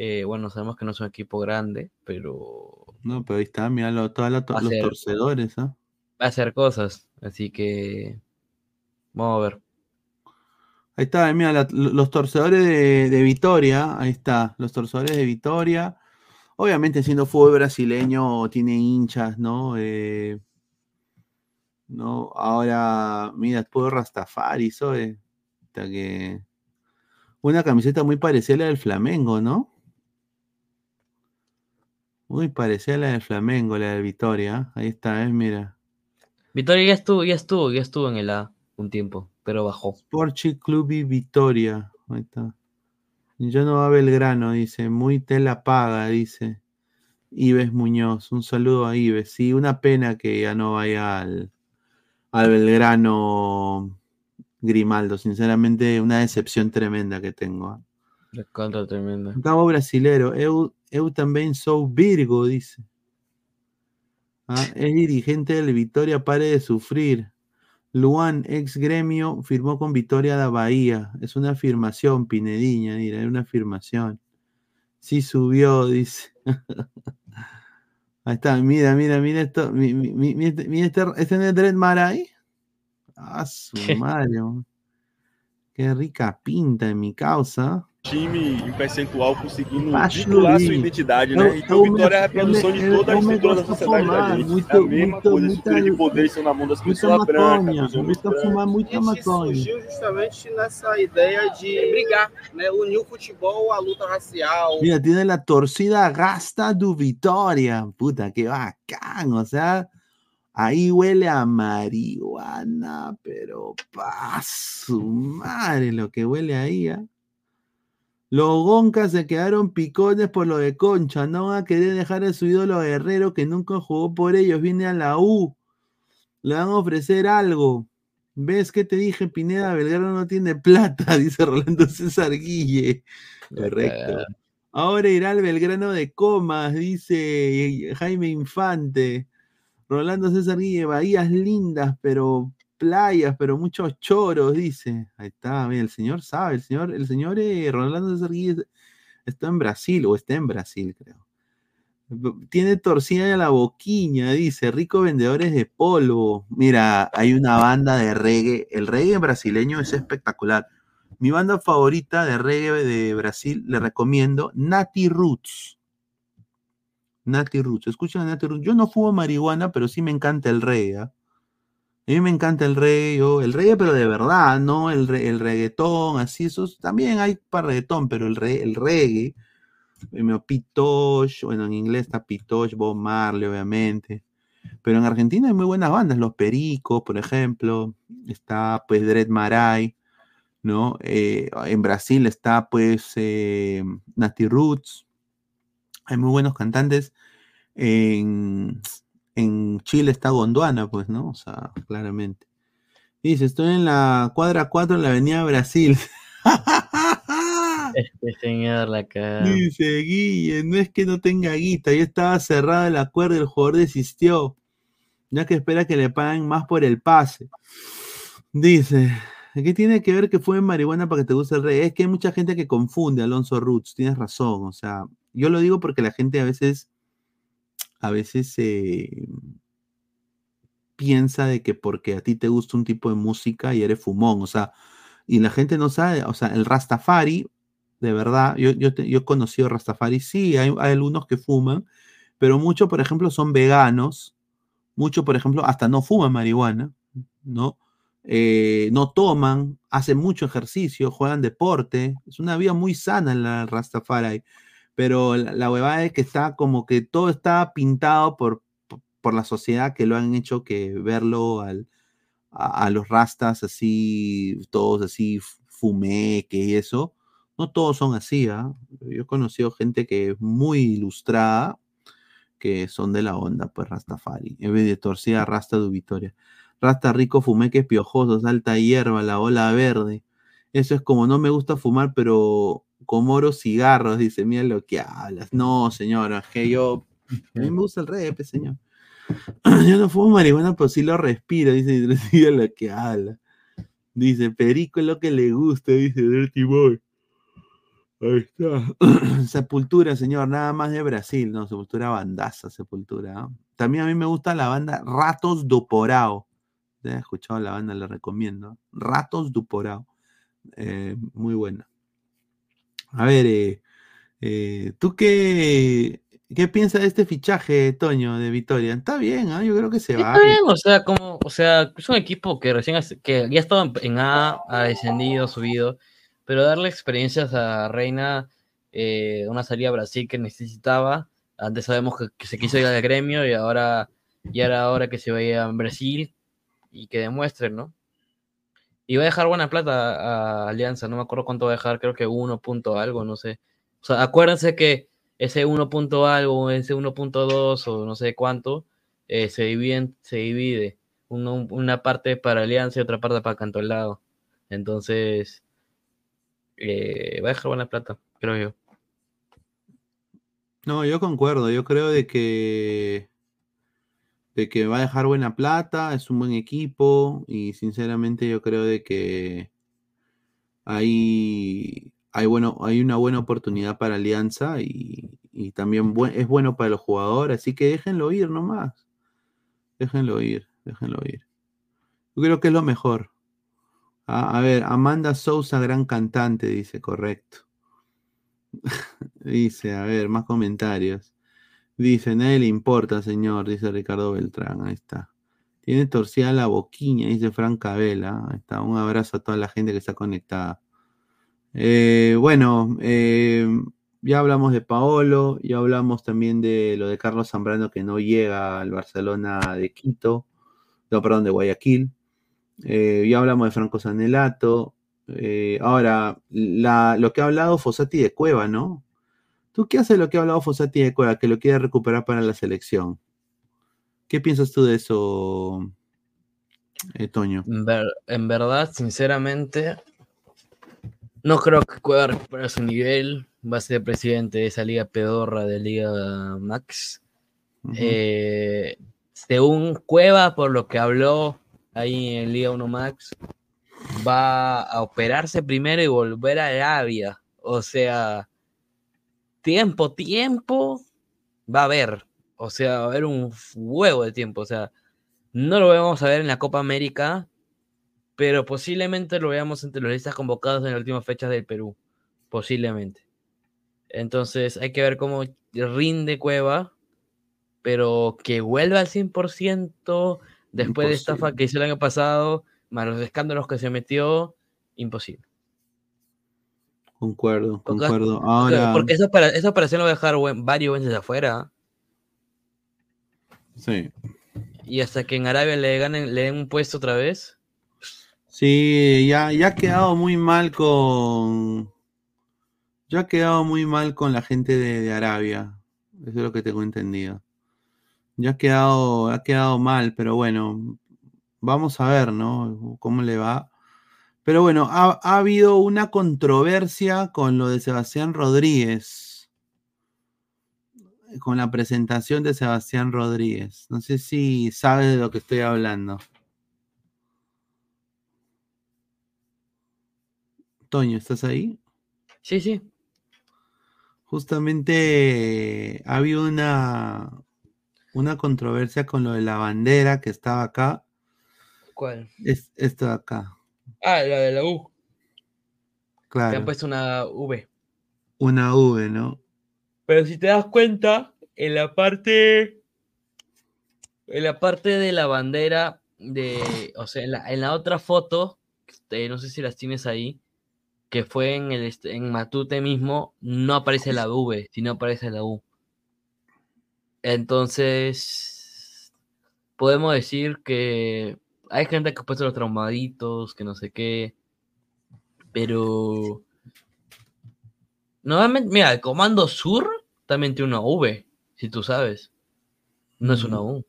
Eh, bueno, sabemos que no es un equipo grande, pero No, pero ahí está, mira lo- todos los Hacer- torcedores, ¿ah? va a hacer cosas. Así que vamos a ver. Ahí está, mira, la- los torcedores de, de Vitoria, ahí está, los torcedores de Vitoria. Obviamente, siendo fútbol brasileño, tiene hinchas, ¿no? Eh, no, ahora, mira, puedo Rastafari, soy. Hasta que. Una camiseta muy parecida a la del Flamengo, ¿no? Muy parecida a la del Flamengo, la de Vitoria. Ahí está, ¿eh? Mira. Victoria ya estuvo, ya estuvo, ya estuvo en el A un tiempo, pero bajó. Sporchi Club y Vitoria. Ahí está. Yo no va a Belgrano, dice. Muy tela paga, dice. Ives Muñoz. Un saludo a Ives. Sí, una pena que ya no vaya al, al Belgrano Grimaldo. Sinceramente, una decepción tremenda que tengo. ¿ah? La contra tremenda. Cabo brasilero. Eu, eu también soy Virgo, dice. Ah, Es dirigente del Vitoria, pare de sufrir. Luan, ex gremio, firmó con Vitoria da Bahía. Es una afirmación, Pinediña, mira, es una afirmación. Sí subió, dice. Ahí está, mira, mira, mira esto. mi- mi- mi- Mira, este, mira este, este no es Dread Marai. Ah, su madre. Qué rica pinta en mi causa. Time em percentual conseguindo titular sua identidade, né? Então o Vitória é a reprodução de toda a estrutura da sociedade da fumar, gente. muito- é a mesma muito- coisa, muita- estrutura de poder estão na mão das Muita pessoas brancas, maconha, dos homens muita brancos. fumar muita A maconha. surgiu justamente nessa ideia de brigar, né? Unir o futebol à luta racial. Mira, tiene la torcida gasta du Vitoria. Puta, qué bacán. O sea, ahí huele a marihuana, pero pa su madre lo que huele ahí. ¿ah? Los Goncas se quedaron picones por lo de Concha. No van a querer dejar a su ídolo Guerrero que nunca jugó por ellos. Viene a la U. Le van a ofrecer algo. ¿Ves que te dije, Pineda? Belgrano no tiene plata, dice Rolando César Guille. Correcto. Ahora irá al Belgrano de Comas, dice Jaime Infante. Rolando César Guille, bahías lindas, pero playas, pero muchos choros, dice. Ahí está, mira, el señor sabe, el señor, el señor eh, Rolando está en Brasil, o está en Brasil, creo. Tiene torcida la boquiña, dice, rico vendedores de polvo. Mira, hay una banda de reggae, el reggae brasileño es espectacular. Mi banda favorita de reggae de Brasil, le recomiendo Nati Roots. Nati Roots, escuchen a Nati Roots. Yo no fumo marihuana, pero sí me encanta el reggae. ¿ah? A mí me encanta el reggae, yo- el reggae, pero de verdad, ¿no? El, re- el reggaetón, así, esos también hay para reggaetón, pero el, re- el reggae, eh, me- Pitosh, bueno, en inglés está Pitosh, Bob Marley, obviamente. Pero en Argentina hay muy buenas bandas, Los Pericos, por ejemplo, está pues Dread Marai, ¿no? Eh, en Brasil está pues eh, Nati Roots, hay muy buenos cantantes. En Chile está Gondwana, pues, ¿no? O sea, claramente. Dice, estoy en la cuadra 4 en la avenida Brasil. Este señor la cara. Dice Guille, no es que no tenga guita, ya estaba cerrado el acuerdo y el jugador desistió. Ya que espera que le paguen más por el pase. Dice, ¿qué tiene que ver que fue marihuana para que te guste el rey? Es que hay mucha gente que confunde a Alonso Roots, tienes razón. O sea, yo lo digo porque la gente a veces, a veces eh, piensa de que porque a ti te gusta un tipo de música y eres fumón, o sea, y la gente no sabe, o sea, el Rastafari, de verdad, yo, he conocido Rastafari, sí, hay, hay algunos que fuman, pero muchos, por ejemplo, son veganos, muchos, por ejemplo, hasta no fuman marihuana, ¿no? Eh, no toman, hacen mucho ejercicio, juegan deporte, es una vida muy sana la Rastafari, pero la, la huevada es que está como que todo está pintado por, por la sociedad que lo han hecho que verlo al, a, los rastas así, todos así, fumeque y eso. No todos son así, ¿ah? Yo he conocido gente que es muy ilustrada, que son de la onda, pues Rastafari. En vez de torcida, Rasta de Vitoria. Rasta rico, fumeque piojoso, salta hierba, la ola verde. Eso es como no me gusta fumar, pero como oro cigarros, dice, mira lo que hablas. No, señora, que yo, a mí me gusta el rap, señor. Yo no fumo marihuana, pero sí lo respiro, dice, mira lo que habla. Dice, perico es lo que le gusta, dice Dirty Boy. Ahí está. Sepultura, señor, nada más de Brasil, no, Sepultura bandaza, Sepultura. ¿ah? También a mí me gusta la banda Ratos do Porao. ¿Te has escuchado la banda? Le recomiendo. Ratos do Porao. Eh, muy buena. A ver, eh, eh, ¿tú qué, qué piensas de este fichaje, Toño, de Vitoria? Está bien, ¿ah? yo creo que se va. Está bien, o sea, como, o sea, es un equipo que recién hace- que ya estaba en- A, ha descendido, subido, pero darle experiencias a Reina, eh, una salida a Brasil que necesitaba. Antes sabemos que, que se quiso ir al gremio y ahora ya era hora que se vaya a Brasil y que demuestre, ¿no? Y va a dejar buena plata a Alianza, no me acuerdo cuánto va a dejar, creo que uno punto algo, no sé. O sea, acuérdense que ese 1 punto algo, ese 1.2 o no sé cuánto, eh, se, dividen, se divide. Una parte para Alianza y otra parte para Cantolao. Entonces, eh, va a dejar buena plata, creo yo. No, yo concuerdo, yo creo de que de que va a dejar buena plata, es un buen equipo y sinceramente yo creo de que hay, hay, bueno, hay una buena oportunidad para Alianza y, y también es bueno para los jugadores, así que déjenlo ir nomás. Déjenlo ir, déjenlo ir. Yo creo que es lo mejor. Ah, a ver, Amanda Sousa, gran cantante, dice, correcto. Dice, a ver, más comentarios. Dice, nadie le importa, señor, dice Ricardo Beltrán, ahí está. Tiene torcida la boquiña, dice Frank Cabela. Ahí está, un abrazo a toda la gente que está conectada. Eh, bueno, eh, ya hablamos de Paolo, ya hablamos también de lo de Carlos Zambrano que no llega al Barcelona de Quito, no, perdón, de Guayaquil. Eh, ya hablamos de Franco Sanelato. Ahora, la- lo que ha hablado Fossati de Cueva, ¿no? ¿Tú qué haces lo que ha hablado Fossati de Cueva, que lo quiere recuperar para la selección? ¿Qué piensas tú de eso, eh, Toño? En, ver- en verdad, sinceramente, no creo que pueda recuperar su nivel. Va a ser presidente de esa liga pedorra de Liga Max. Eh, según Cueva, por lo que habló ahí en Liga 1 Max, va a operarse primero y volver a Arabia. O sea, tiempo, tiempo va a haber. O sea, va a haber un huevo de tiempo. O sea, no lo vamos a ver en la Copa América, pero posiblemente lo veamos entre los listas convocados en las últimas fechas del Perú. Posiblemente. Entonces hay que ver cómo rinde Cueva, pero que vuelva al 100% después de esta estafa que hizo el año pasado, más los escándalos que se metió, imposible. Concuerdo, concuerdo. Ahora, Porque esa, esa operación lo va a dejar buen- varios meses afuera. sí. Y hasta que en Arabia le ganen, le den un puesto otra vez. Sí, ya, ya ha quedado muy mal con. Ya ha quedado muy mal con la gente de, de Arabia. Eso es lo que tengo entendido. Ya ha quedado, ha quedado mal, pero bueno, vamos a ver, ¿no? Cómo le va. Pero bueno, ha, ha habido una controversia con lo de Sebastián Rodríguez. Con la presentación de Sebastián Rodríguez. No sé si sabes de lo que estoy hablando. Toño, ¿estás ahí? Sí, sí. Justamente ha habido una, una controversia con lo de la bandera que estaba acá. ¿Cuál? Es esto de acá. Ah, la de la U. Claro. han puesto una V. Una V, ¿no? Pero si te das cuenta, en la parte. En la parte de la bandera de. O sea, en la, en la otra foto, eh, no sé si las tienes ahí, que fue en el est- en Matute mismo, no aparece la V, sino aparece la U. Entonces, podemos decir que hay gente que ha puesto los traumaditos, que no sé qué, pero Normalmente, mira, el comando sur también tiene una V, si tú sabes. No es una U.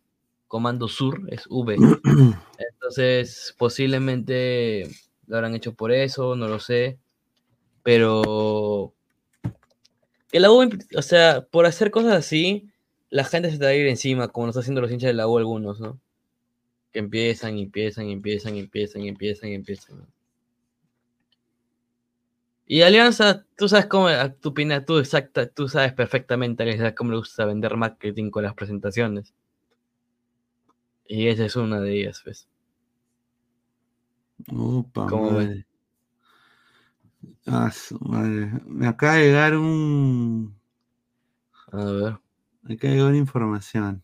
Comando sur es V. Entonces, posiblemente lo habrán hecho por eso, no lo sé. Pero que la U, o sea, por hacer cosas así, la gente se te va a ir encima, como lo está haciendo los hinchas de la U algunos, ¿no? Que empiezan, y empiezan, y empiezan, y empiezan, y empiezan, y empiezan. Y Alianza, tú sabes cómo, tu opinión, tú, exacta, tú sabes perfectamente Alianza, cómo le gusta vender marketing con las presentaciones. Y esa es una de ellas, pues. Opa, ¿Cómo ves? madre. Ah, su madre. Me acaba de llegar un. A ver. Me acaba de llegar una información.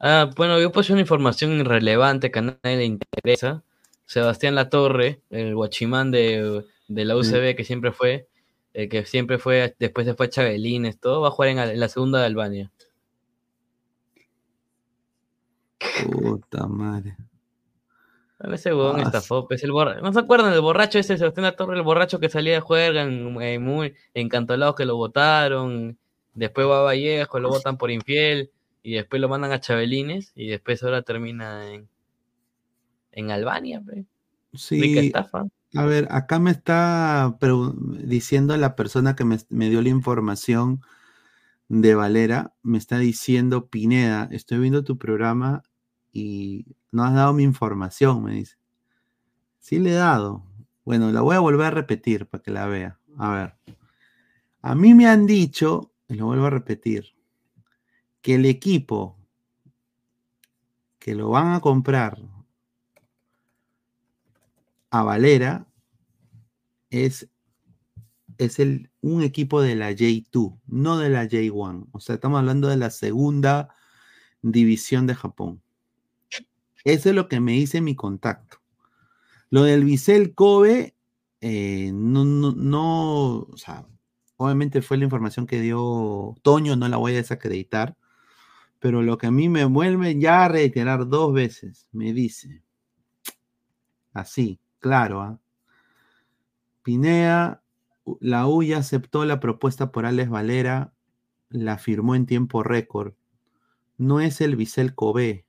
Ah, bueno, yo puse una información irrelevante que a nadie le interesa. Sebastián Latorre, el guachimán de, de la UCB que siempre fue, el que siempre fue, después se fue a Chabelines, todo, va a jugar en, la segunda de Albania. Puta madre. Bueno, ese huevón Ah, estafó, pues el borra- ¿No se acuerdan del borracho ese, Sebastián Latorre, el borracho que salía de juega en, en muy encantolados que lo votaron, después va a Vallejo, lo votan por infiel, y después lo mandan a Chabelines, y después ahora termina en, en Albania. Rica Sí, estafa. a ver, acá me está diciendo la persona que me, me dio la información de Valera, me está diciendo, Pineda, estoy viendo tu programa y no has dado mi información, me dice. Sí le he dado. Bueno, la voy a volver a repetir para que la vea. A ver. A mí me han dicho, y lo vuelvo a repetir, que el equipo que lo van a comprar a Valera es, es el, un equipo de la J2, no de la J1. O sea, estamos hablando de la segunda división de Japón. Eso es lo que me dice mi contacto. Lo del Bisel Kobe, eh, no, no, no, obviamente fue la información que dio Toño, no la voy a desacreditar, pero lo que a mí me vuelve ya a reiterar dos veces, me dice, así, claro, ¿ah? Pinea, la U ya aceptó la propuesta por Alex Valera, la firmó en tiempo récord. No es el Bisel Kobe,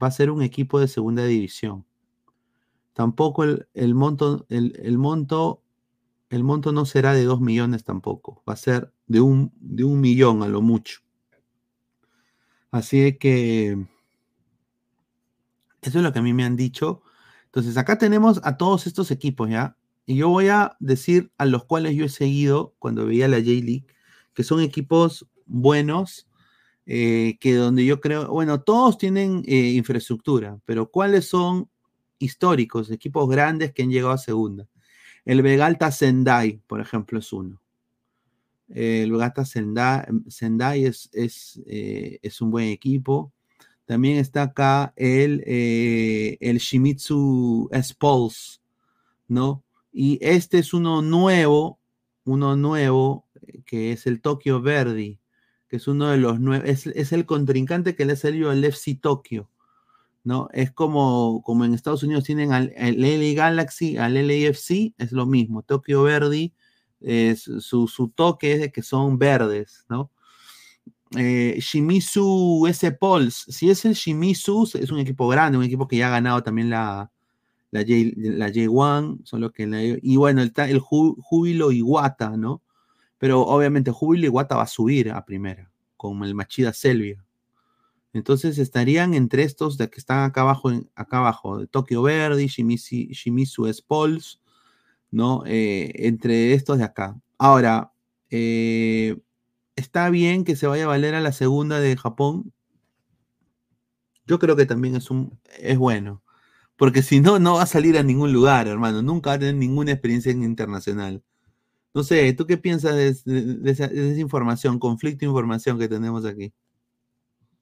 va a ser un equipo de segunda división. Tampoco el, monto, el, monto, el monto no será de 2 millones tampoco, va a ser de un, de un millón a lo mucho. Así que eso es lo que a mí me han dicho. Entonces, acá tenemos a todos estos equipos, ¿ya? Y yo voy a decir a los cuales yo he seguido cuando veía la J-League, que son equipos buenos, eh, que donde yo creo, bueno, todos tienen eh, infraestructura, pero ¿cuáles son históricos, equipos grandes que han llegado a segunda? El Vegalta Sendai, por ejemplo, es uno. El Vegalta Sendai, Sendai es, es, eh, es un buen equipo. También está acá el, eh, el Shimizu S-Pulse, ¿no? Y este es uno nuevo, uno nuevo, eh, que es el Tokyo Verdi, que es uno de los nuevos, es, es el contrincante que le ha salido al FC Tokio, ¿no? Es como, como en Estados Unidos tienen al, al LA Galaxy, al LAFC, es lo mismo, Tokyo Verdi, eh, su, su, toque es de que son verdes, ¿no? Eh, Shimizu S Pulse, si es el Shimizu, es un equipo grande, un equipo que ya ha ganado también la, la, J, la J1, son los que y bueno, el Ju- Júbilo Iguata, ¿no? Pero obviamente Júbilo Iguata va a subir a primera, con el Machida Selvia. Entonces estarían entre estos de que están acá abajo, acá abajo, Tokio Verdi, Shimizu, Shimizu Spolls, ¿no? Eh, entre estos de acá. Ahora, eh, está bien que se vaya a valer a la segunda de Japón. Yo creo que también es un es bueno. Porque si no, no va a salir a ningún lugar, hermano. Nunca va a tener ninguna experiencia en internacional. No sé, ¿tú qué piensas de, de- de esa, de esa información, conflicto de información que tenemos aquí?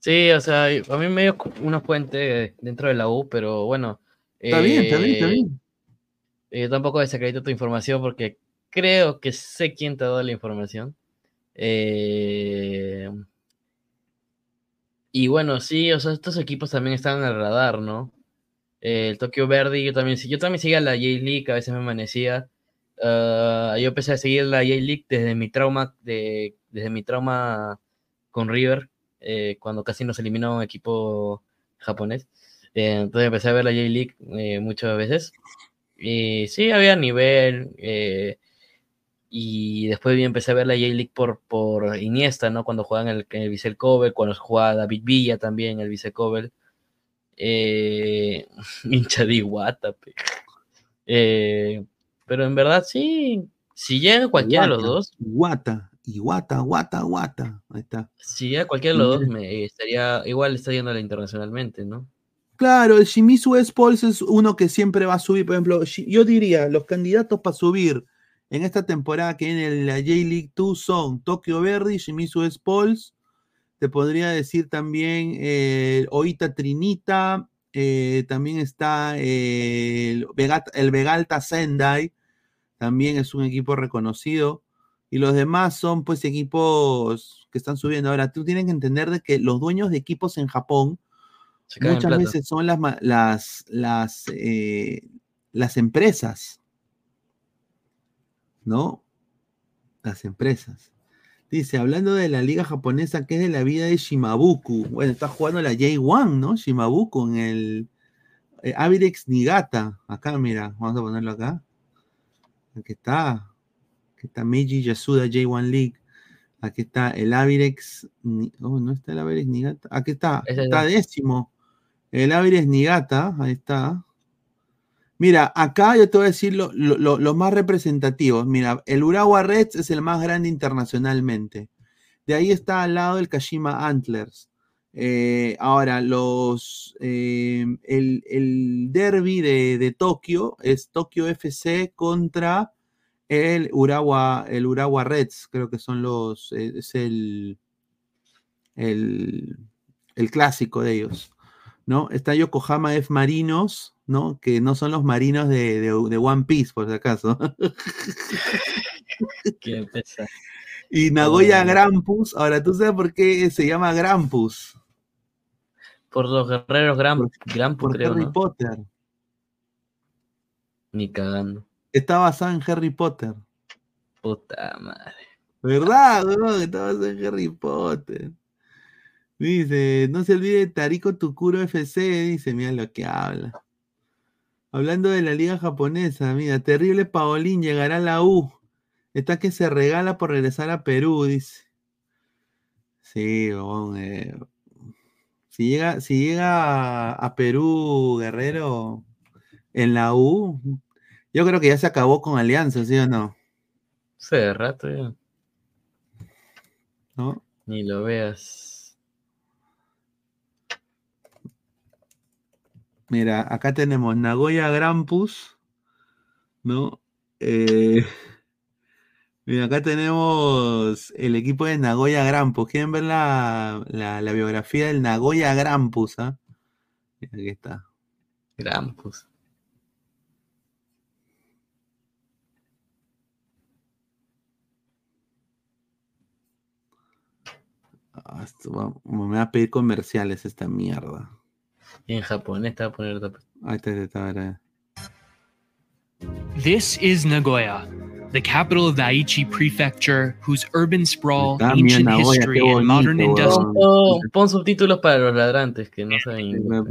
Sí, o sea, a mí me dio una fuente dentro de la U, pero bueno. Está bien, está bien, está eh, bien. Yo tampoco desacredito tu información porque creo que sé quién te ha dado la información. Eh, y bueno, sí, o sea, estos equipos también están en el radar, ¿no? Eh, el Tokyo Verdi, yo también, yo también seguía la J-League, a veces me amanecía. Ah, yo empecé a seguir la J-League desde mi trauma, de, desde mi trauma con River, eh, cuando casi nos eliminó un equipo japonés. Entonces empecé a ver la J-League muchas veces. Y sí, había nivel. eh, y después empecé a ver la J-League por, por Iniesta, ¿no? Cuando jugaban en el, en el Vissel Kobe, cuando jugaba David Villa también en el Vissel Kobe. Eh, hincha de Iguata. Eh, pero en verdad sí, si llega cualquiera de los dos, Iguata, Iguata, Guata, Guata. Ahí está. si llega cualquiera de los dos, me estaría, igual está yendo internacionalmente, ¿no? Claro, el Shimizu Sports es uno que siempre va a subir. Por ejemplo, yo diría, los candidatos para subir en esta temporada que en la J-League 2 son Tokyo Verdi, Shimizu Sports. Te podría decir también eh, Oita Trinita. eh, también está eh, el, Vegat- el Sendai. También es un equipo reconocido. Y los demás son pues equipos que están subiendo. Ahora, tú tienes que entender de que los dueños de equipos en Japón muchas veces son las, las, las, eh, las empresas, ¿no? Las empresas. Dice, hablando de la liga japonesa, que es de la vida de Shimabuku. Bueno, está jugando la J1, ¿no? Shimabuku en el eh, Avirex Nigata. Acá, mira, vamos a ponerlo acá. Aquí está. Aquí está Meiji Yasuda J1 League. Aquí está el Avirex. Oh, no está el Avirex Nigata. Aquí está. Está décimo. El Avirex Nigata. Ahí está. Mira, acá yo te voy a decir lo- lo- los más representativos. Mira, el Urawa Reds es el más grande internacionalmente. De ahí está al lado el Kashima Antlers. Eh, ahora, los, eh, el, el derby de, de Tokio es Tokio FC contra el Urawa, el Reds. Creo que son los, es el, el, el clásico de ellos. ¿No? Está Yokohama F Marinos, ¿no? Que no son los marinos de, de- de One Piece, por si acaso. Qué pesado. y Nagoya Grampus, ahora tú sabes por qué se llama Grampus. Por los guerreros Gran, Gran Por creo, Harry ¿no? Potter. Ni cagando. Está basado en Harry Potter. Puta madre. ¿Verdad, weón? Está basado en Harry Potter. Dice, no se olvide Tariko Tukuro FC, dice, mira lo que habla. Hablando de la liga japonesa, mira, terrible Paolín llegará a la U. Está que se regala por regresar a Perú, dice. Sí, eh, si llega, si llega a, a Perú, Guerrero, en la U, yo creo que ya se acabó con Alianza, ¿sí o no? Hace rato ya. ¿No? Ni lo veas. Mira, acá tenemos Nagoya Grampus, ¿no? Eh, mira, acá tenemos el equipo de Nagoya Grampus. ¿Quieren ver la, la- la biografía del Nagoya Grampus? Mira, Aquí está. Grampus. Ah, esto va- me va a pedir comerciales esta mierda. Y en japonés te va a poner. Ahí está, está, está. This is Nagoya, the capital of the Aichi Prefecture, whose urban sprawl, Está, mira, ancient Nagoya, history, qué and modern industry. industrial weón. Pon, pon subtítulos para los ladrantes que no saben inglés.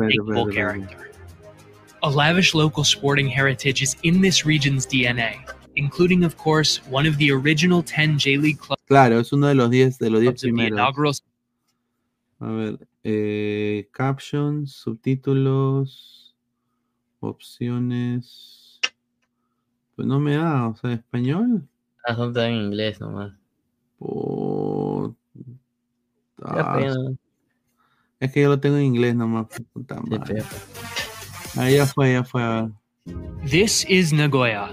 A lavish local sporting heritage is in this region's DNA, including, of course, one of the original 10 J League clubs Claro, es uno de los 10 de los 10 primeros. A ver, eh, captions, subtítulos, opciones. Pues no me da, o sea, español. Ah, son todas en inglés nomás. Qué pena. Es que yo lo tengo en inglés nomás. Puta madre. Ahí ya fue, ya fue. a ver. This is Nagoya,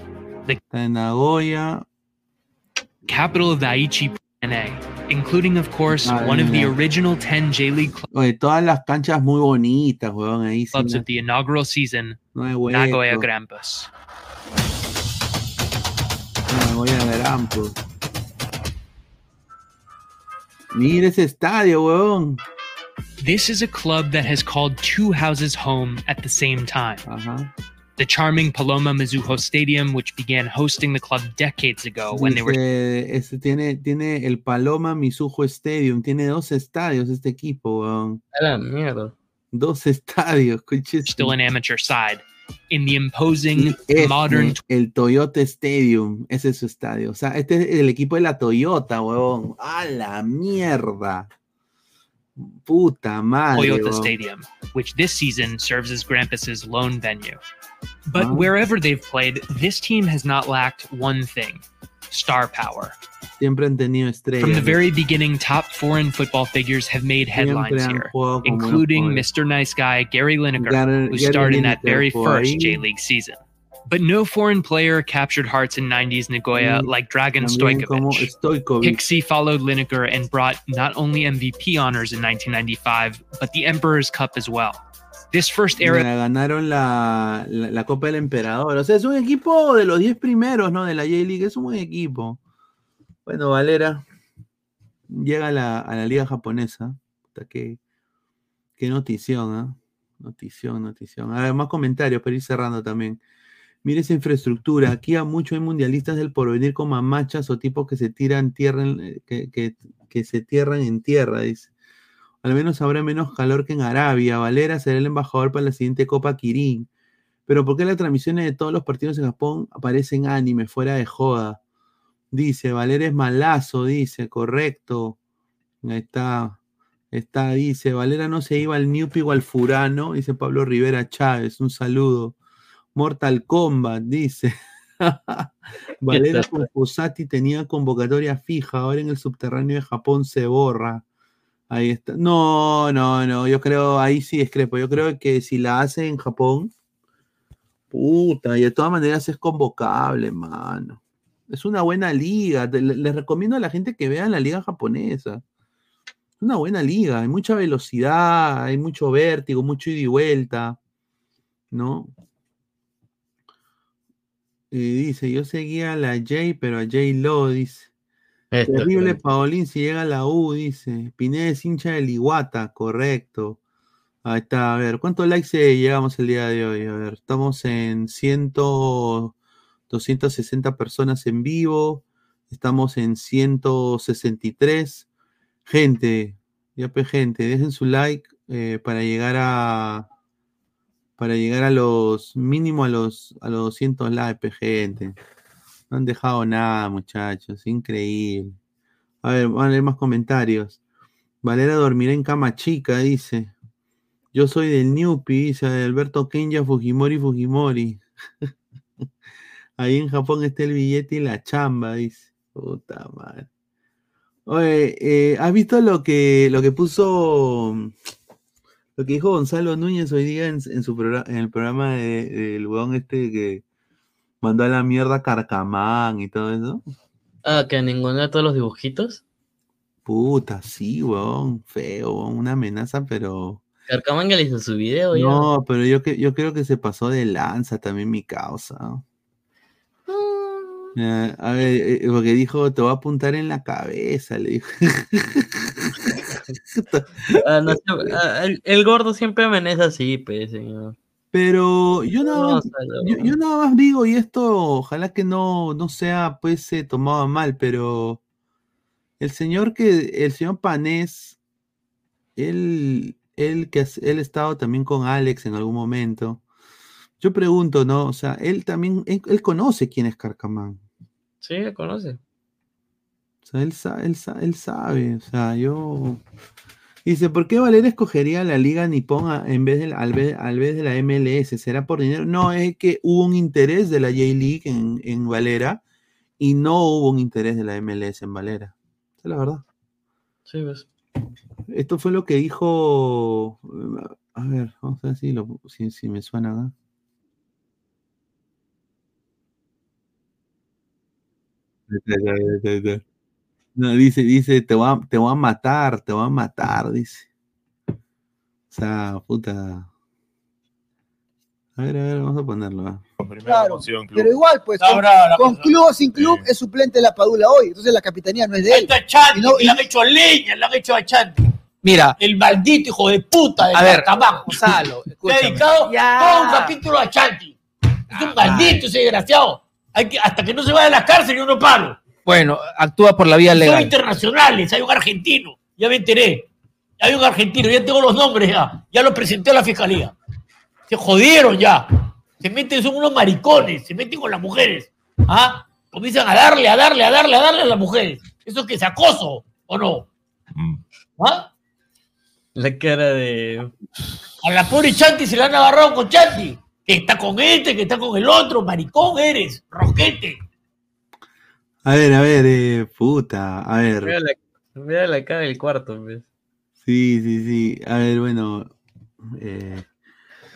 the Está en Nagoya. capital of NA, including, of course, Ah, one of the original 10 J League cl- Oye, todas las canchas muy bonitas, weón. Ahí clubs of the inaugural season, No. Nagoya Grampus. Nagoya Grampus. Mira ese estadio, weón. This is a club that has called two houses home at the same time. The charming Paloma Mizuho Stadium, which began hosting the club decades ago when they were este tiene, tiene el Paloma Mizuho Stadium, tiene dos estadios este equipo, weón. A la mierda. Dos estadios, coches. still an amateur side. In the imposing Este, modern el Toyota Stadium, ese es su estadio. O sea, este es el equipo de la Toyota, weón. A la mierda. Puta madre. Toyota weón. Stadium, which this season serves as Grampus's lone venue. But Wow. wherever they've played, this team has not lacked one thing star power. Siempre han tenido estrellas. From the very beginning, top foreign football figures have made headlines here, jugado con buenos including. Mr. Nice Guy Gary Lineker, Gary- who Gary starred in that very first. J League season. But no foreign player captured hearts in 90s Nagoya Mm, like Dragan como Stojkovic. Stojkovic. Pixie followed Lineker and brought not only MVP honors in 1995, but the Emperor's Cup as well. Ganaron la, la, Copa del Emperador. O sea, es un equipo de los 10 primeros, ¿no? De la J-League. Es un buen equipo. Bueno, Valera llega a la, a la liga japonesa. Puta, qué, qué notición, ¿ah? Notición, notición. A ver, más comentarios para ir cerrando también. Mire esa infraestructura. Aquí a muchos hay mundialistas del porvenir como mamachas o tipos que se tiran tierra eh, que, que- que se tierran en tierra, dice. Al menos habrá menos calor que en Arabia. Valera será el embajador para la siguiente Copa Kirin. Pero ¿por qué las transmisiones de todos los partidos en Japón aparecen anime, fuera de joda? Dice, Valera es malazo, dice, correcto. Ahí está. Está, dice, Valera no se iba al Newpi o al Furano, dice Pablo Rivera Chávez, un saludo. Mortal Kombat, dice. Valera con Fusati tenía convocatoria fija, ahora en el subterráneo de Japón se borra. Ahí está. No, no, no, yo creo, ahí sí discrepo. Yo creo que si la hace en Japón, puta, y de todas maneras es convocable, mano. Es una buena liga. Les recomiendo a la gente que vea la liga japonesa. Es una buena liga, hay mucha velocidad, hay mucho vértigo, mucho ida y vuelta, ¿no? Y dice, yo seguía a la J, pero a J Lo, dice. Esto, Terrible claro. Paulín si llega a la U, dice. Pineda es hincha del Iguata, correcto. Ahí está, a ver, ¿cuántos likes llegamos el día de hoy? A ver, estamos en 100, 260 personas en vivo. Estamos en 163. Gente, ya pues gente, dejen su like eh, para llegar a para llegar a los mínimo a los a los 200 likes, pues, gente. No han dejado nada, muchachos. Increíble. A ver, van a leer más comentarios. Valera dormirá en cama chica, dice. Yo soy del Newpi, dice Alberto Kenya Fujimori Fujimori. Ahí en Japón está el billete y la chamba, dice. Puta madre. Oye, eh, ¿has visto lo que, lo que puso, lo que dijo Gonzalo Núñez hoy día en, su programa, en el programa de- del huevón este que mandó a la mierda a Carcamán y todo eso? Ah, que ninguno de todos los dibujitos. Puta, sí, weón, feo, weón, una amenaza, pero... Carcaman ya le hizo su video ya. No, pero yo, que- yo creo que se pasó de lanza también mi causa. Eh, a ver, eh, porque dijo, te voy a apuntar en la cabeza, le dijo. Ah, no ah, el, el gordo siempre amenaza así, pues, señor. Pero yo nada más, o sea, yo, yo nada más digo, y esto ojalá que no, no sea pues eh, tomado mal, pero el señor que, el señor Panés, él, él que él ha estado también con Alex en algún momento. Yo pregunto, ¿no? O sea, él también, él, él conoce quién es Carcamán. Sí, me conoce. O sea, él, él, él sabe. O sea, yo. Dice, ¿por qué Valera escogería la Liga Nippon a- en vez de, la- al, vez, al vez de la MLS? ¿Será por dinero? No, es que hubo un interés de la J-League en, en Valera y no hubo un interés de la MLS en Valera. Esa es la verdad. Sí, ves. Esto fue lo que dijo. eh, A ver, vamos a ver si, lo- si, si me suena acá. No, dice, dice, te voy, a, te voy a matar, te voy a matar, dice. O sea, puta. A ver, a ver, vamos a ponerlo. ¿ah? Claro, pero igual, pues, con, con club o sin club, es suplente de la Padula hoy. Entonces la capitanía no es de él. Está Chanti, Y no- que le han hecho leña, le han hecho a Chanti. Mira. El maldito hijo de puta del A ver. Gonzalo, dedicado Ya. todo un capítulo a Chanti. Es un maldito ese desgraciado. Hay que, hasta que no se vaya a la cárcel yo no paro. Bueno, actúa por la vía Son legal. internacionales, hay un argentino, ya me enteré. Hay un argentino, ya tengo los nombres ya. Ya lo presenté a la fiscalía. Se jodieron ya. Se meten, son unos maricones, se meten con las mujeres. ¿Ah? Comienzan a darle, a darle, a darle, a darle a las mujeres. ¿Eso que es acoso o no? ¿Ah? La cara de. A la pobre Chanti se la han agarrado con Chanti. Que está con este, que está con el otro. Maricón eres, roquete. A ver, a ver, eh, puta, a ver. Mira la, mira la cara del cuarto, pues. Sí, sí, sí. A ver, bueno. Eh,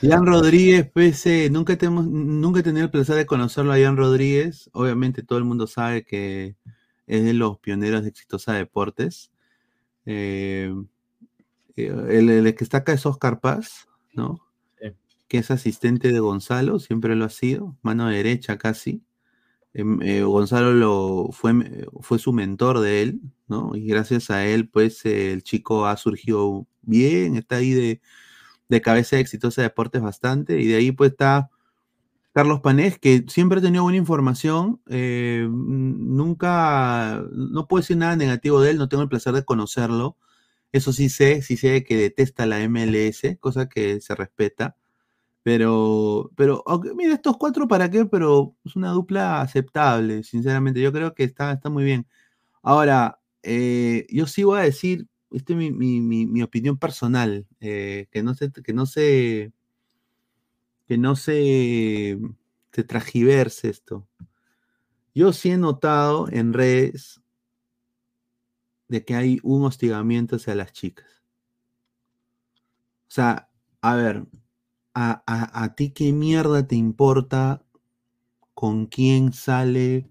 Ian Rodríguez, pese, nunca, tenemos, nunca he tenido el placer de conocerlo a Ian Rodríguez. Obviamente todo el mundo sabe que es de los pioneros de Exitosa Deportes. Eh, eh, el, el que está acá es Oscar Paz, ¿no? Sí. Que es asistente de Gonzalo, siempre lo ha sido, mano derecha casi. Em, eh, Gonzalo lo, fue, fue su mentor de él, ¿no? Y gracias a él, pues eh, el chico ha surgido bien, está ahí de, de cabeza de exitosa deportes bastante, y de ahí pues está Carlos Panés, que siempre ha tenido buena información, eh, nunca, no puedo decir nada negativo de él, no tengo el placer de conocerlo, eso sí sé, sí sé que detesta la MLS, cosa que se respeta, pero, pero, mira, estos cuatro para qué, pero es una dupla aceptable, sinceramente. Yo creo que está, está muy bien. Ahora, eh, yo sí voy a decir, esta es mi, mi- mi- mi opinión personal, eh, que no se, que no se, que no se, se tragiverse esto. Yo sí he notado en redes de que hay un hostigamiento hacia las chicas. O sea, a ver, a, a- a ti qué mierda te importa con quién sale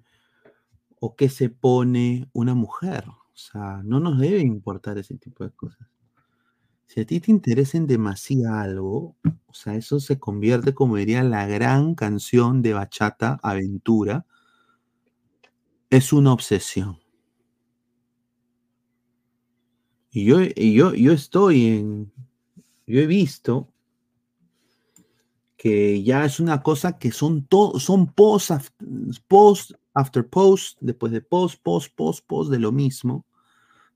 o qué se pone una mujer. O sea, no nos debe importar ese tipo de cosas. Si a ti te interesa en demasía algo, o sea, eso se convierte, como diría la gran canción de bachata, Aventura, es una obsesión. Y yo, yo, yo estoy en, yo he visto que ya es una cosa que son todo, son post, post, after post, después de post, post, post, post de lo mismo,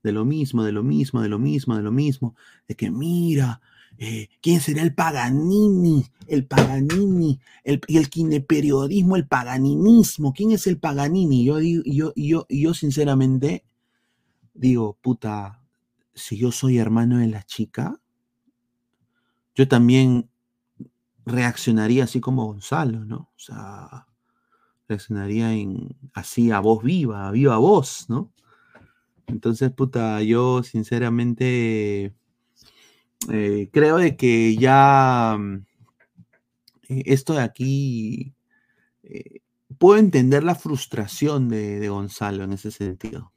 de lo mismo, de lo mismo, de lo mismo, de lo mismo, de que mira, eh, ¿quién será el Paganini? El Paganini, el, el kineperiodismo, el paganinismo, ¿quién es el Paganini? Yo yo, yo, yo sinceramente digo, puta, si yo soy hermano de la chica, yo también reaccionaría así como Gonzalo, ¿no? O sea, reaccionaría en, así a voz viva, a viva voz, ¿no? Entonces, puta, yo sinceramente eh, creo de que ya mm, eh, esto de aquí, eh, puedo entender la frustración de, de Gonzalo en ese sentido.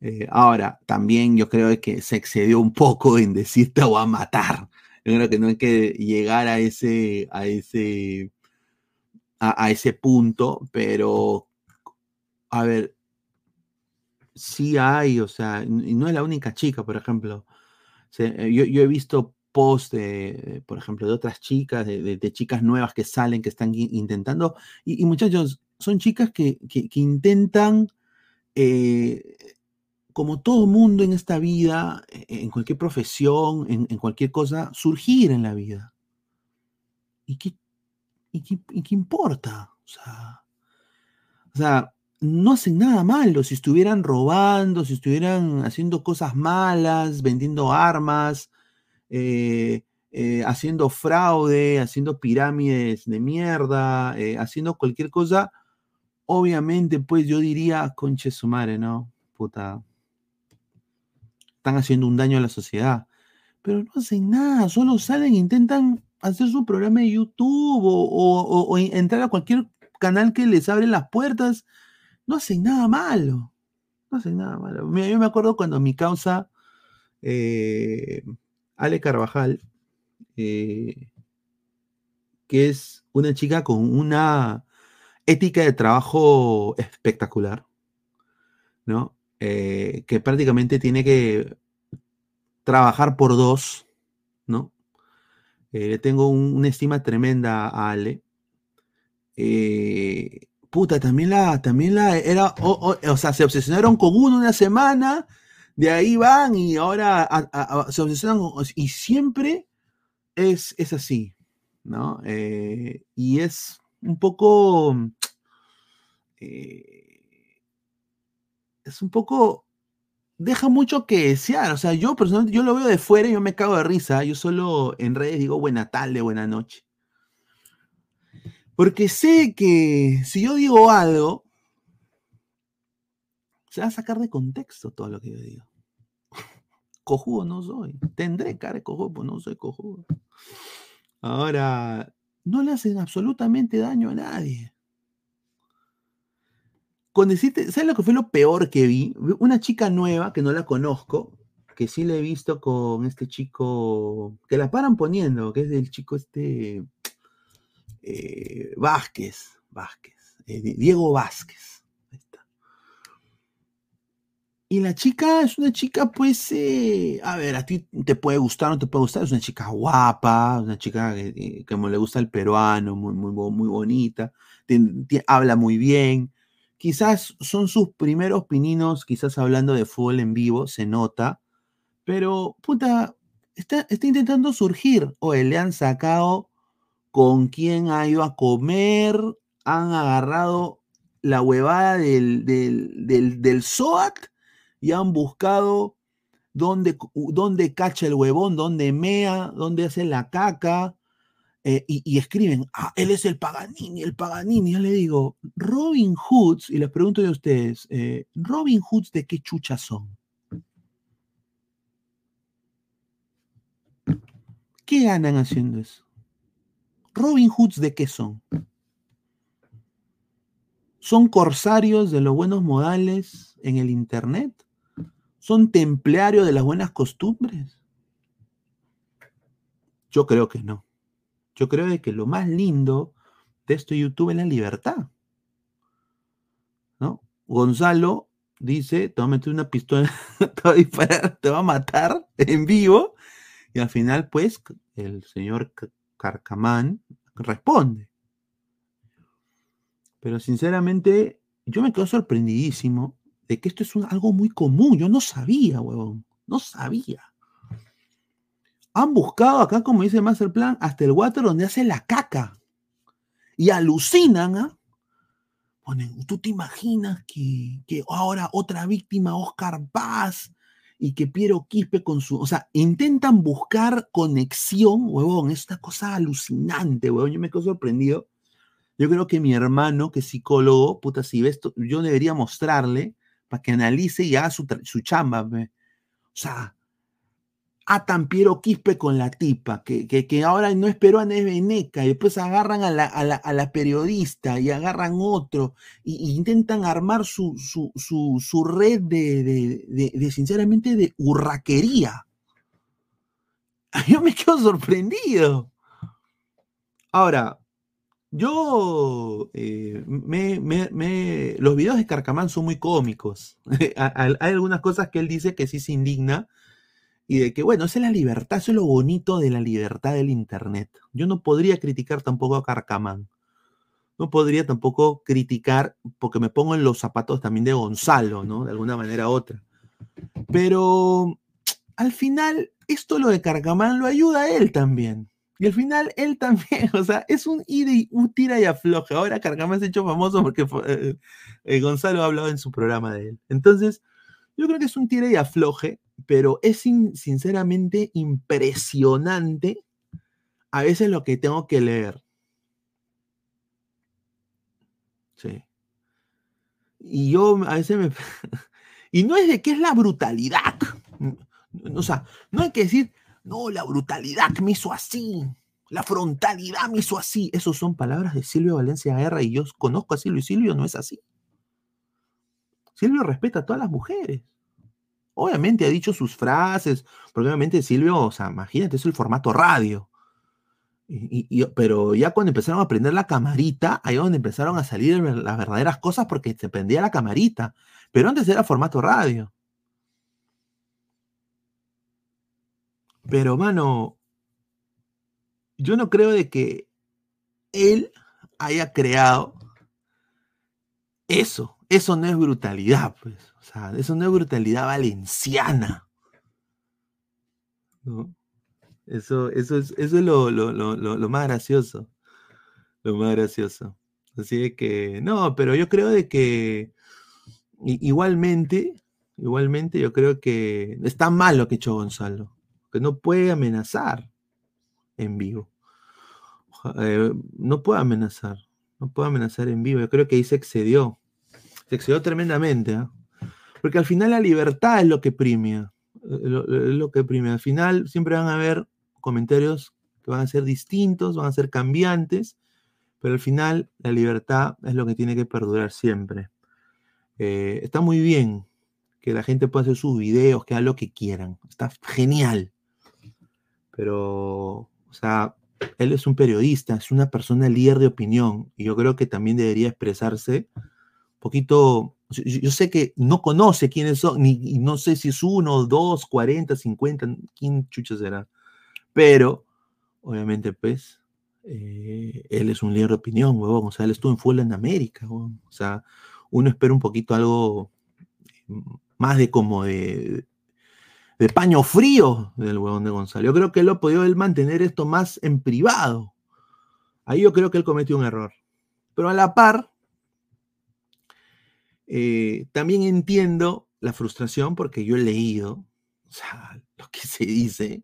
Eh, ahora, también yo creo de que se excedió un poco en decir te voy a matar. Yo creo que no hay que llegar a ese, a ese, a, ese punto, pero a ver, sí hay, o sea, y no es la única chica, por ejemplo. Eh, yo, yo he visto posts de, por ejemplo, de otras chicas, de, de- chicas nuevas que salen, que están in- intentando, y, muchachos, son chicas que, que- que intentan, eh, como todo mundo en esta vida, en cualquier profesión, en, cualquier cosa, surgir en la vida. ¿Y qué ¿y qué, y qué importa? O sea, o sea, no hacen nada malo. Si estuvieran robando, si estuvieran haciendo cosas malas, vendiendo armas, eh, eh, haciendo fraude, haciendo pirámides de mierda, eh, haciendo cualquier cosa, obviamente, pues yo diría, conche su madre, ¿no? Puta. Están haciendo un daño a la sociedad. Pero no hacen nada, solo salen e intentan hacer su programa de YouTube o, entrar a cualquier canal que les abre las puertas. No hacen nada malo. No hacen nada malo. Yo me acuerdo cuando mi causa, eh, Ale Carvajal, eh, que es una chica con una ética de trabajo espectacular, ¿no? Eh, que prácticamente tiene que trabajar por dos, ¿no? Eh, tengo un- una estima tremenda a Ale. Eh, puta, también la, también la, era, o, sea, se obsesionaron con uno una semana, de ahí van y ahora se obsesionan con- y siempre es, es así, ¿no? Eh, y es un poco, es un poco, deja mucho que desear, o sea, yo personalmente, yo lo veo de fuera y yo me cago de risa, yo solo en redes digo buena tarde, buena noche. Porque sé que si yo digo algo, se va a sacar de contexto todo lo que yo digo. Cojudo no soy. Tendré cara de cojudo, pues no soy cojudo. Ahora, no le hacen absolutamente daño a nadie. Con decirte, ¿sabes lo que fue lo peor que vi? Una chica nueva que no la conozco, que sí la he visto con este chico, que la paran poniendo, que es del chico este eh, Vázquez, Vázquez, eh, Di- Diego Vázquez. Y la chica es una chica, pues, eh, a ver, a ti te puede gustar o no te puede gustar, es una chica guapa, una chica que, como le gusta el peruano, muy, muy, muy bonita, habla muy bien. Quizás son sus primeros pininos, quizás hablando de fútbol en vivo, se nota, pero, puta, está, está intentando surgir, o le han sacado con quién ha ido a comer, han agarrado la huevada del, del, del, del SOAT y han buscado dónde, dónde cacha el huevón, dónde mea, dónde hace la caca, eh, y, escriben, ah, él es el Paganini, el Paganini. Yo le digo, Robin Hoods, y les pregunto a ustedes, eh, ¿Robin Hoods de qué chucha son? ¿Qué ganan haciendo eso? ¿Robin Hoods de qué son? ¿Son corsarios de los buenos modales en el Internet? ¿Son templarios de las buenas costumbres? Yo creo que no. Yo creo de que lo más lindo de esto YouTube es la libertad. ¿No? Gonzalo dice, te va a meter una pistola, te va a disparar, te va a matar en vivo. Y al final, pues, el señor Carcamán responde. Pero sinceramente, yo me quedo sorprendidísimo de que esto es un- algo muy común. Yo no sabía, huevón. No sabía. Han buscado acá, como dice Masterplan, hasta el water donde hace la caca. Y alucinan, ¿ah? Ponen, ¿tú te imaginas que, que ahora otra víctima, Oscar Paz, y que Piero Quispe con su. O sea, intentan buscar conexión, huevón. Es una cosa alucinante, huevón. Yo me quedo sorprendido. Yo creo que mi hermano, que es psicólogo, puta, si ves, yo debería mostrarle para que analice y haga su, su chamba. pe. O sea, atan Piero Quispe con la tipa, que, que, ahora no es peruana, es y después agarran a la, a la, a la periodista y agarran otro, y intentan armar su, su, su, su red de, de, de- sinceramente, de urraquería. Yo me quedo sorprendido. Ahora, yo, eh, me, me- me- los videos de Carcamán son muy cómicos. A- a- Hay algunas cosas que él dice que sí se indigna y de que, bueno, esa es la libertad, eso es lo bonito de la libertad del Internet. Yo no podría criticar tampoco a Carcamán. No podría tampoco criticar, porque me pongo en los zapatos también de Gonzalo, ¿no? De alguna manera u otra. Pero al final, esto lo de Carcamán lo ayuda a él también. Y al final él también, o sea, es un, ida y- tira y afloje. Ahora Carcama se ha hecho famoso porque eh, eh, Gonzalo ha hablado en su programa de él. Entonces, yo creo que es un tira y afloje, pero es sin- sinceramente impresionante a veces lo que tengo que leer. Sí. Y yo a veces me... y no es de que es la brutalidad. O sea, no hay que decir, no, la brutalidad me hizo así, la frontalidad me hizo así. Esos son palabras de Silvio Valencia Guerra y yo conozco a Silvio y Silvio no es así. Silvio respeta a todas las mujeres. Obviamente ha dicho sus frases, porque obviamente Silvio, o sea, imagínate, es el formato radio. Y- pero ya cuando empezaron a prender la camarita, ahí es donde empezaron a salir las verdaderas cosas porque se prendía la camarita. Pero antes era formato radio. Pero, mano, yo no creo de que él haya creado eso. Eso no es brutalidad, pues. O sea, eso no es brutalidad valenciana. Eso, eso es, eso es lo, lo- lo- lo- más gracioso. Lo más gracioso. Así de que, no, pero yo creo de que igualmente, igualmente yo creo que está mal lo que hecho Gonzalo. Que no puede amenazar en vivo. Eh, no puede amenazar. No puede amenazar en vivo. Yo creo que ahí se excedió. Se excedió tremendamente. ¿ah? Porque al final la libertad es lo que premia. eh, Lo, que premia. Al final siempre van a haber comentarios que van a ser distintos, van a ser cambiantes, pero al final la libertad es lo que tiene que perdurar siempre. Eh, está muy bien que la gente pueda hacer sus videos, que haga lo que quieran. Está genial. Pero, o sea, él es un periodista, es una persona líder de opinión y yo creo que también debería expresarse poquito. Yo, sé que no conoce quiénes son, ni y no sé si es uno, dos, cuarenta, cincuenta, quién chucha será. Pero, obviamente, pues, eh, él es un líder de opinión, huevón. O sea, él estuvo en Full en América, huevón. O sea, uno espera un poquito algo mm, más de como de, de paño frío del huevón de Gonzalo. Yo creo que él lo podido él mantener esto más en privado. Ahí yo creo que él cometió un error. Pero a la par, eh, también entiendo la frustración porque yo he leído lo que se dice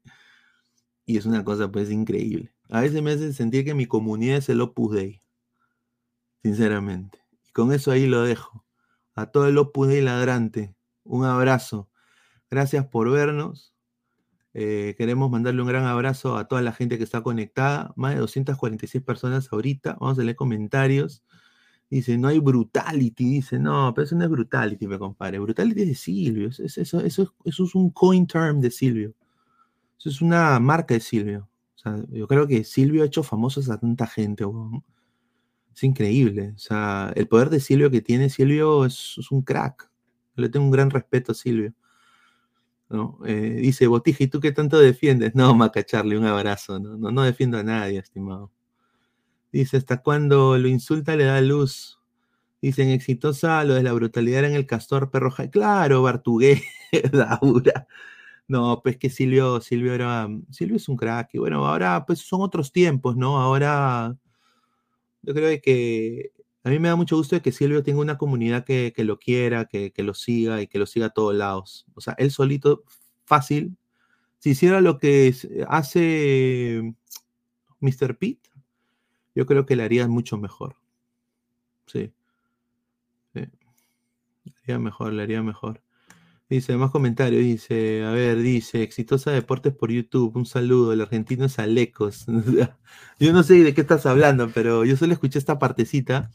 y es una cosa pues increíble. A veces me hace sentir que mi comunidad es el Opus Dei, sinceramente. Y con eso ahí lo dejo. A todo el Opus Dei ladrante, un abrazo. Gracias por vernos. Eh, queremos mandarle un gran abrazo a toda la gente que está conectada. Más de 246 personas ahorita. Vamos a leer comentarios. Dice, no hay brutality. Dice, no, pero eso no es brutality, me compadre. Brutality es de Silvio. Eso, eso, eso, eso, es un coin term de Silvio. Eso es una marca de Silvio. O sea, yo creo que Silvio ha hecho famosos a tanta gente. Es increíble. O sea, el poder de Silvio que tiene Silvio es, un crack. Yo le tengo un gran respeto a Silvio. Eh, dice, Botija, ¿y tú qué tanto defiendes? No, Macacharle, un abrazo. No, no defiendo a nadie, estimado. Dice, ¿hasta cuando lo insulta le da luz? Dicen, exitosa lo de la brutalidad en el castor perro. ja-". Claro, Bartugué, Daura. No, pues que Silvio, Silvio era, Silvio es un crack. Y bueno, ahora pues son otros tiempos, ¿no? Ahora yo creo que a mí me da mucho gusto que Silvio tenga una comunidad que, que lo quiera, que, que lo siga y que lo siga a todos lados. O sea, él solito, fácil, si hiciera lo que hace Mr. Pete, yo creo que le haría mucho mejor. Sí. sí. Haría mejor, le haría mejor. Dice, más comentarios, dice, a ver, dice, exitosa deportes por YouTube, un saludo, el argentino es Alecos. yo no sé de qué estás hablando, pero yo solo escuché esta partecita.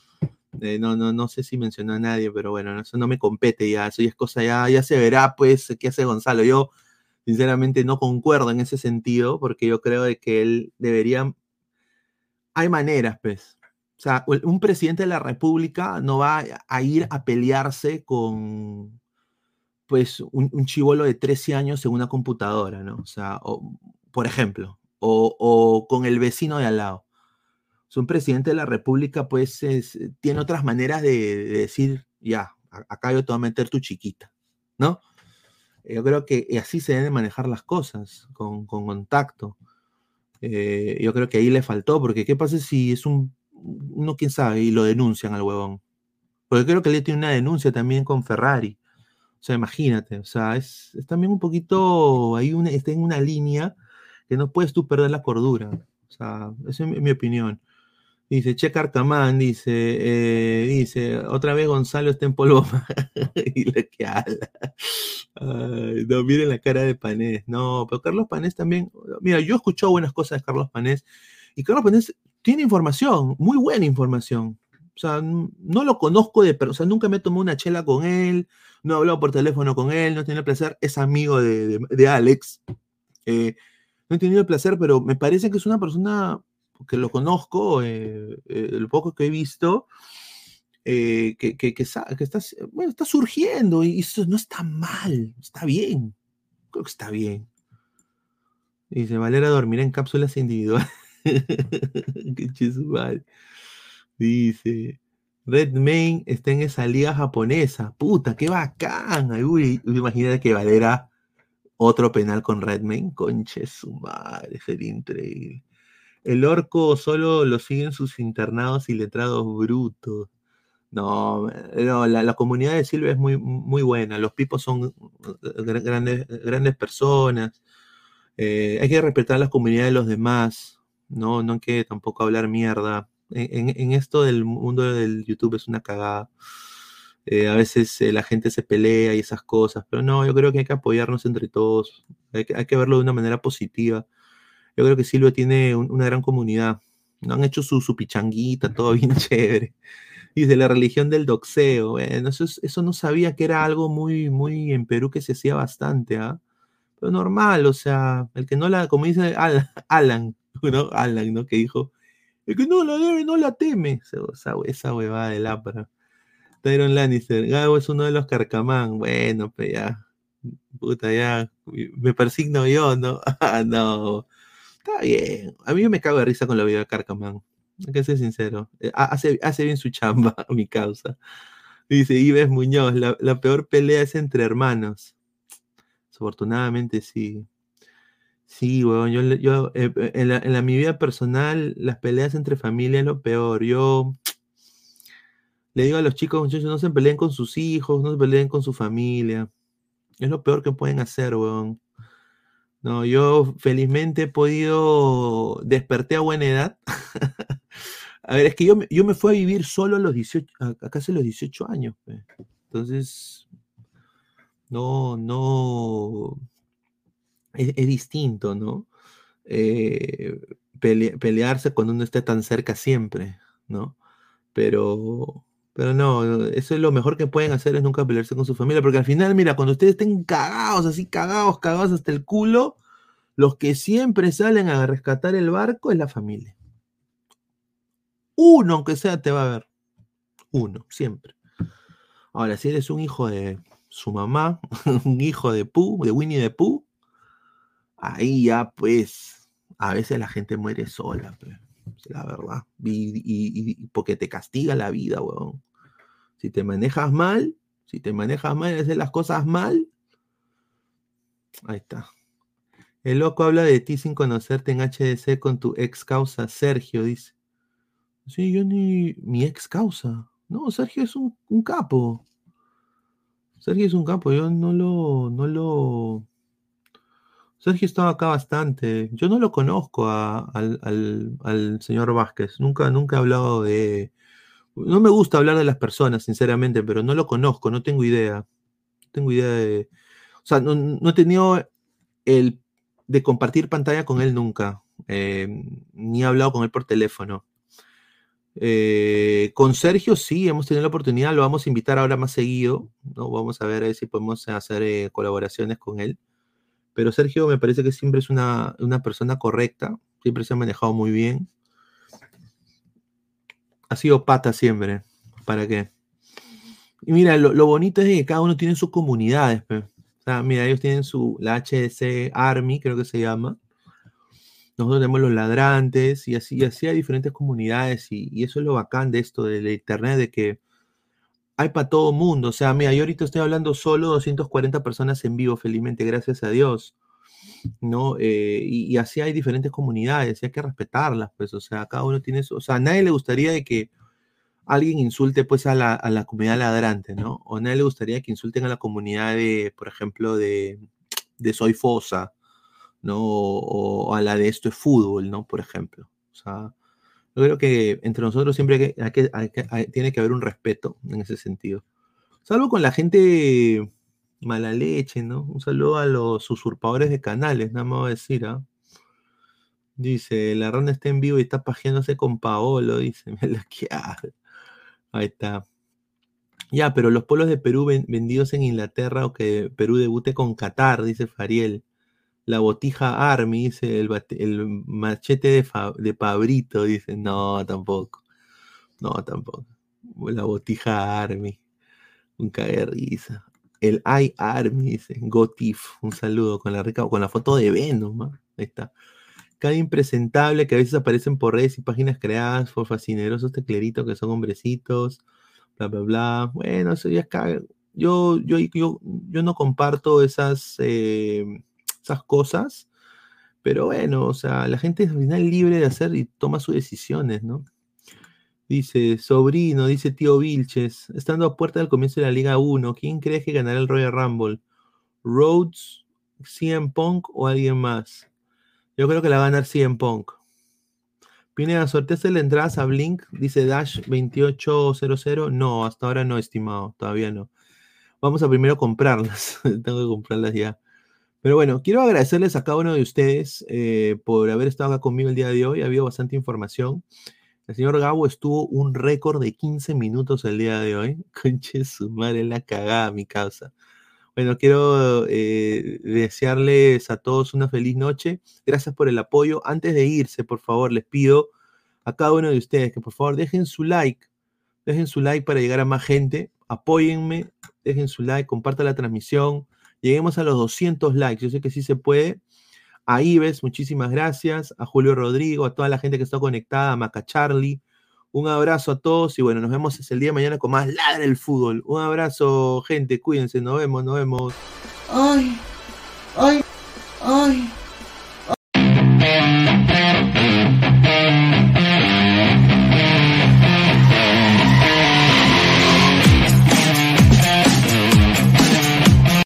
Eh, no, no, no sé si mencionó a nadie, pero bueno, eso no me compete ya, eso ya es cosa, ya, ya se verá pues qué hace Gonzalo. Yo sinceramente no concuerdo en ese sentido, porque yo creo de que él debería, hay maneras, pues. O sea, un presidente de la República no va a ir a pelearse con, pues, un, chivolo de 13 años en una computadora, ¿no? O sea, o- por ejemplo, o, con el vecino de al lado. Un presidente de la República, pues, es- tiene otras maneras de, de decir, ya, acá yo te voy a meter tu chiquita, ¿no? Yo creo que así se deben manejar las cosas, con contacto. Eh, yo creo que ahí le faltó, porque ¿qué pasa si es un, uno quién sabe, y lo denuncian al huevón? Porque creo que él tiene una denuncia también con Ferrari. O sea, imagínate, o sea, es, también un poquito, ahí una, está en una línea que no puedes tú perder la cordura. O sea, esa es mi opinión. Dice, Che Carcamán, dice, eh, dice, otra vez Gonzalo está en polvo. y le que habla. Ay, no, miren la cara de Panés. No, pero Carlos Panés también, mira, yo he escuchado buenas cosas de Carlos Panés, y Carlos Panés tiene información, muy buena información. O sea, no lo conozco de, pero, o sea, nunca me tomé una chela con él, no he hablado por teléfono con él, no he tenido el placer, es amigo de, de- de Alex. Eh, no he tenido el placer, pero me parece que es una persona que lo conozco, eh, eh, lo poco que he visto, eh, que, que, que está, bueno, está surgiendo y eso no está mal, está bien. Creo que está bien. Dice, Valera dormirá en cápsulas individuales. Qué chisumal. Dice, Red Main está en esa liga japonesa. Puta, qué bacán. Uy, imagínate que Valera otro penal con Red Main. Conche su madre, sería increíble. El orco solo lo siguen sus internados y letrados brutos. No, no, la, la comunidad de Silvia es muy, muy buena. Los pipos son eh, gra- grandes, grandes personas. Eh, hay que respetar las comunidades de los demás. No, no hay que tampoco hablar mierda. En, en- esto del mundo del YouTube es una cagada. Eh, a veces eh, la gente se pelea y esas cosas, pero no, yo creo que hay que apoyarnos entre todos. Hay que, hay que verlo de una manera positiva. Yo creo que Silvia tiene un- una gran comunidad. ¿no? Han hecho su, su pichanguita, todo bien chévere. Dice la religión del doxeo. Bueno, eso, es- eso no sabía que era algo muy, muy en Perú que se hacía bastante, ¿ah? Pero normal, o sea, el que no la, como dice Al- Alan, ¿no? Alan, ¿no? Que dijo, el que no la debe, no la teme. Esa huevada de lámpara. Tyron Lannister, Gabo es uno de los carcamán. Bueno, pues ya. Puta, ya. Me persigno yo, ¿no? Ah, no. Está bien. A mí me cago de risa con la vida de Carcamán. Hay que ser sincero. Eh, ha- Hace, hace bien su chamba, mi causa. Dice Ives Muñoz, la, peor pelea es entre hermanos. Desafortunadamente sí. Sí, weón. Yo, yo eh, eh, en, la, en la- mi vida personal, las peleas entre familia es lo peor. Yo le digo a los chicos, muchachos, no se peleen con sus hijos, no se peleen con su familia. Es lo peor que pueden hacer, weón. No, yo felizmente he podido, desperté a buena edad. A ver, es que yo, yo me fui a vivir solo a los 18, a, casi los 18 años. Entonces, no, no, es, distinto, ¿no? Eh, pele- pelearse cuando uno esté tan cerca siempre, ¿no? Pero, pero no, eso es lo mejor que pueden hacer es nunca pelearse con su familia, porque al final, mira, cuando ustedes estén cagados, así cagados, cagados hasta el culo, los que siempre salen a rescatar el barco es la familia. Uno, aunque sea, te va a ver. Uno, siempre. Ahora, si eres un hijo de su mamá, un hijo de Pooh, de Winnie the Pooh, ahí ya pues, a veces la gente muere sola, pe, la verdad. Y, porque te castiga la vida, weón. Si te manejas mal, si te manejas mal y haces las cosas mal, ahí está. El loco habla de ti sin conocerte en HDC con tu ex causa, Sergio, dice. Sí, yo ni. Mi ex causa. No, Sergio es un, un capo. Sergio es un capo, yo no lo. No lo. Sergio estaba acá bastante. Yo no lo conozco al, señor Vázquez. Nunca, nunca he hablado de. No me gusta hablar de las personas, sinceramente, pero no lo conozco, no tengo idea. No tengo idea de. O sea, no, he tenido el de compartir pantalla con él nunca. eh, ni he hablado con él por teléfono. Eh, con Sergio sí, hemos tenido la oportunidad, lo vamos a invitar ahora más seguido, ¿no? Vamos a ver, ver si podemos hacer eh, colaboraciones con él. Pero Sergio me parece que siempre es una, una persona correcta, siempre se ha manejado muy bien. Ha sido pata siempre, ¿para qué? Y mira, lo, lo bonito es que cada uno tiene sus comunidades. O sea, mira, ellos tienen su, la HDC Army, creo que se llama. Nosotros tenemos los ladrantes y así, y así hay diferentes comunidades y, y eso es lo bacán de esto, del internet, de que hay para todo mundo. O sea, mira, yo ahorita estoy hablando solo 240 personas en vivo, felizmente, gracias a Dios. ¿no? Eh, y, así hay diferentes comunidades y hay que respetarlas, pues, o sea, cada uno tiene su, o sea, a nadie le gustaría de que alguien insulte, pues, a la, a la comunidad ladrante, ¿no? O nadie le gustaría que insulten a la comunidad de, por ejemplo, de, de Soy Fosa, ¿no? O, o a la de Esto es Fútbol, ¿no? Por ejemplo. O sea, yo creo que entre nosotros siempre hay que- tiene que haber un respeto en ese sentido. Salvo con la gente mala leche, ¿no? Un saludo a los usurpadores de canales, nada más decir, ¿ah? Dice, la ronda está en vivo y está pajeándose con Paolo, dice, me la que. Ahí está. Ya, pero los polos de Perú ven- vendidos en Inglaterra o que Perú debute con Qatar, dice Fariel. La botija Army, dice el, el machete de, de Pabrito, dice. No, tampoco. No, tampoco. La botija Army. Un cague risa. El I Army, dice. Gotif. Un saludo con la rica, con la foto de Venom. ¿ah? Ahí está. Cada impresentable que a veces aparecen por redes y páginas creadas por fascinerosos tecleritos que son hombrecitos, bla, bla, bla. Bueno, eso ya es Yo, yo, yo, yo no comparto esas, eh, esas cosas, pero bueno, o sea, la gente es al final libre de hacer y toma sus decisiones, ¿no? Dice, sobrino, dice tío Vilches, estando a puerta del comienzo de la Liga 1, ¿quién crees que ganará el Royal Rumble? ¿Rhodes, CM Punk o alguien más? Yo creo que la va a ganar CM Punk. Pineda, ¿sorteaste la entrada a Blink? Dice Dash 2800. No, hasta ahora no, estimado. Todavía no. Vamos a primero comprarlas. Tengo que comprarlas ya. Pero bueno, quiero agradecerles a cada uno de ustedes eh, por haber estado acá conmigo el día de hoy. Ha habido bastante información. El señor Gabo estuvo un récord de 15 minutos el día de hoy. Conche su madre, la cagada, mi causa. Bueno, quiero eh, desearles a todos una feliz noche. Gracias por el apoyo. Antes de irse, por favor, les pido a cada uno de ustedes que por favor dejen su like. Dejen su like para llegar a más gente. Apóyenme, dejen su like, compartan la transmisión. Lleguemos a los 200 likes. Yo sé que sí se puede. A Ives, muchísimas gracias. A Julio Rodrigo, a toda la gente que está conectada, a Maca Charlie. Un abrazo a todos y bueno, nos vemos el día de mañana con más Ladra el Fútbol. Un abrazo, gente, cuídense, nos vemos, nos vemos. Ay, ay.